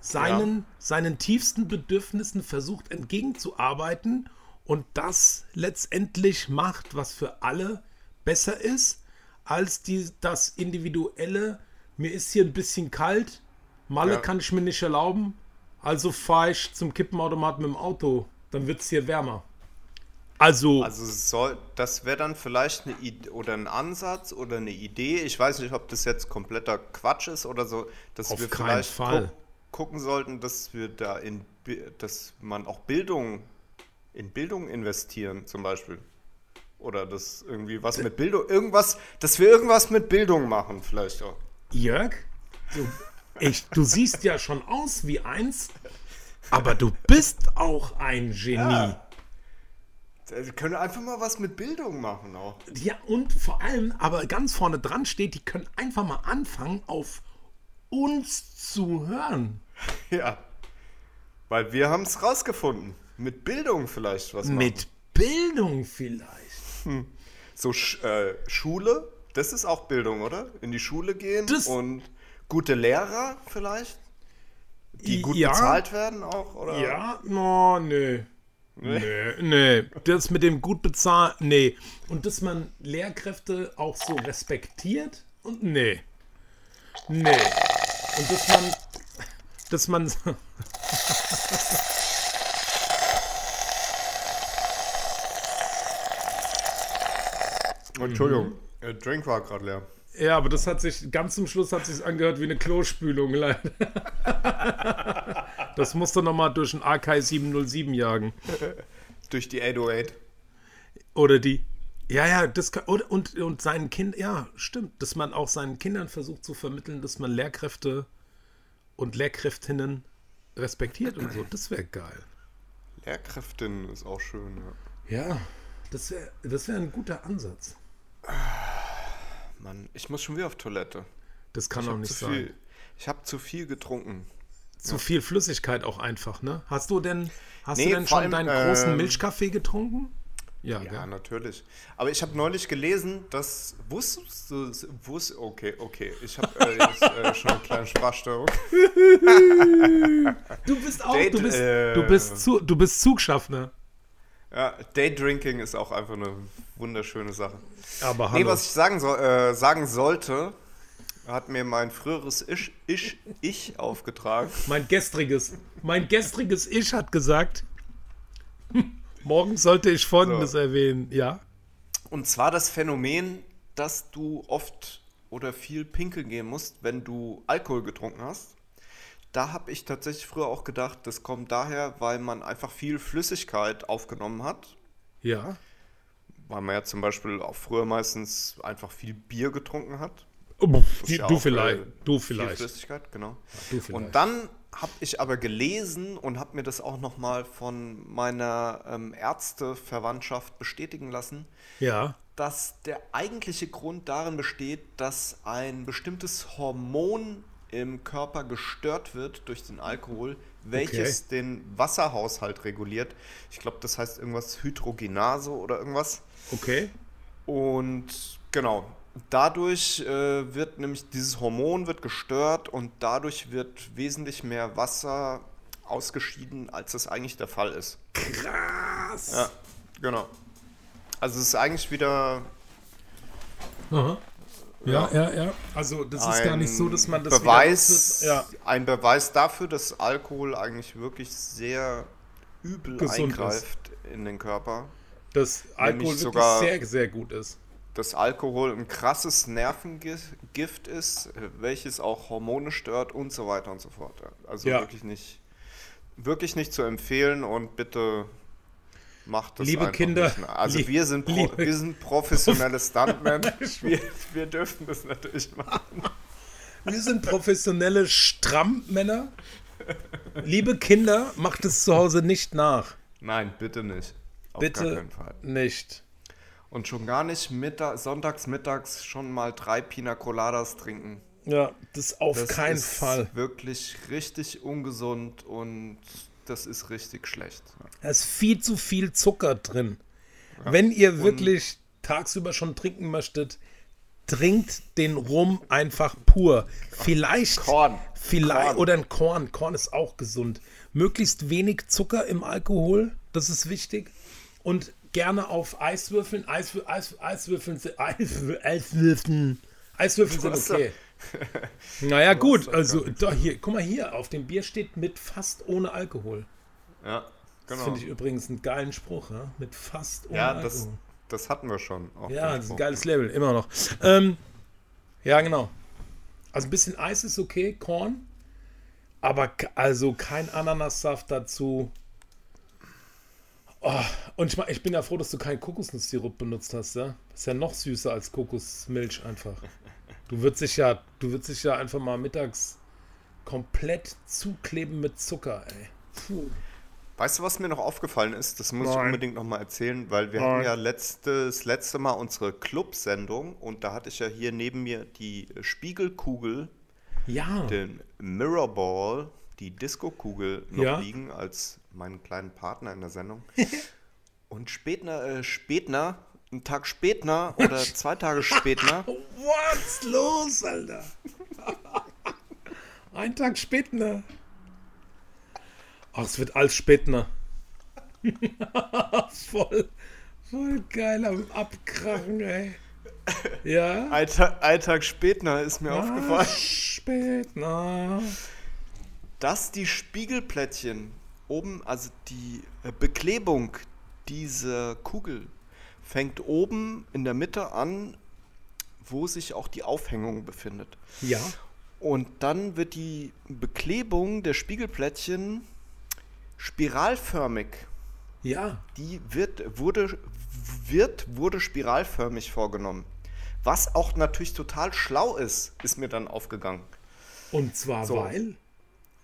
seinen, seinen tiefsten Bedürfnissen versucht entgegenzuarbeiten und das letztendlich macht, was für alle besser ist, als die, das individuelle, mir ist hier ein bisschen kalt, Malle Ja. kann ich mir nicht erlauben, also fahre ich zum Kippenautomat mit dem Auto, dann wird es hier wärmer. Also, also soll, das wäre dann vielleicht eine Idee oder ein Ansatz oder eine Idee. Ich weiß nicht, ob das jetzt kompletter Quatsch ist oder so, dass Auf wir vielleicht Fall. gu- gucken sollten, dass wir da in, dass man auch Bildung in Bildung investieren zum Beispiel. Oder das irgendwie was mit Bildung, irgendwas, dass wir irgendwas mit Bildung machen, vielleicht auch. Jörg, du, ich, du siehst ja schon aus wie eins, aber du bist auch ein Genie. Ja. Wir können einfach mal was mit Bildung machen auch. Ja, und vor allem, aber ganz vorne dran steht, die können einfach mal anfangen, auf uns zu hören. Ja. Weil wir haben es rausgefunden. Mit Bildung vielleicht was machen. Mit Bildung vielleicht. So Sch äh, Schule, das ist auch Bildung, oder? In die Schule gehen Das- und gute Lehrer vielleicht, die gut Ja. bezahlt werden auch, oder? Ja, no, nö. Nee, nee. Das mit dem gut bezahlen, nee. Und dass man Lehrkräfte auch so respektiert und nee. Nee. Und dass man, dass man, Entschuldigung, der Drink war gerade leer. ja, aber das hat sich, ganz zum Schluss hat sich angehört wie eine Klospülung, leider. Das musste nochmal durch ein AK 707 jagen. Durch die 808. Oder die. Ja, ja, das kann, und, und, und seinen Kindern, ja, stimmt, dass man auch seinen Kindern versucht zu vermitteln, dass man Lehrkräfte und Lehrkräftinnen respektiert und so. Das wäre geil. Lehrkräftin ist auch schön, ja. Ja, das wäre das wär ein guter Ansatz. Mann, ich muss schon wieder auf Toilette. Das kann Ich doch nicht sein. viel, ich habe zu viel getrunken. Zu viel Flüssigkeit auch einfach, ne? Hast du denn, hast Nee, du denn schon allem, deinen großen ähm, Milchkaffee getrunken? Ja, Ja, gell? natürlich. Aber ich habe neulich gelesen, dass wusstest du, wusst, okay, okay, ich habe äh, jetzt, äh, schon eine kleine Sprachstörung. Du bist auch, Date, du bist, äh, du bist, zu, du bist Zugschaffner. Ja, Daydrinking ist auch einfach eine wunderschöne Sache. Aber Nee, was ich sagen, soll, äh, sagen sollte, hat mir mein früheres Ich, ich, ich aufgetragen. Mein gestriges, mein gestriges Ich hat gesagt, morgen sollte ich Folgendes So. erwähnen. Ja. Und zwar das Phänomen, dass du oft oder viel pinkeln gehen musst, wenn du Alkohol getrunken hast. Da habe ich tatsächlich früher auch gedacht, das kommt daher, weil man einfach viel Flüssigkeit aufgenommen hat. Ja. Weil man ja zum Beispiel auch früher meistens einfach viel Bier getrunken hat. Oh, die, ja du auch, vielleicht. äh, du Viel vielleicht. Flüssigkeit, genau. du vielleicht. Und dann habe ich aber gelesen und habe mir das auch nochmal von meiner ähm, Ärzteverwandtschaft bestätigen lassen, Ja. dass der eigentliche Grund darin besteht, dass ein bestimmtes Hormon im Körper gestört wird durch den Alkohol, welches den Wasserhaushalt reguliert. Ich glaube, das heißt irgendwas Hydrogenase oder irgendwas. Okay. Und genau, dadurch äh, wird nämlich dieses Hormon wird gestört und dadurch wird wesentlich mehr Wasser ausgeschieden, als das eigentlich der Fall ist. Krass. Ja, genau. Also es ist eigentlich wieder Aha. Ja, ja, ja. Also das ist gar nicht so, dass man das Beweis, ja. ein Beweis dafür, dass Alkohol eigentlich wirklich sehr übel Gesund eingreift in den Körper. dass Alkohol wirklich sogar- sehr, sehr gut ist. Dass Alkohol ein krasses Nervengift ist, welches auch Hormone stört und so weiter und so fort. Also Ja. wirklich nicht, wirklich nicht zu empfehlen und bitte macht das Liebe Kinder, Nicht. Also lieb- wir sind, pro, liebe- wir sind professionelle Stuntmen. wir, wir dürfen das natürlich machen. Wir sind professionelle Strammänner. Liebe Kinder, macht es zu Hause nicht nach. Nein, bitte nicht. Auf Bitte keinen Fall. nicht. Und schon gar nicht Mittag, sonntags, mittags schon mal drei Pina Coladas trinken. Ja, das auf Das keinen ist Fall. wirklich richtig ungesund und das ist richtig schlecht. Da ist viel zu viel Zucker drin. Wenn ihr wirklich tagsüber schon trinken möchtet, trinkt den Rum einfach pur. Vielleicht Korn. Vielleicht Korn. oder ein Korn. Korn ist auch gesund. Möglichst wenig Zucker im Alkohol, das ist wichtig. Und gerne auf Eiswürfeln. Eiswür Eis Eiswürfeln sind Eiswür Eiswürfeln. Eiswürfeln sind okay. Naja, gut, also doch hier, guck mal hier, auf dem Bier steht mit fast ohne Alkohol. Ja, Das genau. finde ich übrigens einen geilen Spruch, ja? Mit fast ohne ja, Alkohol. das, das hatten wir schon. Ja, das ist ein geiles Label, immer noch. Ähm, ja, genau. Also ein bisschen Eis ist okay, Korn. Aber also kein Ananassaft dazu. Oh, und ich, mein, ich bin ja froh, dass du keinen Kokosnusssirup benutzt hast, ja? Ist ja noch süßer als Kokosmilch einfach. Du würdest dich ja, du würdest dich ja einfach mal mittags komplett zukleben mit Zucker, ey. Puh. Weißt du, was mir noch aufgefallen ist? Das muss ich Nein. unbedingt noch mal erzählen, weil wir Nein. hatten ja letztes, letzte Mal unsere Club-Sendung und da hatte ich ja hier neben mir die Spiegelkugel, Ja. den Mirrorball, die Disco-Kugel noch Ja. liegen als meinen kleinen Partner in der Sendung. und spätner, äh, spätner, einen Tag spätner oder zwei Tage spätner, What's los, Alter? Ein Tag später. Ach, es wird alles später. voll, voll geil am Abkrachen, ey. Ja? ein, Ta ein Tag spätner ist mir aufgefallen, Spätner. dass die Spiegelplättchen oben, also die äh, Beklebung dieser Kugel, fängt oben in der Mitte an, wo sich auch die Aufhängung befindet. Ja. Und dann wird die Beklebung der Spiegelplättchen spiralförmig. Ja. Die wird, wurde, wird, wurde spiralförmig vorgenommen. Was auch natürlich total schlau ist, ist mir dann aufgegangen. Und zwar So. weil.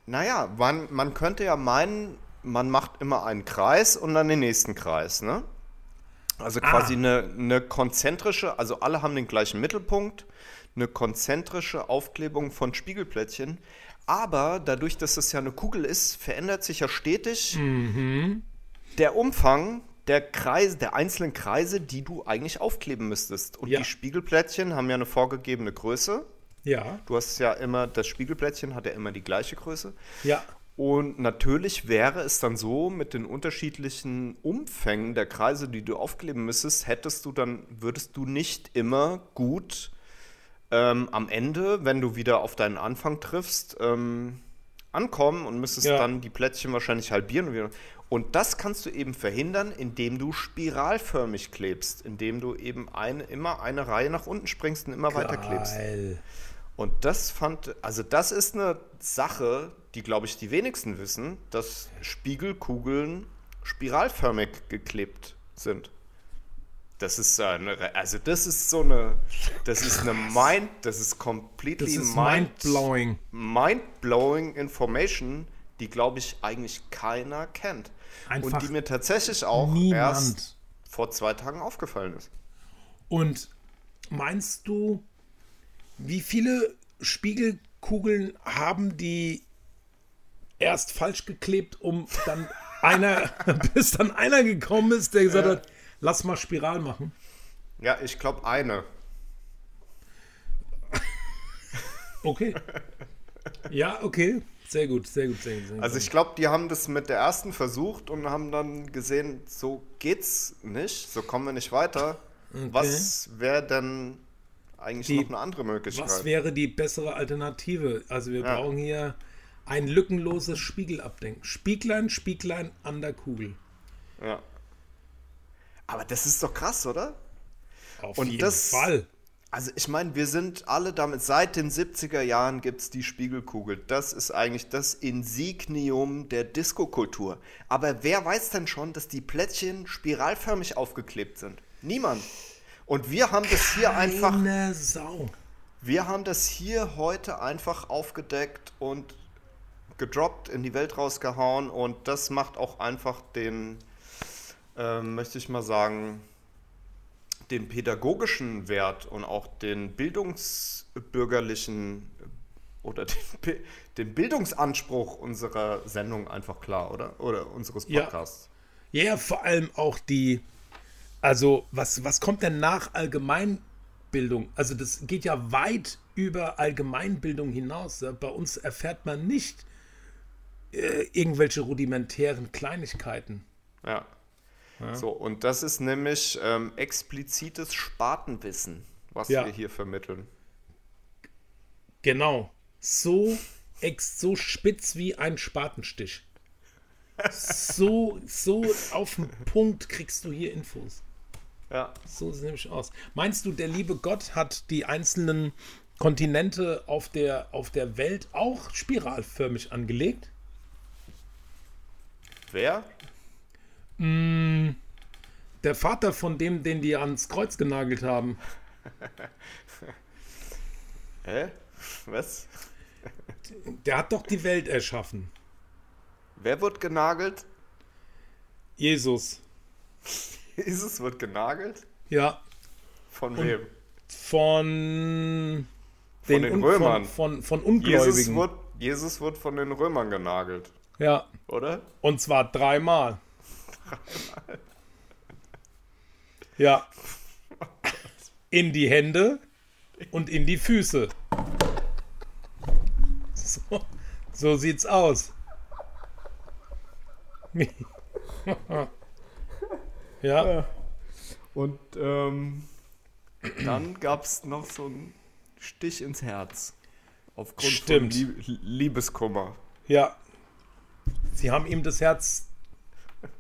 Naja, man, man könnte ja meinen, man macht immer einen Kreis und dann den nächsten Kreis, ne? Also quasi Ah. eine, eine konzentrische, also alle haben den gleichen Mittelpunkt, eine konzentrische Aufklebung von Spiegelplättchen. Aber dadurch, dass es ja eine Kugel ist, verändert sich ja stetig Mhm. der Umfang der Kreise, der einzelnen Kreise, die du eigentlich aufkleben müsstest. Und Ja. die Spiegelplättchen haben ja eine vorgegebene Größe. Ja. Du hast ja immer, das Spiegelplättchen hat ja immer die gleiche Größe. Ja. Und natürlich wäre es dann so, mit den unterschiedlichen Umfängen der Kreise, die du aufkleben müsstest, hättest du dann, würdest du nicht immer gut ähm, am Ende, wenn du wieder auf deinen Anfang triffst, ähm, ankommen und müsstest Ja. dann die Plättchen wahrscheinlich halbieren. Und, das kannst du eben verhindern, indem du spiralförmig klebst, indem du eben eine, immer eine Reihe nach unten springst und immer weiter klebst. Und das fand, also das ist eine Sache, die glaube ich die wenigsten wissen, dass Spiegelkugeln spiralförmig geklebt sind. Das ist eine, also das ist so eine, das ist eine Mind, das ist completely Das ist mind, mind-blowing. mind-blowing Information, die glaube ich eigentlich keiner kennt. Einfach Und die mir tatsächlich auch niemand. erst vor zwei Tagen aufgefallen ist. Und meinst du, wie viele Spiegelkugeln haben die erst falsch geklebt, um dann einer, bis dann einer gekommen ist, der gesagt Ja. hat, lass mal Spiral machen. Ja, ich glaube eine. Okay. Ja, okay. Sehr gut, sehr gut, sehr gut. Sehr gut. Also ich glaube, die haben das mit der ersten versucht und haben dann gesehen, so geht's nicht, so kommen wir nicht weiter. Was wäre denn eigentlich Die- noch eine andere Möglichkeit? Was wäre die bessere Alternative? Also wir Ja. brauchen hier ein lückenloses Spiegelabdenken. Spieglein, Spieglein an der Kugel. ja. Aber das ist doch krass, oder? Auf Und jeden das- Fall. Also ich meine, wir sind alle damit, seit den 70er Jahren gibt es die Spiegelkugel. Das ist eigentlich das Insignium der Diskokultur. Aber wer weiß denn schon, dass die Plättchen spiralförmig aufgeklebt sind? Niemand. Und wir haben das hier einfach, Keine Sau. wir haben das hier heute einfach aufgedeckt und gedroppt, in die Welt rausgehauen. Und das macht auch einfach den, ähm, möchte ich mal sagen, den pädagogischen Wert und auch den bildungsbürgerlichen oder den, den Bildungsanspruch unserer Sendung einfach klar, oder? Oder unseres Ja. Podcasts. Ja, vor allem auch die, also was, was kommt denn nach Allgemeinbildung? Also das geht ja weit über Allgemeinbildung hinaus. Ja, Bei uns erfährt man nicht äh, irgendwelche rudimentären Kleinigkeiten. Ja. So, und das ist nämlich ähm, explizites Spatenwissen, was Ja. wir hier vermitteln. Genau. So, ex, so spitz wie ein Spatenstich. So, so auf den Punkt kriegst du hier Infos. Ja. So sieht es nämlich aus. Meinst du, der liebe Gott hat die einzelnen Kontinente auf der, auf der Welt auch spiralförmig angelegt? Wer? Der Vater von dem, den die ans Kreuz genagelt haben. Hä? Was? Der hat doch die Welt erschaffen. Wer wird genagelt? Jesus. Jesus wird genagelt? Ja. Von wem? Von Von den Römern. Von, von, von Jesus Ungläubigen. wird, Jesus wird von den Römern genagelt, ja. oder? Und zwar dreimal. Ja. In die Hände und in die Füße. So, so sieht's aus. Ja, Und ähm, dann gab es noch so einen Stich ins Herz. Aufgrund Stimmt. von Lieb Liebeskummer. ja. Sie haben ihm das Herz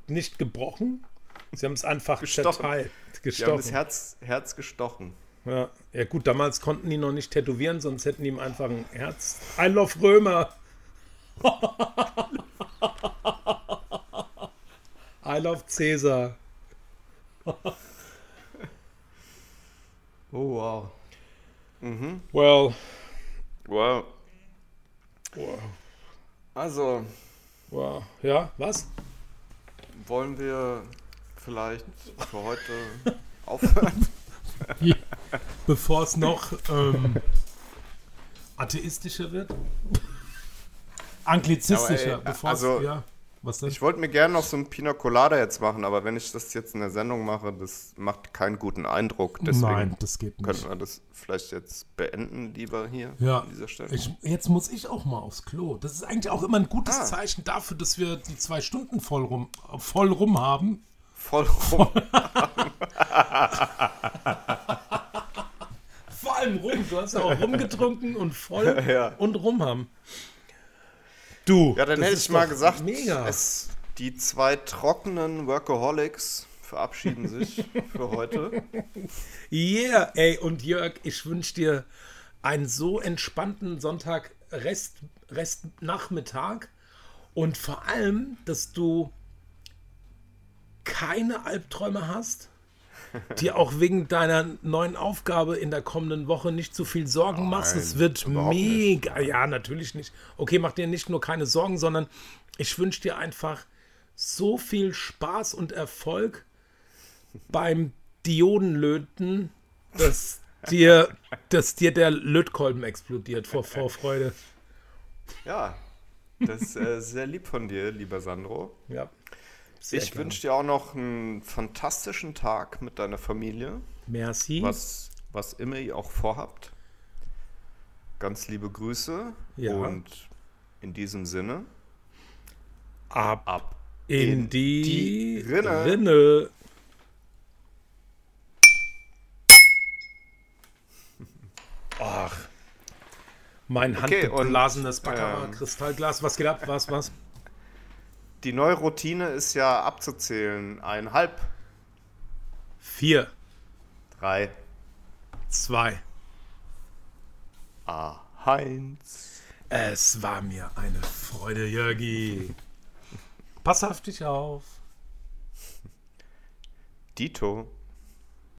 nicht gebrochen. Sie haben es einfach Gestochen. zerteilt. Die haben das Gestochen. Herz, Herz gestochen. Ja. ja, gut, damals konnten die noch nicht tätowieren, sonst hätten die ihm einfach ein Herz. I love Römer. I love Cäsar. Oh, wow. Well, Wow. wow, Also, wow. Ja, was? wollen wir vielleicht für heute aufhören? Bevor es noch ähm, atheistischer wird? Anglizistischer. Aber, ey, bevor also, es, ja. Was denn? Ich wollte mir gerne noch so ein Pina Colada jetzt machen, aber wenn ich das jetzt in der Sendung mache, das macht keinen guten Eindruck. Deswegen Nein, das geht nicht. könnten wir das vielleicht jetzt beenden, lieber hier Ja, an dieser Stelle. ich, jetzt muss ich auch mal aufs Klo. Das ist eigentlich auch immer ein gutes Ah. Zeichen dafür, dass wir die zwei Stunden voll rum, voll rum haben. Voll rum. Vor allem rum. Du hast ja auch rumgetrunken und voll Ja. und rum haben. Du. Ja, dann hätte ich mal gesagt, Mega. Es, die zwei trockenen Workaholics verabschieden sich für heute. Yeah, ey, und Jörg, ich wünsche dir einen so entspannten Sonntag, Rest, Restnachmittag und vor allem, dass du keine Albträume hast, dir auch wegen deiner neuen Aufgabe in der kommenden Woche nicht so viel Sorgen machst. Es wird mega. Ja, natürlich nicht. Okay, mach dir nicht nur keine Sorgen, sondern ich wünsche dir einfach so viel Spaß und Erfolg beim Diodenlöten, dass dir, dass dir der Lötkolben explodiert vor Vorfreude. Ja. Das ist äh, sehr lieb von dir, lieber Sandro. Ja. Ich wünsche dir auch noch einen fantastischen Tag mit deiner Familie, Merci. was, was immer ihr auch vorhabt. Ganz liebe Grüße Ja. und in diesem Sinne ab ab. in, in die, die Rinne. Rinne. Ach. Mein Okay, handgeblasenes Baccarat ähm, Kristallglas. Was geht ab? Was, was? Die neue Routine ist ja abzuzählen. Einhalb, Vier, drei, zwei. A, Heinz. Es war mir eine Freude, Jörgi. Pass auf dich auf. Dito.